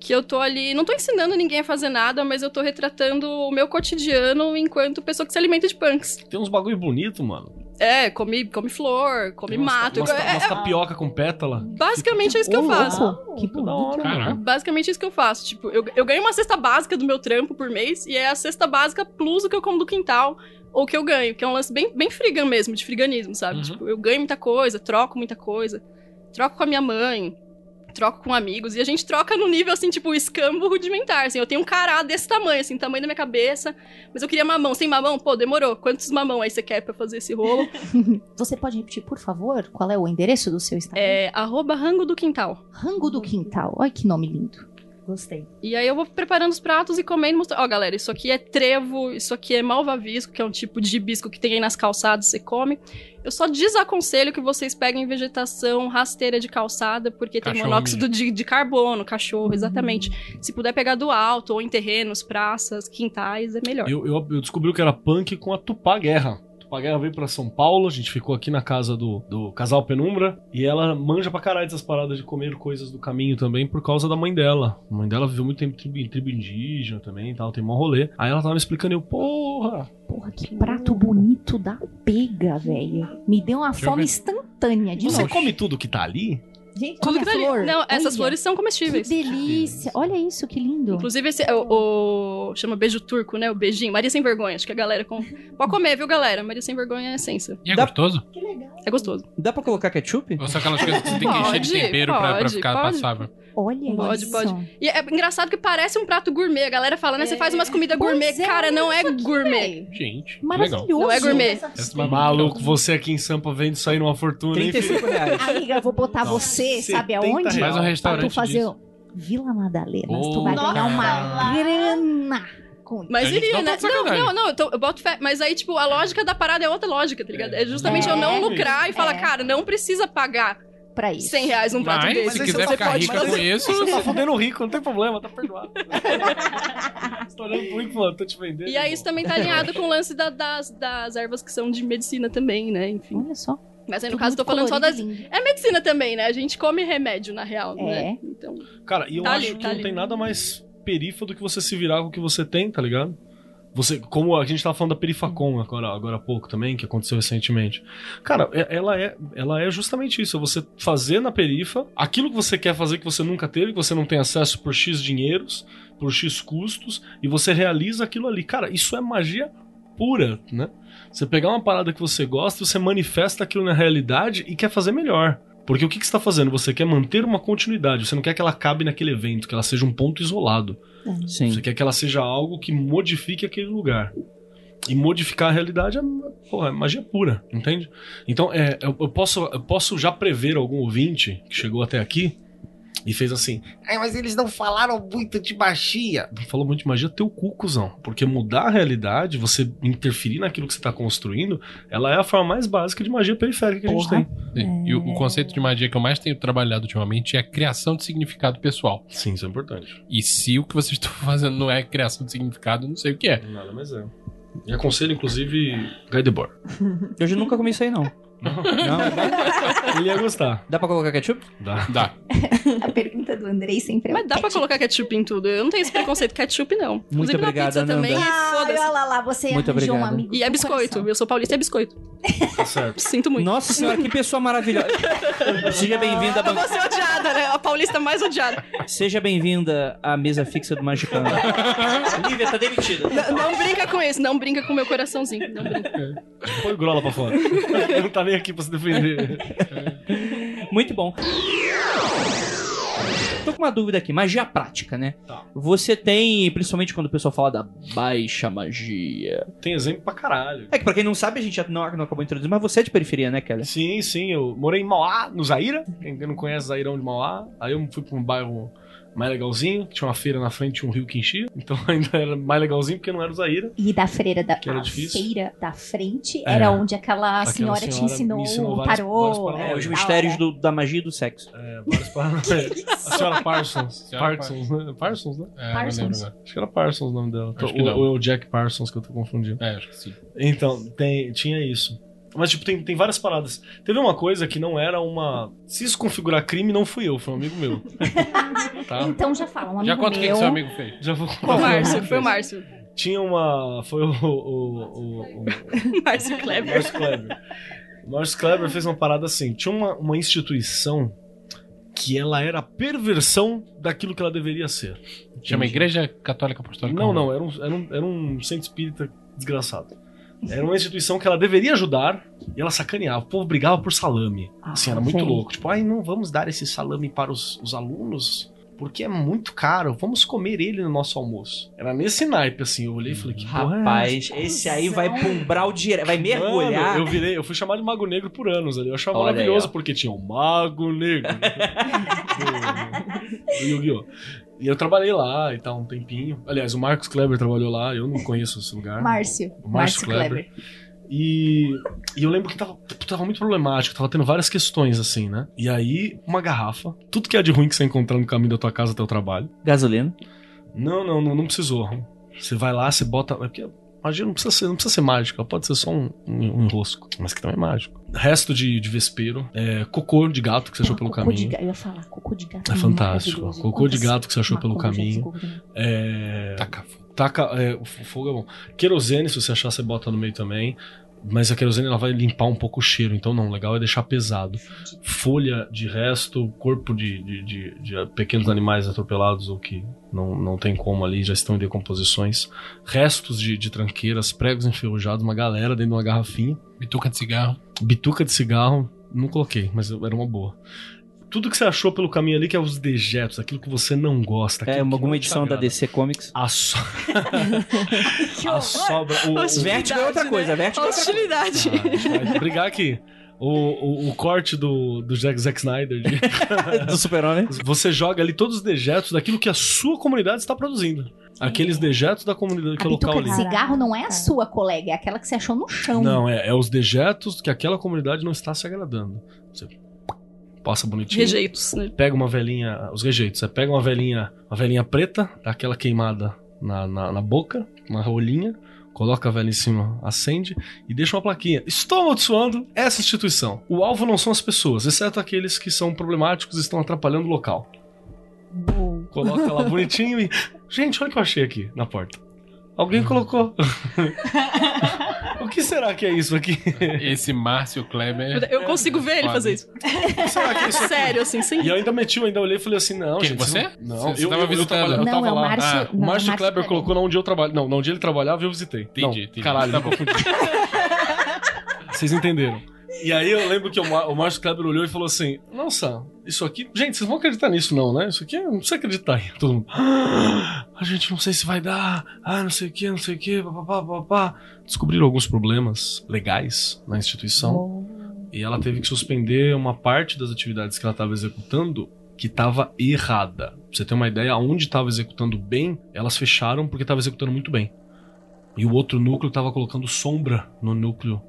S5: Que eu tô ali, não tô ensinando ninguém a fazer nada, mas eu tô retratando o meu cotidiano enquanto pessoa que se alimenta de punks.
S4: Tem uns bagulho bonito, mano.
S5: É, come, come flor, come
S4: umas-
S5: mato.
S4: Umas,
S5: É-
S4: umas
S5: é-
S4: tapioca com pétala.
S5: basicamente é isso que eu faço.
S1: louco, Que bonito.
S3: Caraca.
S5: Basicamente é isso que eu faço. Tipo, eu, eu ganho uma cesta básica do meu trampo por mês, e é a cesta básica plus o que eu como do quintal, ou que eu ganho, que é um lance bem, bem frigan mesmo, de friganismo, sabe?
S3: Uhum.
S5: Tipo, eu ganho muita coisa, troco muita coisa, troco com a minha mãe, troco com amigos, e a gente troca no nível, assim, tipo, escambo rudimentar, assim, eu tenho um cará desse tamanho, assim, tamanho da minha cabeça, mas eu queria mamão, sem mamão? Pô, demorou, quantos mamão aí você quer pra fazer esse rolo?
S1: Você pode repetir, por favor, qual é o endereço do seu Instagram?
S5: é, arroba rango do quintal.
S1: Rango do Quintal. Olha que nome lindo.
S6: Gostei.
S5: E aí eu vou preparando os pratos e comendo mostrando. Ó, galera, isso aqui é trevo, isso aqui é malvavisco, que é um tipo de hibisco que tem aí nas calçadas, você come. Eu só desaconselho que vocês peguem vegetação rasteira de calçada, porque tem
S3: Cachorro
S5: monóxido de, de carbono, cachorro, exatamente. Se puder pegar do alto, ou em terrenos, praças, quintais, é melhor.
S4: Eu, eu, eu descobri que era punk com a Tupá Guerra. Tupá Guerra veio pra São Paulo, a gente ficou aqui na casa do, do casal Penumbra, e ela manja pra caralho dessas paradas de comer coisas do caminho também por causa da mãe dela. A mãe dela viveu muito tempo em tribo, tribo indígena também e tal, tem mó rolê. Aí ela tava me explicando e eu, porra,
S1: Porra, que prato bonito da pega, velho. Me deu uma
S3: Deixa
S1: fome instantânea de
S4: você
S1: novo.
S4: come tudo que tá ali?
S6: Gente,
S5: Tudo que tá
S1: a
S5: ali.
S1: flor,
S5: Não, essas
S1: olha.
S5: flores são
S1: Que
S5: comestíveis.
S1: delícia. Olha isso, que lindo.
S5: Inclusive, esse é o, o- Chama beijo turco, né? O beijinho. Maria Sem Vergonha. Acho que a galera. Com... Pode comer, viu, galera? Maria Sem Vergonha é essência.
S3: E é
S7: Dá-
S3: gostoso?
S6: que legal.
S5: É gostoso.
S7: Dá pra colocar ketchup?
S3: Ou são aquelas coisas que você tem que encher de
S5: Pode,
S3: tempero pra, pra
S5: pode,
S3: ficar
S5: pode.
S3: passável?
S1: Olha
S5: Pode,
S1: isso.
S5: pode. E é engraçado que parece um prato gourmet. A galera fala, né? Você faz umas comidas
S1: Pois
S5: gourmet.
S1: é,
S5: Cara, não é
S1: aqui,
S5: gourmet.
S3: Gente, que legal.
S1: Maravilhoso.
S5: Não é gourmet.
S3: Essa é uma-
S4: Maluco, você aqui em Sampa vende isso aí numa fortuna, hein, filho?
S7: 35 reais.
S1: Amiga, eu vou botar
S4: Não,
S1: você, sabe
S4: 70
S1: aonde?
S3: Faz um
S1: Pra
S3: restaurante
S1: tu fazer
S3: disso.
S1: Vila Madalena.
S3: Oh,
S1: tu vai ganhar uma grana. Com-
S5: Mas iria,
S3: não tá
S5: né?
S3: de
S5: Não, não, não, eu, tô- eu boto fé. Mas aí, tipo, a lógica da parada é outra lógica, tá ligado? É justamente
S1: É.
S5: eu não lucrar e falar,
S1: É.
S5: cara, não precisa pagar
S1: Pra isso.
S5: 100 reais num prato
S3: Mas,
S5: desse.
S3: se quiser
S9: você
S3: ficar
S9: pode
S3: rica
S9: fazer-
S3: com isso,
S9: Você tá fudendo o rico, não tem problema, tá perdoado. Você tá olhando pro rico falando, tô te vendendo.
S5: E aí isso também tá alinhado com o lance da- das, das ervas que são de medicina também, né? Enfim.
S1: Olha só.
S5: Mas aí no
S1: Tudo
S5: caso eu tô falando só das. É medicina também, né? A gente come remédio, na real, né?
S1: É.
S5: Então.
S4: Cara, e eu
S5: Tá
S4: acho
S5: ali,
S4: que
S5: tá
S4: não
S5: ali.
S4: tem nada mais perifa do que você se virar com o que você tem, tá ligado? Você, como a gente tava falando da Perifacom agora, agora há pouco também, que aconteceu recentemente. Cara, é- ela é, ela é justamente isso. É você fazer na perifa aquilo que você quer fazer que você nunca teve, que você não tem acesso por X dinheiros, por X custos, e você realiza aquilo ali. Cara, isso é magia pura, né? Você pegar uma parada que você gosta, você manifesta aquilo na realidade e quer fazer melhor. Porque o que, que você está fazendo? Você quer manter uma continuidade, você não quer que ela acabe naquele evento, que ela seja um ponto isolado.
S7: Sim.
S4: Você quer que ela seja algo que modifique aquele lugar. E modificar a realidade é, porra, é magia pura, entende? Então, é, eu, eu posso, eu posso já prever algum ouvinte que chegou até aqui e fez assim:
S9: Ai, mas eles não falaram muito de magia.
S4: não falou muito de magia, teu cu, cuzão. Porque mudar a realidade, você interferir naquilo que você está construindo, ela é a forma mais básica de magia periférica que a gente
S1: Porra.
S4: tem.
S3: Sim. E o, o conceito de magia que eu mais tenho trabalhado ultimamente é a criação de significado pessoal.
S4: Sim, isso é importante.
S3: E se o que vocês estão fazendo não é criação de significado, eu não sei o que é.
S4: Nada mais é. E aconselho, inclusive, Guy Debord.
S7: Eu já nunca comi isso aí, não. Não, é?
S4: Ele ia gostar.
S7: Dá pra colocar ketchup?
S4: Dá.
S3: Dá.
S1: A pergunta do Andrei sempre é
S5: Mas dá pra colocar ketchup em tudo. Eu não tenho esse preconceito ketchup, não. Inclusive na
S7: obrigada,
S5: pizza também.
S7: Nanda.
S1: Ai,
S5: foda-se.
S1: olha lá, você
S7: Muito
S1: arranjou um amigo
S5: E é biscoito.
S1: coração.
S5: Eu sou paulista e é biscoito.
S4: Tá certo.
S5: Sinto muito.
S7: Nossa senhora, que pessoa maravilhosa. Seja bem-vinda à
S5: Eu
S7: ban-
S5: vou ser odiada, né? A paulista mais odiada.
S7: Seja bem-vinda à mesa fixa do Magicano. Lívia tá demitida.
S5: Não, não brinca com isso, não brinca com o meu coraçãozinho. Não brinca.
S4: Põe o Grola pra fora. Não tá nem aqui pra se defender.
S7: Muito bom. Tô com uma dúvida aqui, magia prática, né?
S4: Tá.
S7: Você tem, principalmente quando o pessoal fala da baixa magia.
S4: Tem exemplo pra caralho.
S7: É que pra quem não sabe, a gente já não, não acabou de introduzir, mas você é de periferia, né, Kelly?
S4: Sim, sim, eu morei em Mauá, no Zaira. Quem não conhece Zairão de Mauá. Aí eu fui pra um bairro mais legalzinho, que tinha uma feira na frente, tinha um rio que enchia. Então ainda era mais legalzinho porque não era o Zaira.
S1: E da freira da,
S4: Que era difícil.
S1: feira da frente
S4: É.
S1: era onde aquela,
S4: Aquela
S1: senhora, te
S4: senhora
S1: ensinou,
S4: me ensinou
S1: o
S4: várias-
S1: tarô.
S4: várias.
S7: É, os mistérios do- da magia e do sexo.
S4: É, várias paradas. A senhora Parsons.
S3: Senhora
S4: Parsons, né? Parsons, né?
S3: É,
S1: Parsons.
S3: não lembro agora.
S4: Acho que era Parsons o nome dela. Ou é o Jack Parsons que eu tô confundindo.
S3: É, acho que sim.
S4: Então, tem, tinha isso. Mas, tipo, tem, tem várias paradas. Teve uma coisa que não era uma. Se isso configurar crime, não fui eu, foi um amigo meu. tá?
S1: Então já fala, um amigo
S3: Já conta o que,
S1: meu.
S3: seu amigo fez.
S4: Já vou
S5: Foi o Márcio, foi o Márcio.
S4: Tinha uma. Foi o. o, o, o,
S5: Márcio Kleber.
S4: Márcio Kleber. O Márcio Kleber fez uma parada assim. Tinha uma, uma instituição que ela era a perversão daquilo que ela deveria ser.
S3: Chama. Igreja Católica Apostólica.
S4: Não, não, era um, era, um, era um centro espírita desgraçado. Era uma instituição que ela deveria ajudar e ela sacaneava. O povo brigava por salame. Assim, era muito
S1: velho.
S4: louco. Tipo, ai, não vamos dar esse salame para os, os alunos porque é muito caro. Vamos comer ele no nosso almoço. Era nesse naipe, assim. Eu olhei e falei, que porra é
S7: Rapaz, esse aí vai pra um brau direto, vai mergulhar.
S4: Mano, eu virei, eu fui chamado de Mago Negro por anos ali. Eu achava
S7: Olha aí,
S4: maravilhoso
S7: ó.
S4: porque tinha o Mago Negro do, do Yu-Gi-Oh! E eu trabalhei lá e tal, um tempinho. Aliás, o Marcos Kleber trabalhou lá, eu não conheço esse lugar.
S1: Márcio.
S4: O
S1: Márcio Kleber.
S4: E, e eu lembro que tava, tava muito problemático, tava tendo várias questões assim, né? E aí, uma garrafa, tudo que é de ruim que você encontrar no caminho da tua casa até o trabalho.
S7: Gasolina.
S4: Não, não, não, não precisou. Você vai lá, você bota. É porque magia não precisa ser, não precisa ser mágica, pode ser só um, um, um enrosco, mas que também é mágico. Resto de, de vespeiro, é, cocô de gato que você achou pelo
S1: cocô de
S4: caminho.
S1: gato. Eu ia falar, cocô de gato.
S4: É fantástico. Cocô de gato que você achou pelo caminho. É,
S3: Taca fogo.
S4: Taca, é, o fogo é bom. Querosene, se você achar, você bota no meio também. Mas a querosene ela vai limpar um pouco o cheiro, então não, o legal é deixar pesado. Folha de resto, corpo de, de, de- de pequenos animais atropelados ou que não, não tem como ali, já estão em decomposições. Restos de, de tranqueiras, pregos enferrujados, uma galera dentro de uma garrafinha.
S3: Bituca de cigarro.
S4: Bituca de cigarro, não coloquei, mas era uma boa. Tudo que você achou pelo caminho ali, que é os dejetos, aquilo que você não gosta.
S7: É, alguma edição da. DC Comics.
S4: A, so... a sobra. O, o...
S7: Vertigo é outra coisa, Vertigo é outra coisa.
S5: Hostilidade.
S4: Ah, a gente vai brigar aqui. O, o, o corte do, do Jack, Zack Snyder. de-
S7: Do Super-Homem.
S4: Você joga ali todos os dejetos daquilo que a sua comunidade está produzindo. Aqueles dejetos da comunidade que é local ali.
S1: de cigarro não é a sua colega, é aquela que você achou no chão.
S4: Não, é, é os dejetos que aquela comunidade não está se agradando. Você passa bonitinho.
S5: Rejeitos, né?
S4: Pega uma velhinha. Os rejeitos. Você pega uma velhinha, uma velhinha preta, dá aquela queimada na, na, na boca, uma rolinha, coloca a velha em cima, acende e deixa uma plaquinha. Estou amaldiçoando essa instituição. O alvo não são as pessoas, exceto aqueles que são problemáticos e estão atrapalhando o local. Coloca lá bonitinho e. Gente, olha o que eu achei aqui na porta. Alguém colocou. o que será que é isso aqui?
S3: Esse Márcio Kleber.
S5: Eu consigo ver ele fazer isso.
S4: O que será que é isso aqui?
S5: Sério, assim, sem
S4: E eu ainda meti, eu ainda olhei e falei assim: não,
S3: Quem,
S4: gente.
S3: você?
S4: Não,
S3: Você-
S4: eu,
S3: tava
S4: eu, eu,
S3: visitando.
S4: tava, eu
S1: Não,
S4: tava
S1: é o
S4: lá.
S1: Márcio.
S3: Ah,
S4: O
S1: não,
S4: Márcio Kleber colocou na onde eu trabalho. Não, na onde ele trabalhava eu visitei.
S3: Entendi,
S4: não,
S3: entendi.
S4: Caralho,
S3: Tá bom.
S4: Vocês entenderam. E aí eu lembro que o, Márcio Kleber olhou e falou assim: Nossa, isso aqui. Gente, vocês vão acreditar nisso, não, né? Isso aqui não precisa acreditar. E todo mundo. "Ah, a gente não sei se vai dar. Ah, não sei o que, não sei o que. Papapá, papapá. Descobriram alguns problemas legais na instituição. E ela teve que suspender uma parte das atividades que ela estava executando que estava errada. Pra você ter uma ideia, onde estava executando bem, elas fecharam porque estava executando muito bem. E o outro núcleo estava colocando sombra no núcleo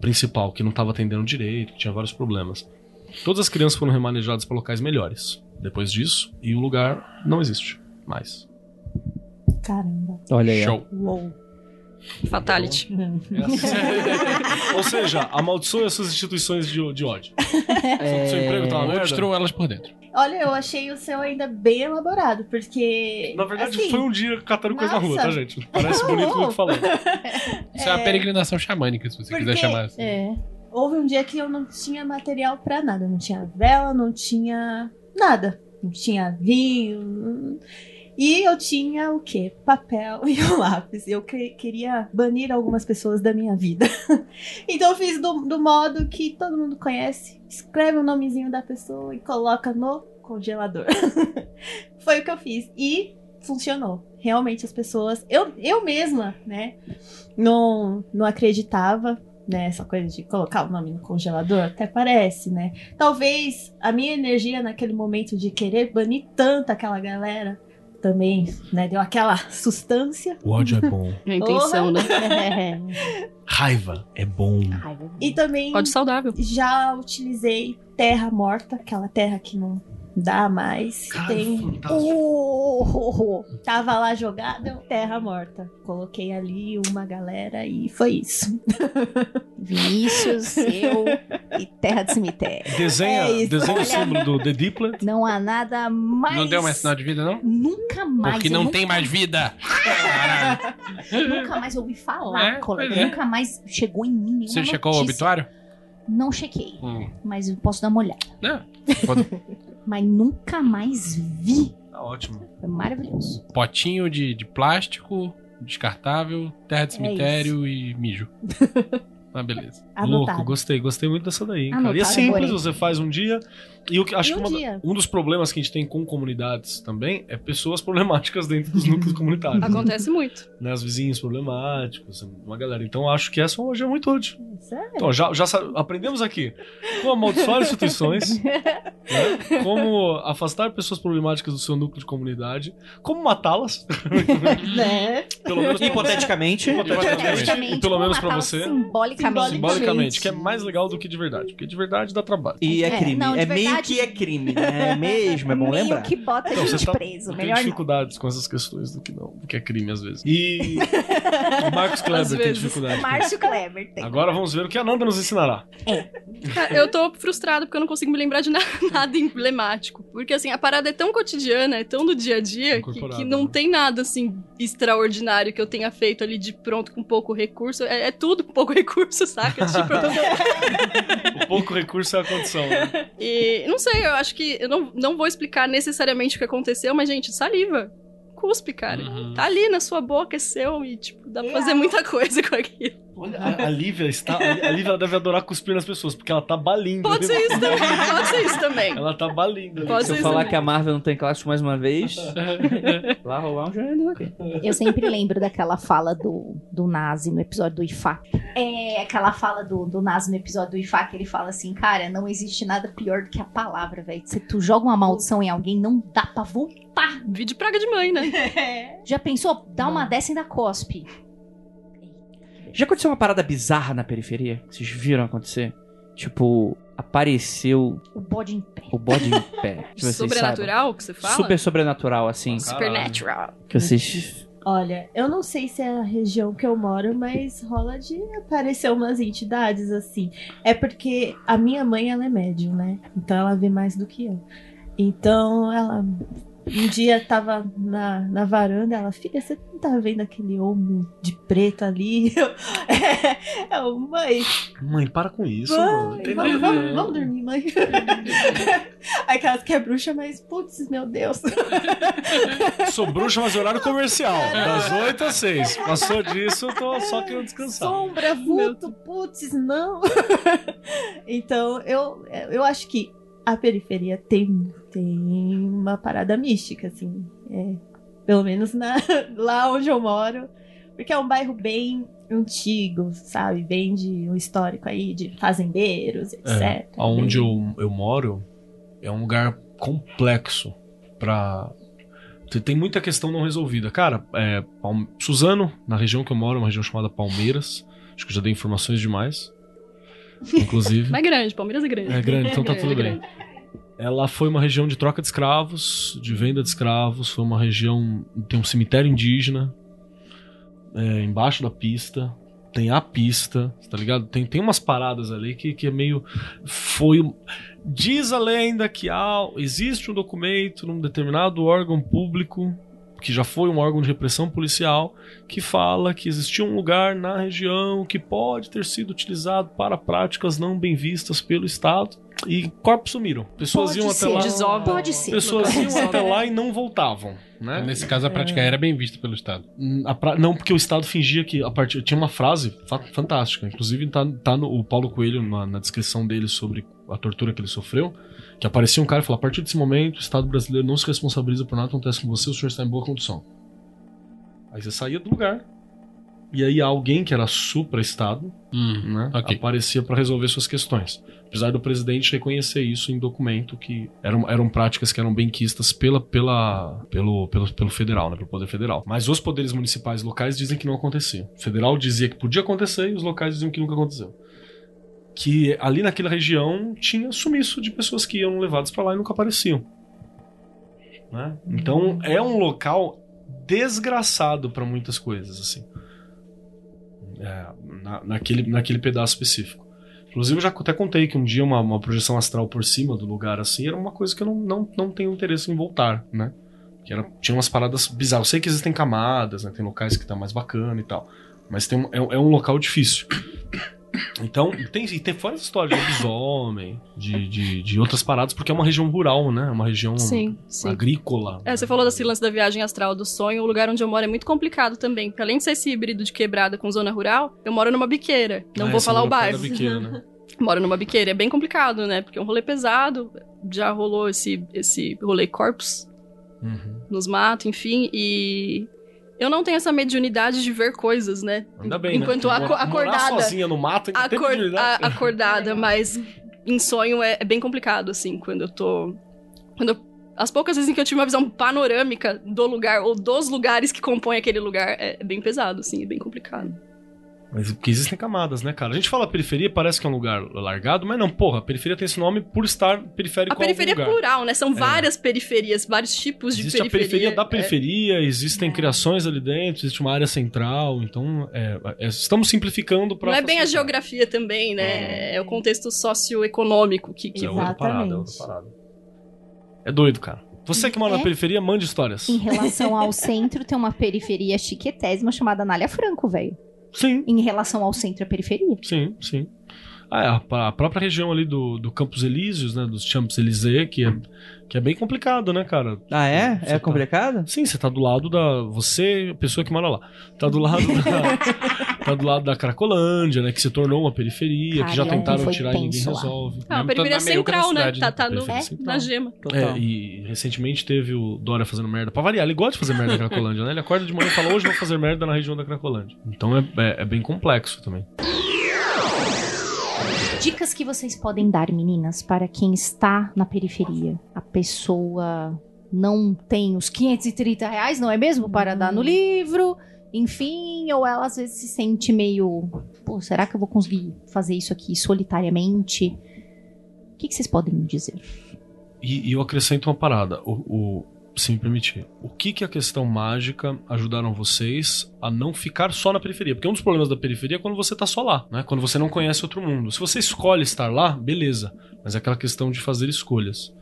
S4: principal, que não estava atendendo direito, que tinha vários problemas. Todas as crianças foram remanejadas para locais melhores. Depois disso, e o lugar não existe mais.
S6: Caramba.
S7: Olha aí. ó.
S3: Show.
S6: Uou.
S5: Fatality.
S4: Ou seja, amaldiçoe as suas instituições de, de ódio. Seu emprego tá uma
S3: Ou
S4: merda?
S3: destrua elas por dentro.
S6: Olha, eu achei o seu ainda bem elaborado, porque.
S4: Na verdade,
S6: assim,
S4: foi um dia catando coisa na rua, tá, gente? Parece bonito o que eu tô falando.
S3: Isso é, uma peregrinação xamânica, se você
S6: Porque-
S3: quiser chamar assim.
S1: É.
S6: Houve um dia que eu não tinha material pra nada. Não tinha vela, não tinha nada. Não tinha vinho. E eu tinha o quê? Papel e um lápis. Eu que- queria banir algumas pessoas da minha vida. então eu fiz do, do modo que todo mundo conhece. Escreve o nomezinho da pessoa e coloca no congelador. Foi o que eu fiz. E funcionou. Realmente as pessoas. Eu, eu mesma, né? Não, não acreditava né, essa coisa de colocar o nome no congelador, até parece, né? Talvez a minha energia naquele momento de querer banir tanto aquela galera também, né, deu aquela sustância.
S4: O ódio é bom.
S5: É a intenção, né?
S4: Raiva é bom.
S6: E também
S5: Ódio saudável.
S6: já utilizei terra morta, aquela terra que não dá mais.
S4: Cara,
S6: Tem. Oh, tava lá jogada, terra morta. Coloquei ali uma galera e foi isso.
S1: Vinícius, eu e Terra de Cemitério.
S4: Desenha,
S6: É
S4: desenha o símbolo do The Diplet.
S1: Não há nada mais.
S3: Não deu mais sinal de vida, não?
S1: Nunca mais.
S3: Porque não
S1: nunca,
S3: tem mais vida. Caralho.
S1: Nunca mais ouvi falar,
S3: É,
S1: colega.
S3: é.
S1: Nunca mais chegou em mim
S3: Você checou o
S1: notícia.
S3: obituário?
S1: Não chequei,
S3: Hum.
S1: mas posso dar uma olhada.
S3: Não. Foda-
S1: Mas nunca mais vi.
S4: Tá ótimo.
S1: Foi maravilhoso.
S3: Potinho de, de plástico, descartável, terra de
S1: É
S3: cemitério e mijo. Ah, beleza.
S6: Anotado.
S4: Louco, gostei, gostei muito dessa daí, hein, cara. E é simples,
S1: adorei.
S4: você faz um dia. E o que acho
S6: E
S4: que
S6: um
S4: uma da-
S6: dia.
S4: um dos problemas que a gente tem com comunidades também é pessoas problemáticas dentro dos núcleos comunitários.
S5: Acontece muito.
S4: né? Os vizinhos problemáticos, uma galera. Então acho que essa hoje é muito útil.
S6: Sério?
S4: Então, já, já aprendemos aqui como amaldiçoar instituições, né? como afastar pessoas problemáticas do seu núcleo de comunidade, como matá-las,
S6: né?
S4: pelo menos pra-
S7: Hipoteticamente.
S4: Hipoteticamente, e pelo menos pra
S1: matá-la
S4: você.
S1: Simbolicamente.
S4: Simbolicamente, que é mais legal do que de verdade, porque de verdade dá trabalho.
S7: E é
S1: É,
S7: crime.
S1: não,
S7: é meio
S1: verdade-
S7: que é crime, né? É mesmo, é bom
S1: Meio
S7: lembrar.
S1: que bota a
S4: Então,
S1: gente
S4: você tá,
S1: preso.
S4: eu tenho
S1: Melhor não.
S4: dificuldades com essas questões do que não, do que é crime às vezes. E o Marcos Kleber tem dificuldade.
S1: Márcio Kleber tem.
S4: Agora vamos ver o que a Nanda nos ensinará.
S5: Cara, eu tô frustrada porque eu não consigo me lembrar de na- nada emblemático. Porque, assim, a parada é tão cotidiana, é tão do dia a dia, que, que não
S4: né?
S5: tem nada, assim, extraordinário que eu tenha feito ali de pronto com pouco recurso. É, é tudo com pouco recurso, saca? Tipo,
S4: O pouco recurso é a condição. Né?
S5: e não sei, eu acho que eu não, não vou explicar necessariamente o que aconteceu, mas, gente, saliva. Cuspe, cara.
S3: Uhum.
S5: Tá ali na sua boca, é seu, e, tipo, dá pra
S6: Real.
S5: fazer muita coisa com aquilo.
S4: Olha, a, a Lívia está. A Lívia deve adorar cuspir nas pessoas, porque ela tá balindo.
S5: Pode ser isso também, pode ser isso também.
S4: Ela tá balindo. ali.
S5: Pode
S7: Se eu falar
S5: isso
S7: que a Marvel não tem clássico mais uma vez, lá rolar um jornalismo aqui.
S1: Eu sempre lembro daquela fala do, do Nazi no episódio do Ifá. É aquela fala do, do Nazi no episódio do Ifá que ele fala assim, cara, não existe nada pior do que a palavra, velho. Se tu joga uma maldição em alguém, não dá pra voltar.
S5: Vídeo praga de mãe, né?
S1: Já pensou? Dá uma dessa e ainda cospe.
S7: Já aconteceu uma parada bizarra na periferia? Vocês viram acontecer? Tipo, apareceu
S1: O bode em pé.
S7: o bode em pé. Que vocês
S5: Sobrenatural que você
S7: saibam.
S5: fala?
S7: Super sobrenatural, assim.
S5: Supernatural.
S7: Que vocês.
S6: Olha, eu não sei se é a região que eu moro, mas rola de aparecer umas entidades assim. É porque a minha mãe, ela é médium, né? Então ela vê mais do que eu. Então ela. Um dia tava na, na varanda, ela, filha, você não tá vendo aquele homem de preto ali? Eu, é, eu, mãe,
S4: Mãe, para com isso, mano.
S6: Mãe,
S4: tem
S6: vamos, vamos, vamos dormir, mãe. Aquelas que é bruxa, mas putz, meu Deus.
S4: Sou bruxa, mas horário comercial. Das 8 às 6. Passou disso, eu tô só querendo descansar.
S6: Sombra, vulto, putz, não. então, eu, eu acho que a periferia tem, tem uma parada mística, assim. É, pelo menos na, lá onde eu moro. Porque é um bairro bem antigo, sabe? Bem de um histórico aí de fazendeiros, etc.
S4: É, onde
S6: Bem-
S4: eu, eu moro é um lugar complexo pra. Tem- Tem muita questão não resolvida. Cara, é, Palme- Suzano, na região que eu moro, uma região chamada Palmeiras. Acho que eu já dei informações demais. Inclusive.
S5: Mas é grande, Palmeiras é grande.
S4: É grande, então tá
S5: É,
S4: tudo
S5: é
S4: bem. Ela foi uma região de troca de escravos, de venda de escravos, foi uma região. Tem um cemitério indígena é, embaixo da pista, tem a pista, tá ligado? Tem, tem umas paradas ali que, que é meio. Foi. Diz a lenda que há, existe um documento num determinado órgão público, que já foi um órgão de repressão policial, que fala que existia um lugar na região que pode ter sido utilizado para práticas não bem vistas pelo Estado. E corpos sumiram. Pessoas
S1: Pode
S4: iam
S1: ser.
S4: até lá.
S5: Desova.
S1: Pode ser.
S4: Pessoas iam até lá e não voltavam, né?
S3: Nesse caso, a prática era bem vista pelo Estado.
S4: Hum, a pra- Não, porque o Estado fingia que a partir. Tinha uma frase fa- fantástica. Inclusive, tá, tá no o Paulo Coelho, na, na descrição dele sobre a tortura que ele sofreu. Que aparecia um cara e falou: a partir desse momento, o Estado brasileiro não se responsabiliza por nada que acontece com você, o senhor está em boa condição. Aí você saía do lugar. E aí alguém que era supra-Estado
S3: Hum,
S4: né,
S3: Ok.
S4: aparecia para resolver suas questões. Apesar do presidente reconhecer isso em documento que eram, eram práticas que eram bem quistas pela, pela, pelo, pelo, pelo federal, né, pelo poder federal. Mas os poderes municipais locais dizem que não acontecia. O federal dizia que podia acontecer e os locais diziam que nunca aconteceu. Que ali naquela região tinha sumiço de pessoas que iam levadas para lá e nunca apareciam. Né? Então é um local desgraçado para muitas coisas assim. É, na- naquele, naquele pedaço específico. Inclusive, eu já até contei que um dia uma, uma projeção astral por cima do lugar assim era uma coisa que eu não, não, não tenho interesse em voltar, né? Que era, tinha umas paradas bizarras. Eu sei que existem camadas, né? Tem locais que tá mais bacana e tal. Mas tem, é, é um local difícil. Então, tem, tem fora essa história de lobisomem, de, de, de outras paradas, porque é uma região rural, né? É uma região
S5: Sim, sim.
S4: agrícola.
S5: É, você falou desse lance da viagem astral do sonho. O lugar onde eu moro é muito complicado também. Porque além de ser esse híbrido de quebrada com zona rural, eu moro numa biqueira. Não
S4: Ah,
S5: vou falar o bairro.
S4: biqueira, né?
S5: Moro numa biqueira. É bem complicado, né? Porque é um rolê pesado. Já rolou esse, esse rolê corpus
S4: Uhum.
S5: nos matos, enfim. E eu não tenho essa mediunidade de ver coisas, né?
S4: Ainda bem,
S5: Enquanto
S4: né?
S5: aco-
S4: Morar
S5: acordada.
S4: sozinha no mato,
S5: Acor- acordada, mas em sonho é, é bem complicado, assim, quando eu tô. Quando eu- as poucas vezes em que eu tive uma visão panorâmica do lugar, ou dos lugares que compõem aquele lugar, é, é bem pesado, assim, é bem complicado.
S4: Mas porque existem camadas, né, cara? A gente fala periferia, parece que é um lugar largado, mas não, porra, a periferia tem esse nome por estar periférico
S5: A periferia é
S4: lugar.
S5: plural, né? São várias periferias, vários tipos de
S4: Existe a
S5: periferia.
S4: periferia da
S5: É.
S4: periferia, existem criações ali dentro, existe uma área central, então é, é, estamos simplificando para
S5: Não é bem a geografia também, né? É, o contexto socioeconômico que, que
S4: É outra parada, é outra parada. É doido, cara. Você que mora
S1: É.
S4: na periferia, mande histórias.
S1: Em relação ao centro, tem uma periferia chiquetésima chamada Anália Franco, velho.
S4: Sim,
S1: Em relação ao centro, é periferia.
S4: sim, sim. Ah, é, a, a própria região ali do, do Campos Elíseos, né, dos Champs-Élysées, que é, que é bem complicado, né, cara?
S7: Ah, é?
S4: Você
S7: É
S4: tá-
S7: complicado?
S4: Sim, você tá do lado da. Você, a pessoa que mora lá. Tá do lado da. tá do lado da Cracolândia, né? Que se tornou uma periferia,
S1: Cara,
S4: que já tentaram tirar e ninguém
S1: lá.
S4: resolve.
S5: É uma
S3: Mesmo
S5: periferia
S3: da
S5: central, né?
S3: cidade,
S5: Tá,
S3: né?
S5: tá no, é, na gema.
S7: Total.
S4: É, e recentemente teve o Dória fazendo merda. Pra variar, ele gosta de fazer merda na Cracolândia, né? Ele acorda de manhã e fala, hoje eu vou fazer merda na região da Cracolândia. Então é, é- é bem complexo também.
S1: Dicas que vocês podem dar, meninas, para quem está na periferia. A pessoa não tem os 530 reais, não é mesmo? Para dar no livro. Enfim, ou ela às vezes se sente meio. Pô, será que eu vou conseguir fazer isso aqui solitariamente? O que, que vocês podem me dizer?
S4: E, e eu acrescento uma parada, o, o- se me permitir. O que que a questão mágica ajudaram vocês a não ficar só na periferia? Porque um dos problemas da periferia é quando você tá só lá, né? Quando você não conhece outro mundo. Se você escolhe estar lá, beleza. Mas é aquela questão de fazer escolhas.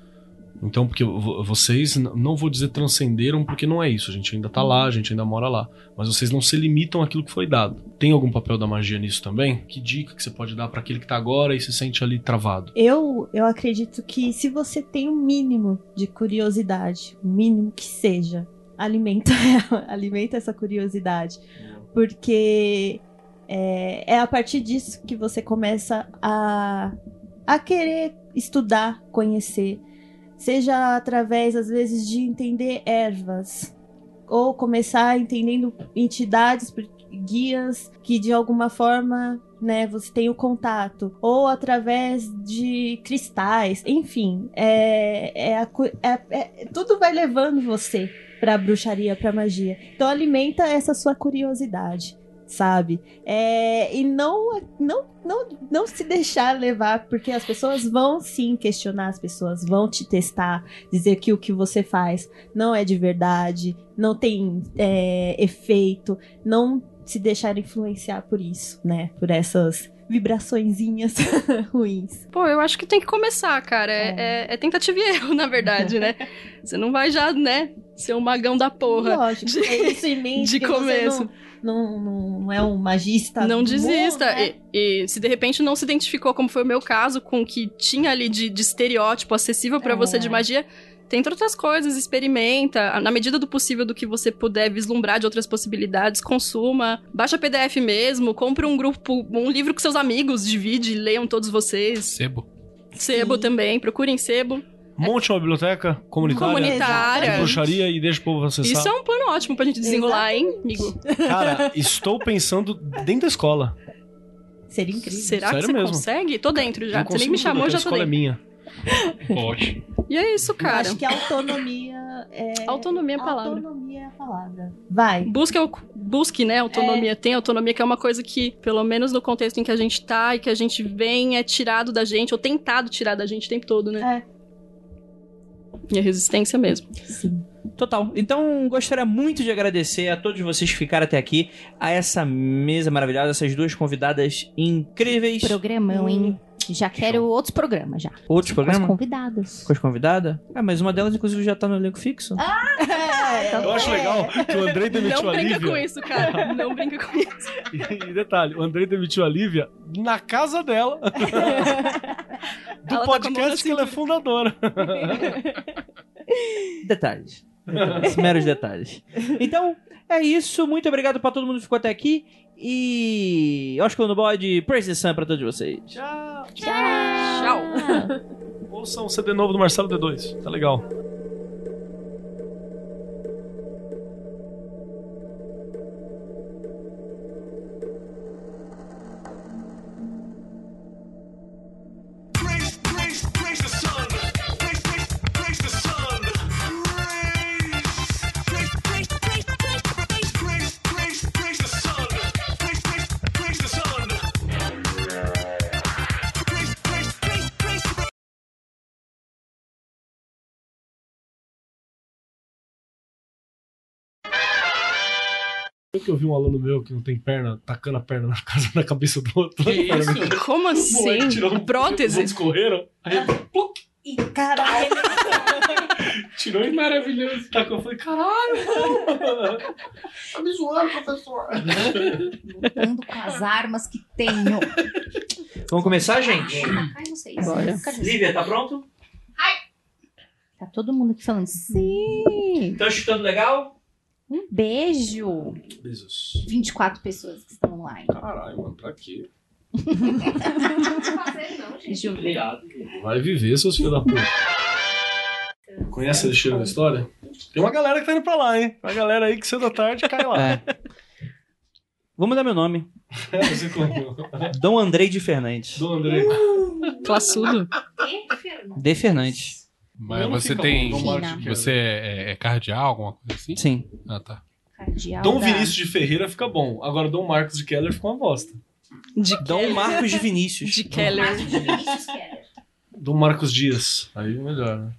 S4: Então, porque vo- vocês, não vou dizer transcenderam, porque não é isso. A gente ainda tá lá, a gente ainda mora lá. Mas vocês não se limitam àquilo que foi dado. Tem algum papel da magia nisso também? Que dica que você pode dar para aquele que tá agora e se sente ali travado?
S6: Eu, eu acredito que se você tem um mínimo de curiosidade, o mínimo que seja, alimenta ela, alimenta essa curiosidade. Porque é, é a partir disso que você começa a, a querer estudar, conhecer. Seja através, às vezes, de entender ervas. Ou começar entendendo entidades, guias que de alguma forma né, você tem o contato, ou através de cristais, enfim, é, é, a é- é- tudo vai levando você pra bruxaria, pra magia. Então alimenta essa sua curiosidade, sabe? É, e não, não, não, não se deixar levar, porque as pessoas vão sim questionar, as pessoas vão te testar, dizer que o que você faz não é de verdade, não tem é, efeito, não se deixar influenciar por isso, né? Por essas vibraçõezinhas ruins.
S5: Pô, eu acho que tem que começar, cara. É, é- é tentativa e erro, na verdade, né? Você não vai já, né, ser um magão da porra.
S6: Lógico,
S5: de-
S6: é isso em mente.
S5: de
S6: que você
S5: começo.
S6: Não, não, não é um magista.
S5: Não desista.
S6: mundo, né?
S5: e, e se de repente não se identificou, como foi o meu caso, com o que tinha ali de, de estereótipo acessível pra
S6: É.
S5: você de magia, tenta outras coisas, experimenta. Na medida do possível do que você puder vislumbrar de outras possibilidades, consuma. Baixa PDF mesmo, compre um grupo, um livro com seus amigos, divide, leiam todos vocês.
S3: Sebo.
S5: Sebo também, procurem sebo.
S4: Monte uma biblioteca comunitária.
S5: Comunitária.
S4: de bruxaria e deixa o povo acessar.
S5: Isso é um plano ótimo pra gente desenrolar, hein, amigo?
S4: Cara, estou pensando dentro da escola.
S6: Seria incrível.
S5: Será
S4: Sério
S5: que você
S4: mesmo.
S5: consegue? Tô dentro já. Você nem me chamou, já tô
S4: escola é
S5: dentro.
S4: minha.
S3: Pode.
S5: E é isso,
S6: Eu
S5: cara.
S6: acho que a autonomia é.
S5: Autonomia é a palavra.
S6: Autonomia é a palavra. Vai.
S5: Busque, au- busque, né, autonomia. Tem autonomia, que é uma coisa que, pelo menos no contexto em que a gente tá e que a gente vem, é tirado da gente, ou tentado tirar da gente o tempo todo, né?
S6: É.
S5: E a resistência mesmo.
S6: Sim.
S7: Total. Então, gostaria muito de agradecer a todos vocês que ficaram até aqui, a essa mesa maravilhosa, essas duas convidadas incríveis.
S1: Programão, hein? Já quero outros programas já.
S7: Outros
S1: Com as
S7: programas?
S1: convidadas.
S7: Com as convidadas? Ah, mas uma delas, inclusive, já tá no elenco fixo.
S6: É,
S4: Eu acho legal que o Andrei demitiu
S5: Não
S4: a
S5: brinca
S4: Lívia.
S5: com isso, cara. Não brinca com isso.
S4: E, e detalhe, o Andrei demitiu a Lívia na casa dela. do
S5: Ela tá
S4: podcast
S5: na
S4: que ela é fundadora.
S7: Detalhes. Detalhes, Meros detalhes. Então, é isso. Muito obrigado pra todo mundo que ficou até aqui. E. Oscar no bode, Praise the Sun pra todos vocês.
S4: Tchau.
S5: Tchau.
S4: Ouçam o CD novo do Marcelo D2. Tá legal. Que eu vi um aluno meu que não tem perna, tacando a perna na, casa, na cabeça do outro.
S3: Que isso?
S5: Como assim?
S4: tirou um-
S5: Prótese?
S4: Eles correram, aí pluc,
S6: E caralho.
S4: tirou
S3: Que
S4: e
S3: maravilhoso.
S4: tacou. Eu falei, caralho. Tá me zoando, professor.
S1: Lutando com as armas que tenho.
S7: Vamos começar, gente?
S1: Ai, vocês.
S5: Bora.
S1: Cadê?
S7: Lívia, tá pronto?
S1: Tá todo mundo aqui falando sim.
S7: Estão escutando legal?
S1: Um beijo.
S4: Beijos.
S1: 24 pessoas que estão online.
S4: Caralho, mano, pra quê?
S1: Deixa eu ver.
S4: Vai viver, seus filhos da puta. Conhece a lixeira da história? Tem uma galera que tá indo pra lá, hein? Uma galera aí que cedo da tarde cai lá.
S7: É. Vou mudar meu nome.
S4: Você como?
S7: Dom Andrei de Fernandes.
S4: Dom André.
S5: Classudo.
S7: De Fernandes.
S3: Mas você tem.
S4: de
S3: Você é, é cardeal, alguma coisa assim?
S7: Sim.
S3: Ah, tá.
S1: Cardeal
S4: Dom
S1: da-
S4: Vinícius de Ferreira fica bom. Agora Dom Marcos de Keller fica uma bosta.
S5: De
S7: Dom Marcos de Vinícius.
S5: De Keller.
S1: Keller.
S4: Dom Marcos Dias. Aí melhor, né?